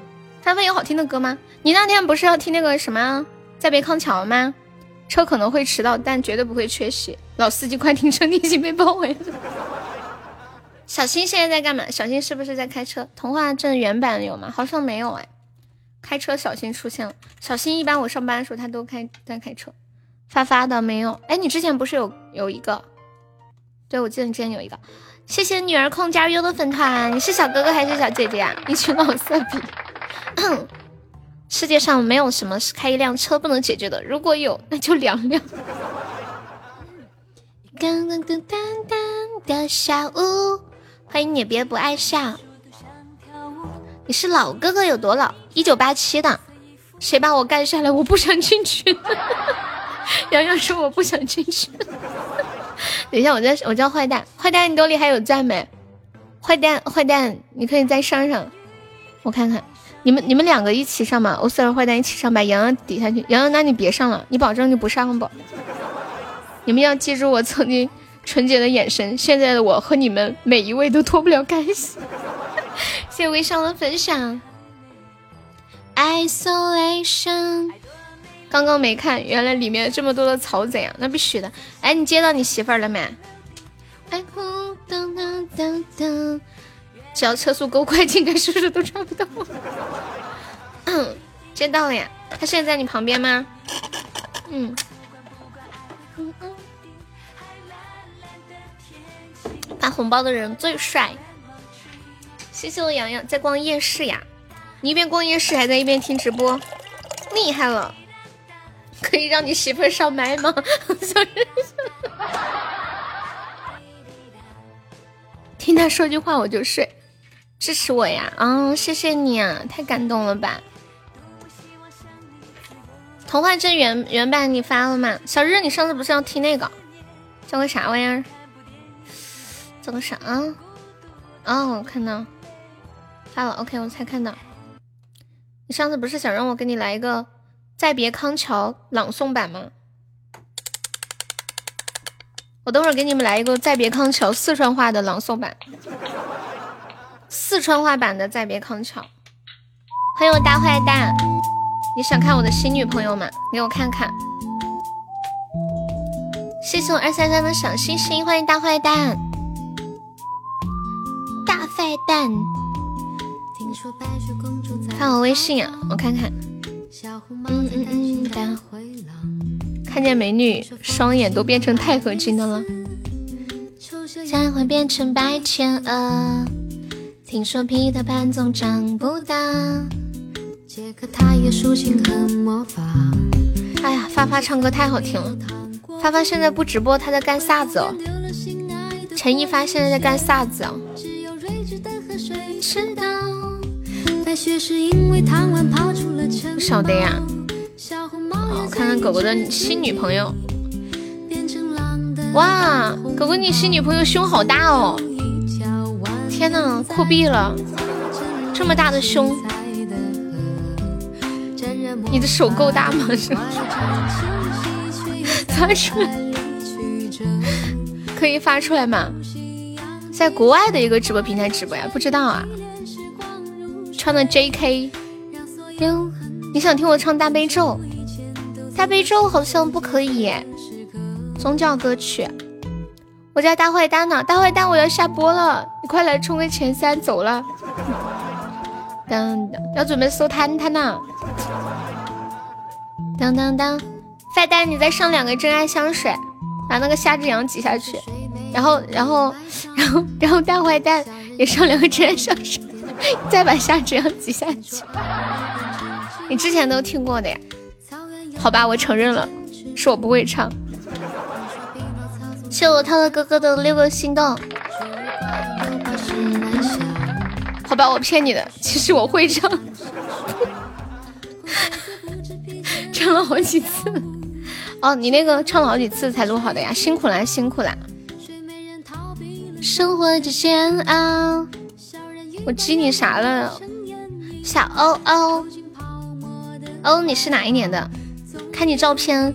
他们有好听的歌吗？你那天不是要听那个什么在别康桥吗？车可能会迟到，但绝对不会缺席。老司机快停车，你已经被包围了。小新现在在干嘛？小新是不是在开车？童话镇原版有吗？好像没有哎。开车小新出现了。小新一般我上班的时候他都开在开车。发发的没有？哎，你之前不是有有一个？对，我记得你之前有一个。谢谢女儿控加入的粉团。你是小哥哥还是小姐姐啊？一群老色逼。世界上没有什么是开一辆车不能解决的，如果有，那就两辆。噔噔噔噔噔的小屋。欢迎你别不爱笑。你是老哥哥有多老？一九八七的。谁把我干下来？我不想进去。洋洋说我不想进去。等一下，我叫我叫坏蛋，坏蛋你兜里还有钻没？坏蛋坏蛋，你可以再上上，我看看。你们你们两个一起上吧，欧四和坏蛋一起上，把洋洋抵下去。洋洋，那你别上了，你保证你不上不？你们要记住我曾经。纯洁的眼神，现在的我和你们每一位都脱不了干系。谢谢微笑的分享。Isolation，刚刚没看，原来里面这么多的草贼啊，那必须的。哎，你接到你媳妇儿了没？只要车速够快，应该叔叔都抓不到？接到了呀，他现在在你旁边吗？嗯。发红包的人最帅，谢谢我洋洋在逛夜市呀，你一边逛夜市还在一边听直播，厉害了！可以让你媳妇上麦吗？听他说句话我就睡，支持我呀！啊，谢谢你啊，太感动了吧！童话镇原原版你发了吗？小日，你上次不是要听那个叫个啥玩意儿？叫个啥啊？哦，我看到发了，OK，我才看到。你上次不是想让我给你来一个《再别康桥》朗诵版吗？我等会儿给你们来一个《再别康桥》四川话的朗诵版，四川话版的《再别康桥》。欢迎我大坏蛋，你想看我的新女朋友吗？给我看看。谢谢我二三三的小心心，欢迎大坏蛋，大坏蛋。看我微信啊，我看看。嗯嗯嗯，的。看见美女，双眼都变成钛合金的了。才会变成白天鹅。听说彼得潘总长不大。杰克他也竖琴和魔法。哎呀，发发唱歌太好听了。发发现在不直播，他在干啥子哦？陈一发现在在干啥子哦？不晓得呀。哦，看看狗狗的新女朋友。哇，狗狗你新女朋友胸好大哦！天呐，酷毙了！这么大的胸，你的手够大吗是？发出来，可以发出来吗？在国外的一个直播平台直播呀？不知道啊。穿的 J.K. 哟，你想听我唱大悲咒？大悲咒好像不可以，宗教歌曲。我叫大坏蛋呢，大坏蛋，我要下播了，你快来冲个前三，走了。当当，要准备收摊摊呢。当当当。坏蛋，你再上两个真爱香水，把那个夏之阳挤下去，然后，然后，然后，然后大坏蛋也上两个真爱香水，再把夏之阳挤下去。你之前都听过的呀？好吧，我承认了，是我不会唱。谢我涛涛哥哥的六个心动。好吧，我骗你的，其实我会唱，唱了好几次。哦，你那个唱了好几次才录好的呀，辛苦啦，辛苦啦。生活之煎熬，我记你啥了？小欧欧，欧，你是哪一年的？看你照片，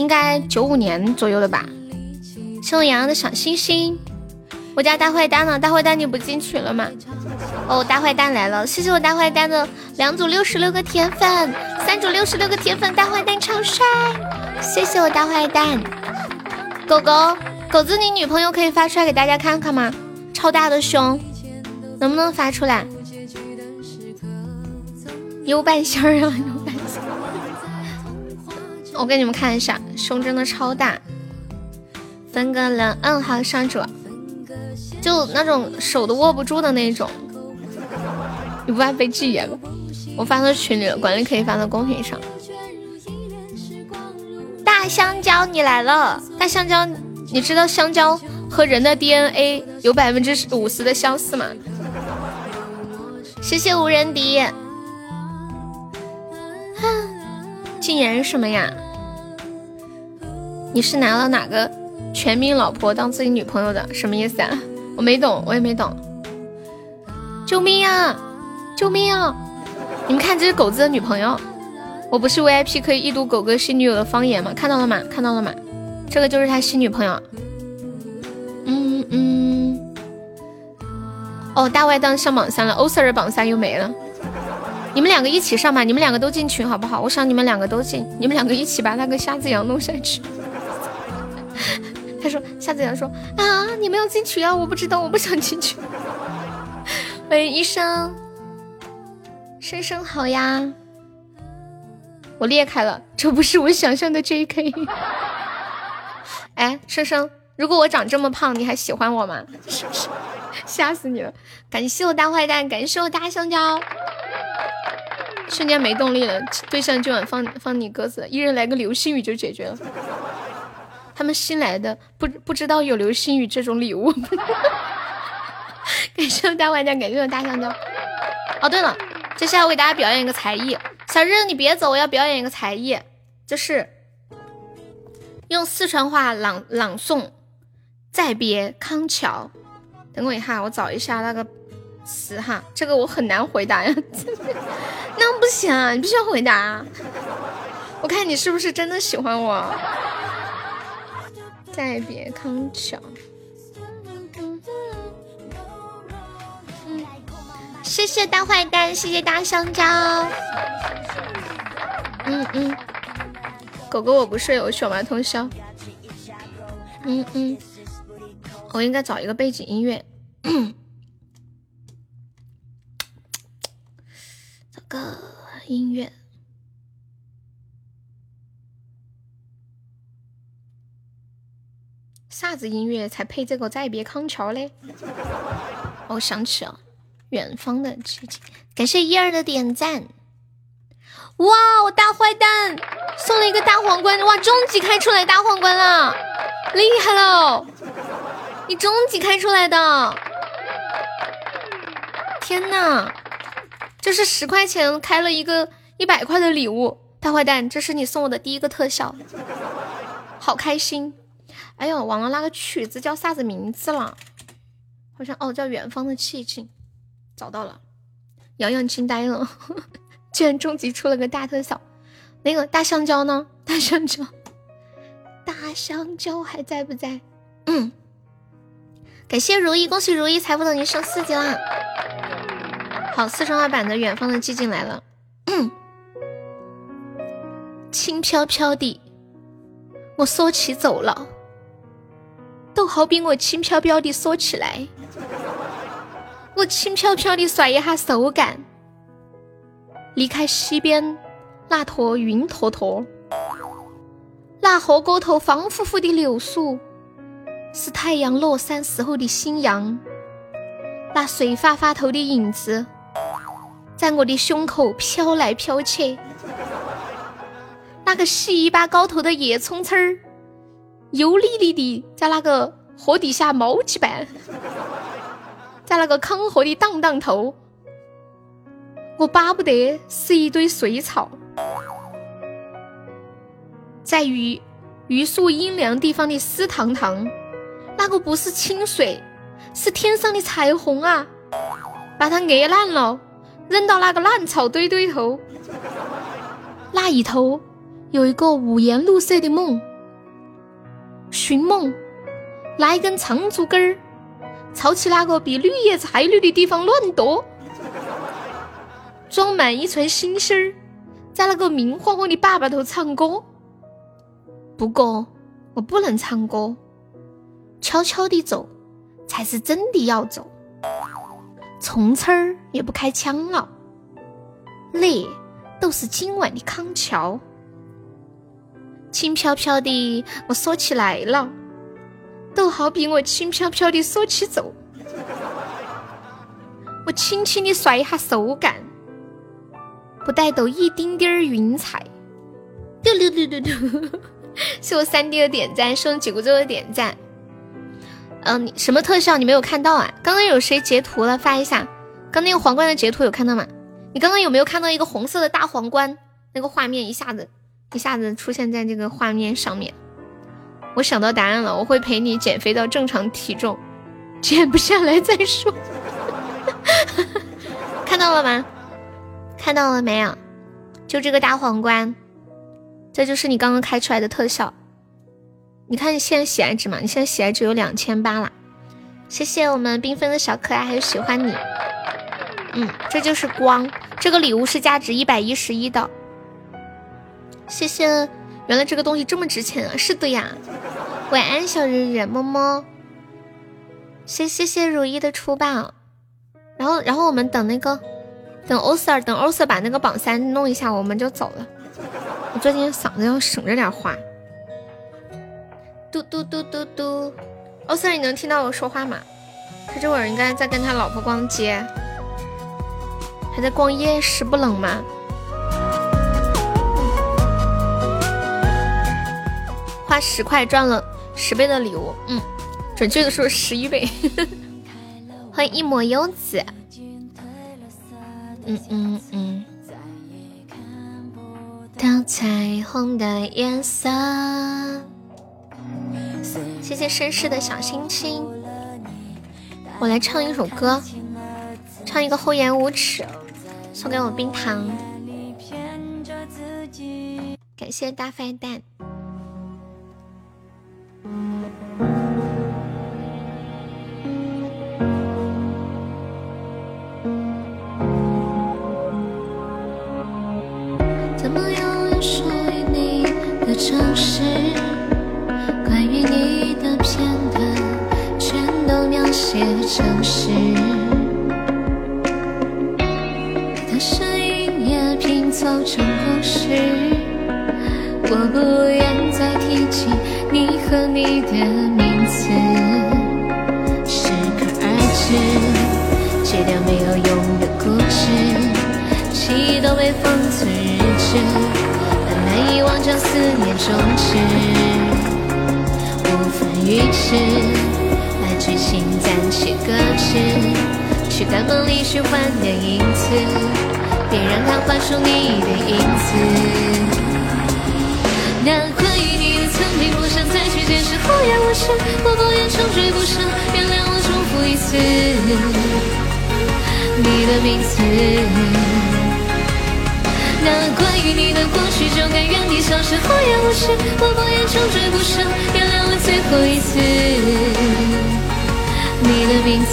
应该九五年左右的吧。谢我洋洋的小星星。我家大坏蛋呢？大坏蛋你不进群了吗？哦，大坏蛋来了！谢谢我大坏蛋的两组六十六个铁粉，三组六十六个铁粉，大坏蛋超帅！谢谢我大坏蛋。狗狗狗子，你女朋友可以发出来给大家看看吗？超大的胸，能不能发出来？优半仙儿啊，优半仙。我给你们看一下，胸真的超大。分个人，嗯，好，上主。就那种手都握不住的那种，你不怕被禁言吗？我发到群里了，管理可以发到公屏上。大香蕉，你来了！大香蕉，你知道香蕉和人的 DNA 有百分之五十的相似吗？谢谢无人敌。禁言什么呀？你是拿了哪个全民老婆当自己女朋友的？什么意思啊？我没懂，我也没懂。救命啊！救命啊！你们看，这是狗子的女朋友。我不是 VIP 可以一睹狗哥新女友的方言吗？看到了吗？看到了吗？这个就是他新女朋友。嗯嗯。哦，大外档上榜三了，欧 Sir 榜三又没了。你们两个一起上吧，你们两个都进群好不好？我想你们两个都进，你们两个一起把那个夏子羊弄下去。他说：“夏子阳说啊，你没有进群啊，我不知道，我不想进群。”欢迎医生，生生好呀！我裂开了，这不是我想象的 J.K。哎，生生，如果我长这么胖，你还喜欢我吗？吓死你了！感谢我大坏蛋，感谢我大香蕉。瞬间没动力了，对象今晚放放你鸽子，一人来个流星雨就解决了。他们新来的不不知道有流星雨这种礼物，感谢我大玩家，感谢我大香蕉。哦，对了，接下来我给大家表演一个才艺，小日你别走，我要表演一个才艺，就是用四川话朗朗诵再别康桥。等我一下，我找一下那个词哈，这个我很难回答呀。那不行啊，你必须要回答。我看你是不是真的喜欢我。再别康桥。谢谢大坏蛋，谢谢大香蕉。嗯嗯，狗狗我不睡，我去玩通宵。嗯嗯，我应该找一个背景音乐。找个音乐。啥子音乐才配这个再别康桥嘞？我想起了远方的寂静。感谢一二的点赞。哇，我大坏蛋送了一个大皇冠，哇，终极开出来大皇冠了，厉害喽！你终极开出来的，天呐，这是十块钱开了一个一百块的礼物，大坏蛋，这是你送我的第一个特效，好开心。哎呦，忘了那个曲子叫啥子名字了？好像哦，叫《远方的寂静》。找到了，洋洋惊呆了，居然终极出了个大特效。那个大香蕉呢？大香蕉，大香蕉还在不在？嗯，感谢如意，恭喜如意，财富等级升四级啦！好，四川话版的《远方的寂静》来了。轻飘飘的，我缩起走了。都好比我轻飘飘的缩起来，我轻飘飘的甩一下手感，离开西边那坨云坨坨，那河沟头方乎乎的柳树，是太阳落山时候的新阳，那水发发头的影子，在我的胸口飘来飘去，那个细一把高头的叶葱刺儿。油腻腻的，在那个河底下毛几瓣，在那个康河的荡荡头，我巴不得是一堆水草，在榆榆树阴凉地方的湿堂堂，那个不是清水，是天上的彩虹啊！把它捏烂了，扔到那个烂草堆堆头，那一头有一个五颜六色的梦。寻梦，拿一根长竹竿儿，朝起那个比绿叶子还绿的地方乱夺，装满一船星星儿，在那个明晃晃的坝坝头唱歌。不过我不能唱歌，悄悄地走才是真的要走。从此儿也不开枪了，那都是今晚的康桥。轻飘飘的，我缩起来了，都好比我轻飘飘的缩起走。我轻轻的甩一下手感，不带走一丁点儿云彩。嘟嘟嘟嘟嘟，谢我三弟的点赞，谢我几姑舅的点赞。嗯，你什么特效你没有看到啊？刚刚有谁截图了？发一下。刚那个皇冠的截图有看到吗？你刚刚有没有看到一个红色的大皇冠？那个画面一下子。一下子出现在这个画面上面，我想到答案了，我会陪你减肥到正常体重，减不下来再说。看到了吗？看到了没有？就这个大皇冠，这就是你刚刚开出来的特效。你看你现在喜爱值嘛？你现在喜爱值有两千八了。谢谢我们缤纷的小可爱，还有喜欢你。嗯，这就是光，这个礼物是价值一百一十一的。谢谢，原来这个东西这么值钱啊！是的呀，晚安小人人，么么。谢谢谢如意的出榜，然后然后我们等那个，等欧 Sir 等欧 Sir 把那个榜三弄一下，我们就走了。我最近嗓子要省着点话。嘟嘟嘟嘟嘟，欧 Sir 你能听到我说话吗？他这会儿应该在跟他老婆逛街，还在逛夜市，不冷吗？花十块赚了十倍的礼物，嗯，准确的说十一倍。欢迎一抹幽子，嗯嗯嗯。到彩虹的颜色，谢谢绅士的小心心。我来唱一首歌，唱一个厚颜无耻，送给我冰糖。感谢大坏蛋。怎么拥有属于你的城市？关于你的片段，全都描写成诗。你的声音也拼凑成故事。我不愿再提起和你的名字，适可而止，戒掉没有用的固执，记忆都被封存日志，但难以忘将思念终止，无法预知，把剧情暂且搁置，去看梦里虚幻的影子，别让它画出你的影子。那关于你的曾经，不想再去解释，厚颜无耻，我不愿穷追不舍，原谅我重复一次你的名字。那关于你的过去，就该原地消失，厚颜无耻，我不愿穷追不舍，原谅我最后一次你的名字。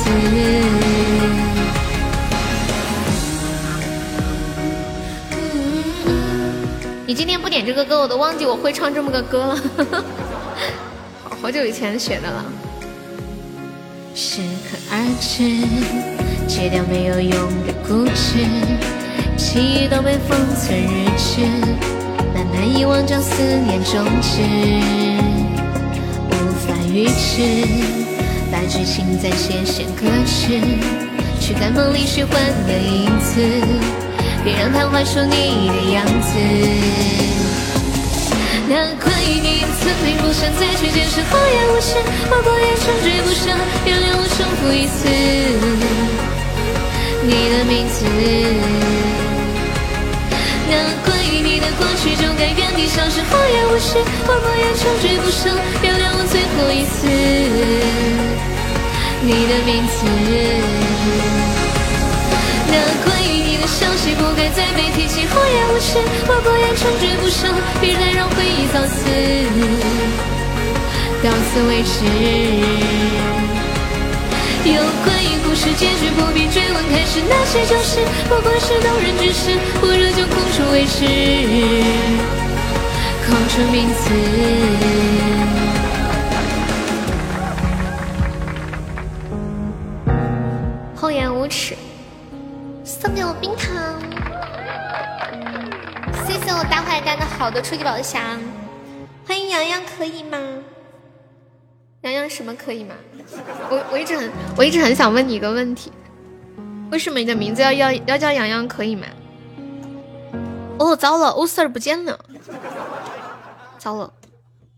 不点这个歌，我都忘记我会唱这么个歌了，好 好久以前学的了。适可而止，戒掉没有用的固执，记忆都被封存日志，那难以忘将思念终止，无法预知，把剧情暂且先搁置，去看梦里虚幻的影子。别让它幻出你的样子。那关于你的曾经，不想再去解释，厚颜无耻，我不愿穷追不舍，原谅我重复一次。你的名字。那关于你的过去，就该原地消失，厚颜无耻，我不愿穷追不舍，原谅我最后一次。你的名字。那关于你的消息不该再被提起，厚颜无耻，我不愿穷追不舍，别再让回忆早死，到此为止。有关于故事结局不必追问，开始那些旧事不过是动人之事，不如就空出为止，空出名字。好的初级宝箱，欢迎洋洋，可以吗？洋洋什么可以吗？我我一直很我一直很想问你一个问题，为什么你的名字要要要叫洋洋可以吗？哦，糟了，欧 Sir 不见了，糟了，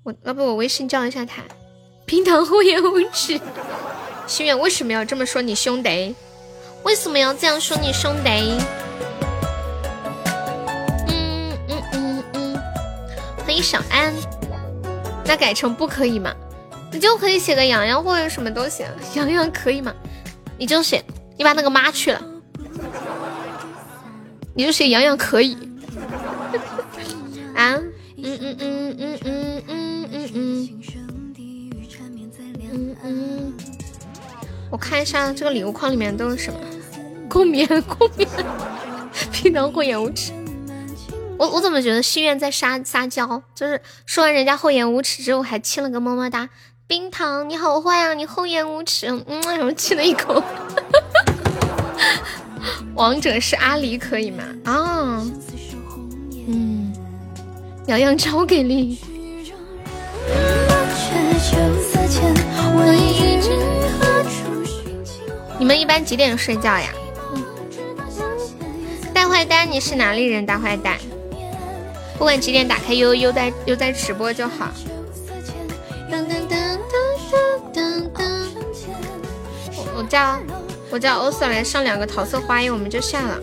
我要不我微信叫一下他，冰糖厚颜无耻，心愿为什么要这么说你兄弟？为什么要这样说你兄弟？迎小安。那改成不可以吗？你就可以写个洋洋或者什么都行，洋洋可以吗？你就写，你把那个妈去了，你就写洋洋可以。啊？嗯嗯嗯嗯嗯嗯嗯嗯嗯嗯。我看一下这个礼物框里面都是什么。共眠，共眠，平常厚颜无耻。我我怎么觉得心愿在撒撒娇？就是说完人家厚颜无耻之后，还亲了个么么哒。冰糖，你好坏啊！你厚颜无耻，嗯，然后亲了一口。王者是阿狸，可以吗？啊，嗯，洋洋超给力。你们一般几点睡觉呀？大坏蛋，你是哪里人？大坏蛋，不管几点打开悠悠在悠在直播就好。我我叫我叫欧 Sir 来上两个桃色花叶，我们就下了。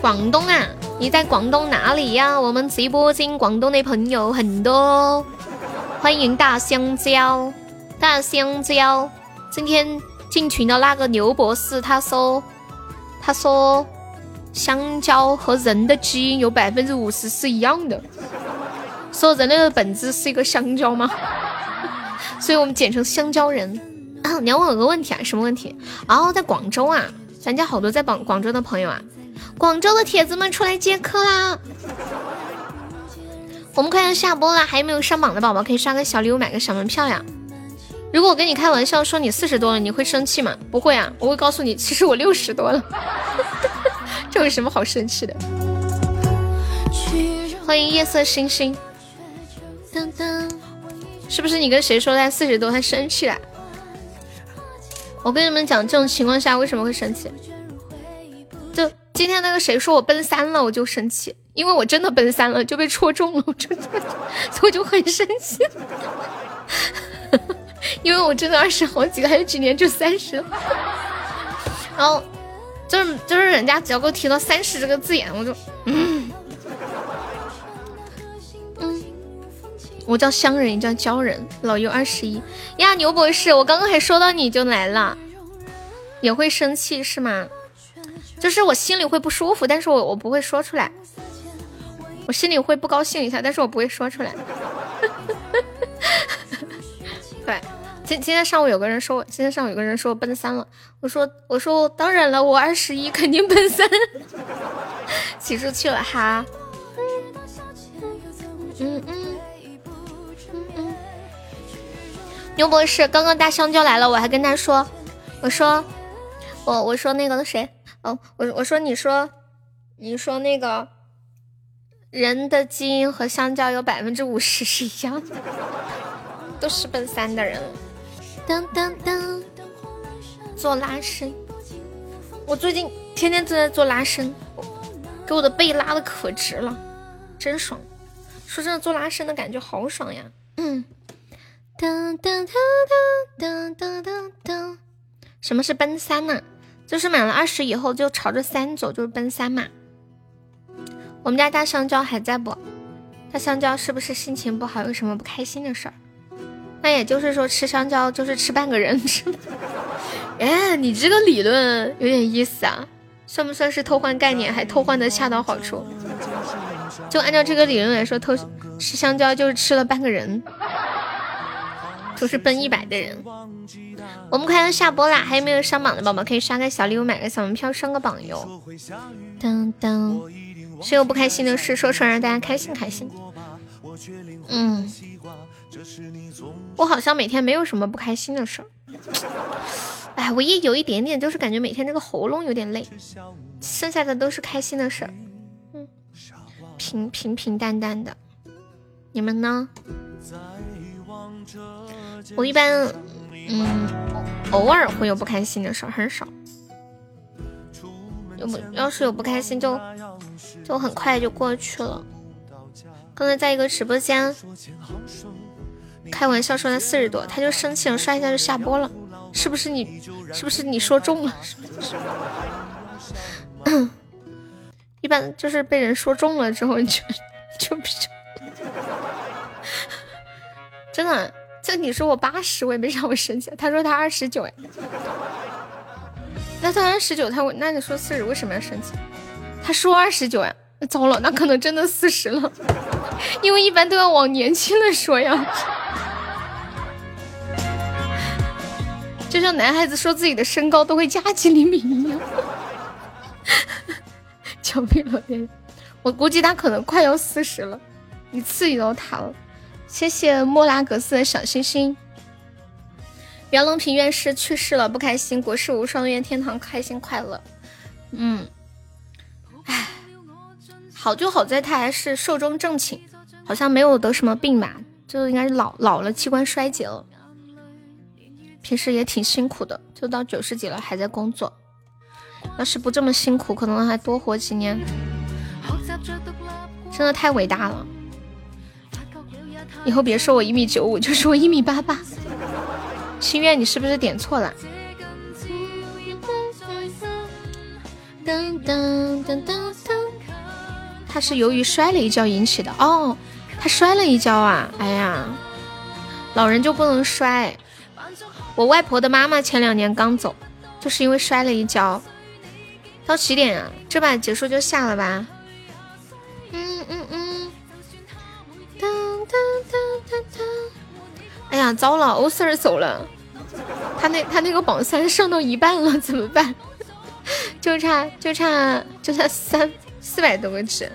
广东啊，你在广东哪里呀？我们直播间广东的朋友很多。欢迎大香蕉，大香蕉。今天进群的那个牛博士，他说，他说香蕉和人的基因有百分之五十是一样的，说人类的本质是一个香蕉吗？所以我们简称香蕉人。你要问我个问题啊？什么问题？哦，在广州啊，咱家好多在广广州的朋友啊，广州的铁子们出来接客啦！我们快要下播了，还有没有上榜的宝宝可以刷个小礼物，买个小门票呀？如果我跟你开玩笑说你四十多了，你会生气吗？不会啊，我会告诉你，其实我六十多了。这有什么好生气的？欢迎夜色星星。是不是你跟谁说他四十多，他生气了？我跟你们讲，这种情况下为什么会生气？就今天那个谁说我奔三了，我就生气。因为我真的奔三了，就被戳中了，所以我就很生气。因为我真的二十好几个，还有几年就三十了。然后就是就是人家只要给我提到三十这个字眼，我就嗯。我叫香人，也叫鲛人。老优二十一呀，牛博士，我刚刚还说到你就来了，也会生气是吗？就是我心里会不舒服，但是我我不会说出来。我心里会不高兴一下，但是我不会说出来。今今天上午有个人说我，今天上午有个人说我奔三了，我说我说当然了，我二十一肯定奔三，骑出去了哈。嗯嗯嗯嗯。牛博士，刚刚大香蕉来了，我还跟他说，我说我我说那个谁，哦，我我说你说你说那个。人的基因和香蕉有百分之五十是一样的，都是奔三的人。噔噔噔，做拉伸，我最近天天都在做拉伸，给我的背拉的可直了，真爽。说真的，做拉伸的感觉好爽呀。嗯。噔噔噔噔噔噔噔。什么是奔三呢？就是满了二十以后就朝着三走，就是奔三嘛。我们家大香蕉还在不？大香蕉是不是心情不好？有什么不开心的事儿？那也就是说，吃香蕉就是吃半个人，是吗？哎，你这个理论有点意思啊，算不算是偷换概念？还偷换的恰到好处？就按照这个理论来说，偷吃香蕉就是吃了半个人，就是奔一百的人。我们快要下播啦，还有没有上榜的宝宝可以刷个小礼物，买个小门票上个榜哟。当当。谁有不开心的事说出来，让大家开心开心。嗯，我好像每天没有什么不开心的事儿。哎，唯一有一点点就是感觉每天这个喉咙有点累，剩下的都是开心的事儿。嗯，平平平淡淡的。你们呢？我一般，嗯，偶尔会有不开心的事儿，很少。要不要是有不开心就就很快就过去了。刚才在一个直播间开玩笑说他四十多，他就生气了，刷一下就下播了。是不是你？是不是你说中了？一般就是被人说中了之后就就比较真的。就你说我八十，我也没让我生气。他说他二十九，哎。那他二十九，他那你说四十为什么要生气？他说二十九呀，糟了，那可能真的四十了，因为一般都要往年轻的说呀。就像男孩子说自己的身高都会加几厘米一样。救命了！我估计他可能快要四十了，你刺激到他了。谢谢莫拉格斯的小星星。袁隆平院士去世了，不开心。国士无双，愿天堂开心快乐。嗯，唉，好就好在他还是寿终正寝，好像没有得什么病吧，就应该是老老了，器官衰竭了。平时也挺辛苦的，就到九十几了还在工作。要是不这么辛苦，可能还多活几年。真的太伟大了。以后别说我一米九五，就说我一米八八。心愿，你是不是点错了？噔噔噔噔噔他是由于摔了一跤引起的哦，他摔了一跤啊！哎呀，老人就不能摔。我外婆的妈妈前两年刚走，就是因为摔了一跤。到几点啊？这把结束就下了吧？嗯嗯嗯。当当当当当。哎呀，糟了，欧 Sir 走了，他那他那个榜三上到一半了，怎么办？就差就差就差三四百多个值。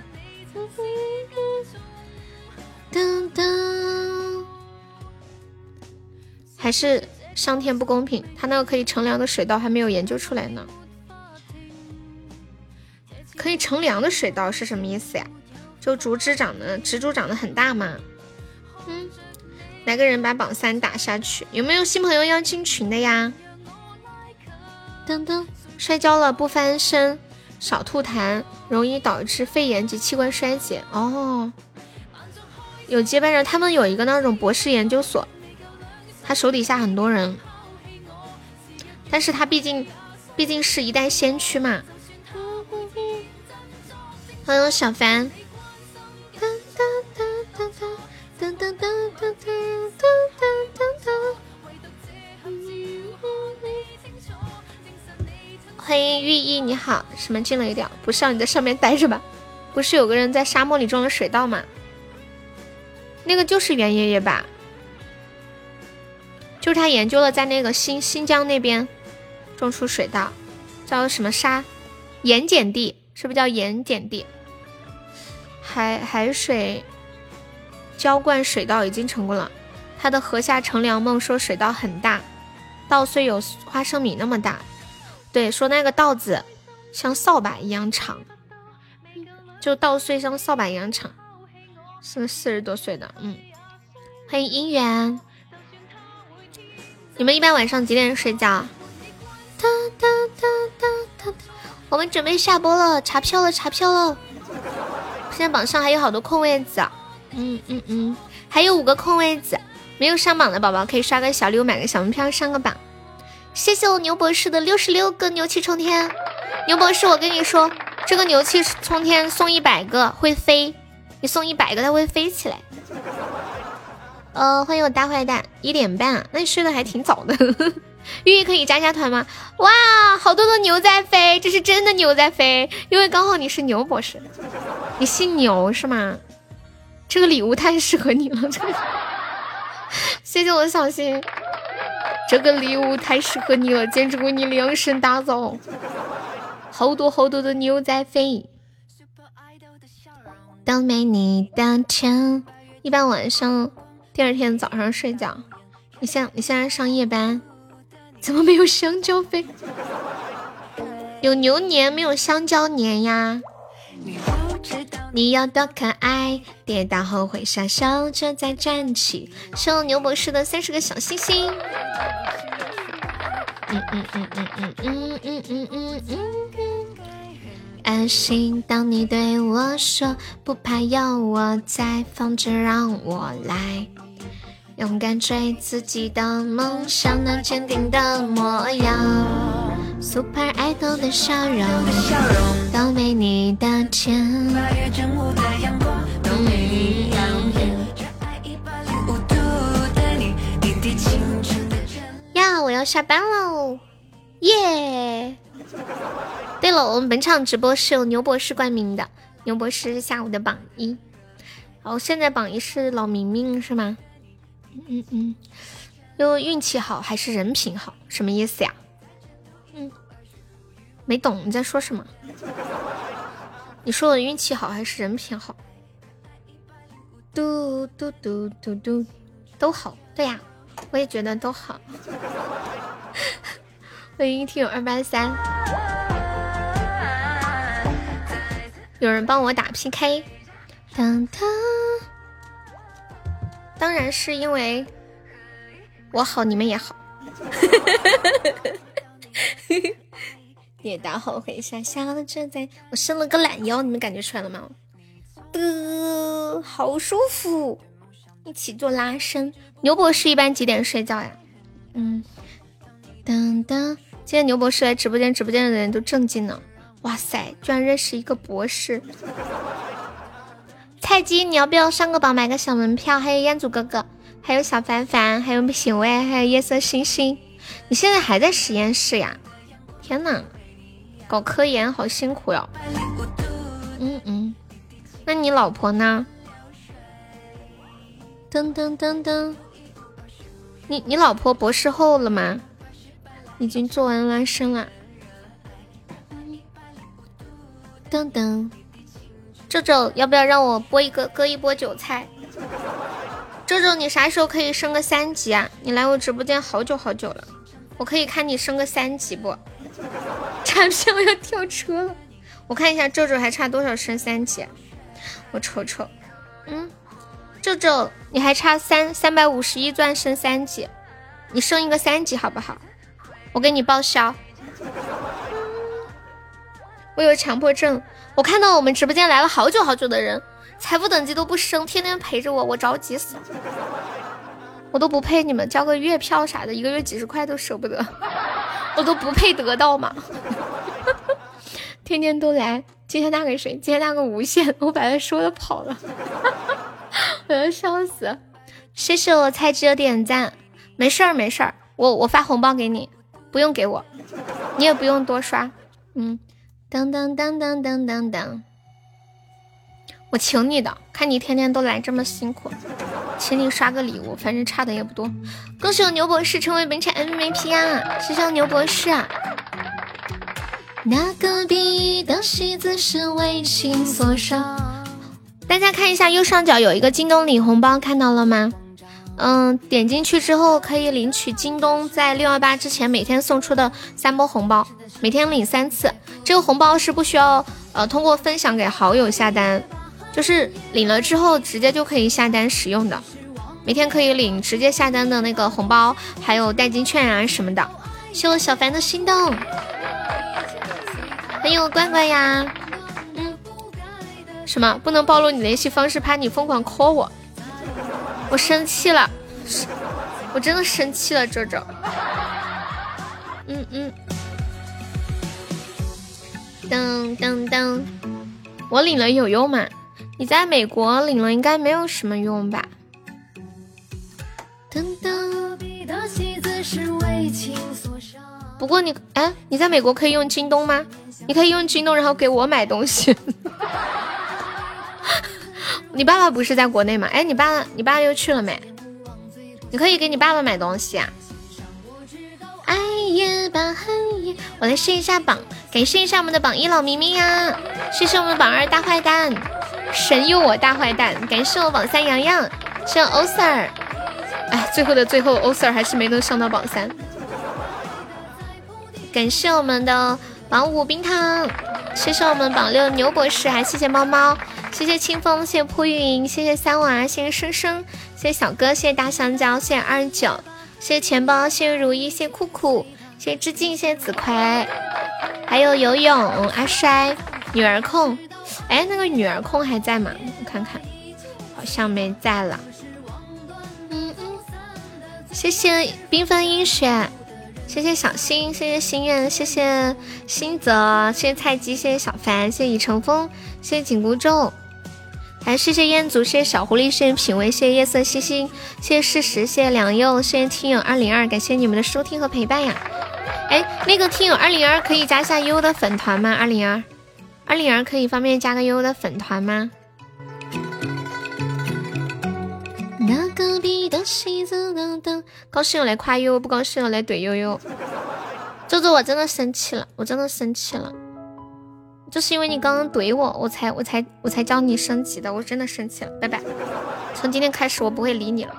噔噔，还是上天不公平，他那个可以乘凉的水稻还没有研究出来呢。可以乘凉的水稻是什么意思呀？就竹枝长得植株长得很大吗？嗯，来个人把榜三打下去，有没有新朋友要进群的呀？噔噔，摔跤了不翻身，少吐痰，容易导致肺炎及器官衰竭。哦。有接班人，他们有一个那种博士研究所，他手底下很多人，但是他毕竟毕竟是一代先驱嘛。欢迎小凡。欢迎寓意，你好，什么进了一点？不上你在上面待着吧。不是有个人在沙漠里种了水稻吗？那个就是袁爷爷吧，就是他研究了在那个新新疆那边种出水稻，叫什么沙盐碱地，是不是叫盐碱地？海海水浇灌水稻已经成功了，他的河下乘凉梦说水稻很大，稻穗有花生米那么大，对，说那个稻子像扫把一样长，就稻穗像扫把一样长。是个四十多岁的，嗯，欢迎姻缘。你们一般晚上几点睡觉？哒哒哒哒哒。我们准备下播了，查票了，查票了。现在榜上还有好多空位子，嗯嗯嗯，还有五个空位子，没有上榜的宝宝可以刷个小礼物，买个小门票上个榜。谢谢我牛博士的六十六个牛气冲天。牛博士，我跟你说，这个牛气冲天送一百个会飞。送一百个，它会飞起来。呃，欢迎我大坏蛋，一点半，那你睡得还挺早的。玉玉可以加加团吗？哇，好多的牛在飞，这是真的牛在飞，因为刚好你是牛博士，你姓牛是吗？这个礼物太适合你了，这个。谢谢我的小新，这个礼物太适合你了，简直为你量身打造。好多好多的牛在飞。都没你的甜。一般晚上，第二天早上睡觉。你现你现在上夜班，怎么没有香蕉飞？有牛年没有香蕉年呀？你有多可爱？跌倒后会傻笑着再站起。收牛博士的三十个小星星。嗯嗯嗯嗯嗯嗯嗯嗯嗯嗯。安心，当你对我说不怕有我在，放着让我来，勇敢追自己的梦想，那坚定的模样，Super Idol 的笑容都没你的甜。呀，我要下班喽，耶！对了，我们本场直播是由牛博士冠名的，牛博士下午的榜一，好，现在榜一是老明明是吗？嗯嗯，又运气好还是人品好？什么意思呀？嗯，没懂你在说什么？你说我运气好还是人品好？嘟嘟嘟嘟嘟，都好，对呀，我也觉得都好。欢迎听友二八三，有人帮我打 PK，当当，当然是因为我好，你们也好。跌打后会傻笑的站在，我伸了个懒腰，你们感觉出来了吗？的，好舒服，一起做拉伸。牛博士一般几点睡觉呀？嗯。当当，今天牛博士来直播间，直播间的人都震惊了。哇塞，居然认识一个博士！菜鸡，你要不要上个榜买个小门票？还有彦祖哥哥，还有小凡凡，还有品味，还有夜色星星。你现在还在实验室呀？天呐，搞科研好辛苦哟。嗯嗯，那你老婆呢？噔噔噔噔，你你老婆博士后了吗？已经做完拉伸了。噔噔，周周要不要让我播一个割一波韭菜？周周，你啥时候可以升个三级啊？你来我直播间好久好久了，我可以看你升个三级不？差票要跳车了，我看一下周周还差多少升三级，我瞅瞅，嗯，周周你还差三三百五十一钻升三级，你升一个三级好不好？我给你报销。我有强迫症，我看到我们直播间来了好久好久的人，财富等级都不升，天天陪着我，我着急死了。我都不配你们交个月票啥的，一个月几十块都舍不得，我都不配得到吗？天天都来，今天那个谁？今天那个无限，我把他说的跑了，我要笑死。谢谢我菜鸡的点赞，没事儿没事儿，我我发红包给你，不用给我，你也不用多刷，嗯。当当当当当当当，我请你的，看你天天都来这么辛苦，请你刷个礼物，反正差的也不多。恭喜我牛博士成为本场 MVP 啊！谢谢我牛博士。那隔壁的席子是微信锁上。大家看一下右上角有一个京东领红包，看到了吗？嗯，点进去之后可以领取京东在六幺八之前每天送出的三波红包，每天领三次。这个红包是不需要呃通过分享给好友下单，就是领了之后直接就可以下单使用的。每天可以领直接下单的那个红包，还有代金券啊什么的。谢我小凡的心动，欢迎我乖乖呀。什么不能暴露你联系方式，怕你疯狂 call 我。我生气了，我真的生气了，周周。嗯嗯，噔噔噔，我领了有用吗？你在美国领了应该没有什么用吧？不过你哎，你在美国可以用京东吗？你可以用京东，然后给我买东西。你爸爸不是在国内吗？哎，你爸你爸又去了没？你可以给你爸爸买东西啊。爱也罢，恨也。我来试一下榜，感谢一下我们的榜一老咪咪呀，谢谢我们的榜二大坏蛋，神佑我大坏蛋，感谢我榜三洋洋，谢欧 Sir。哎，最后的最后，欧 Sir 还是没能上到榜三。感谢我们的榜五冰糖，谢谢我们榜六牛博士，还谢谢猫猫。谢谢清风，谢谢扑云，谢谢三娃，谢谢生生，谢谢小哥，谢谢大香蕉，谢谢二十九，谢谢钱包，谢谢如意，谢谢酷酷，谢谢致敬，谢谢子葵，还有游泳阿衰，女儿控，哎，那个女儿控还在吗？我看看，好像没在了。嗯嗯，谢谢缤纷音雪，谢谢小新，谢谢心愿，谢谢新泽，谢谢菜鸡，谢谢小凡，谢谢已成风，谢谢紧箍咒。来，谢谢彦祖，谢谢小狐狸，谢谢品味，谢谢夜色星星，谢谢事实，谢谢良佑，谢谢听友二零二，感谢你们的收听和陪伴呀！哎，那个听友二零二可以加下悠悠的粉团吗？二零二，二零二可以方便加个悠悠的粉团吗？那隔壁的戏子等等，高兴了来夸悠悠，不高兴了来怼悠悠。周周，我真的生气了，我真的生气了。就是因为你刚刚怼我，我才我才我才教你升级的，我真的生气了，拜拜。从今天开始我不会理你了。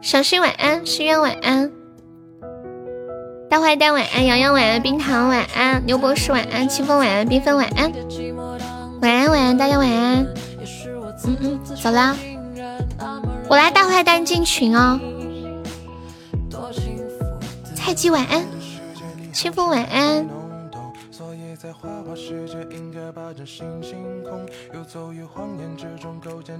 小薰晚安，心愿晚安，大坏蛋晚安，洋洋晚安，冰糖晚安，牛博士晚安，清风晚安，缤纷晚安，晚安晚安，大家晚安。嗯嗯，走啦，我拉大坏蛋进群哦。菜鸡晚安，清风晚安。在花花世界，应该把真心清空，游走于谎言之中，构建。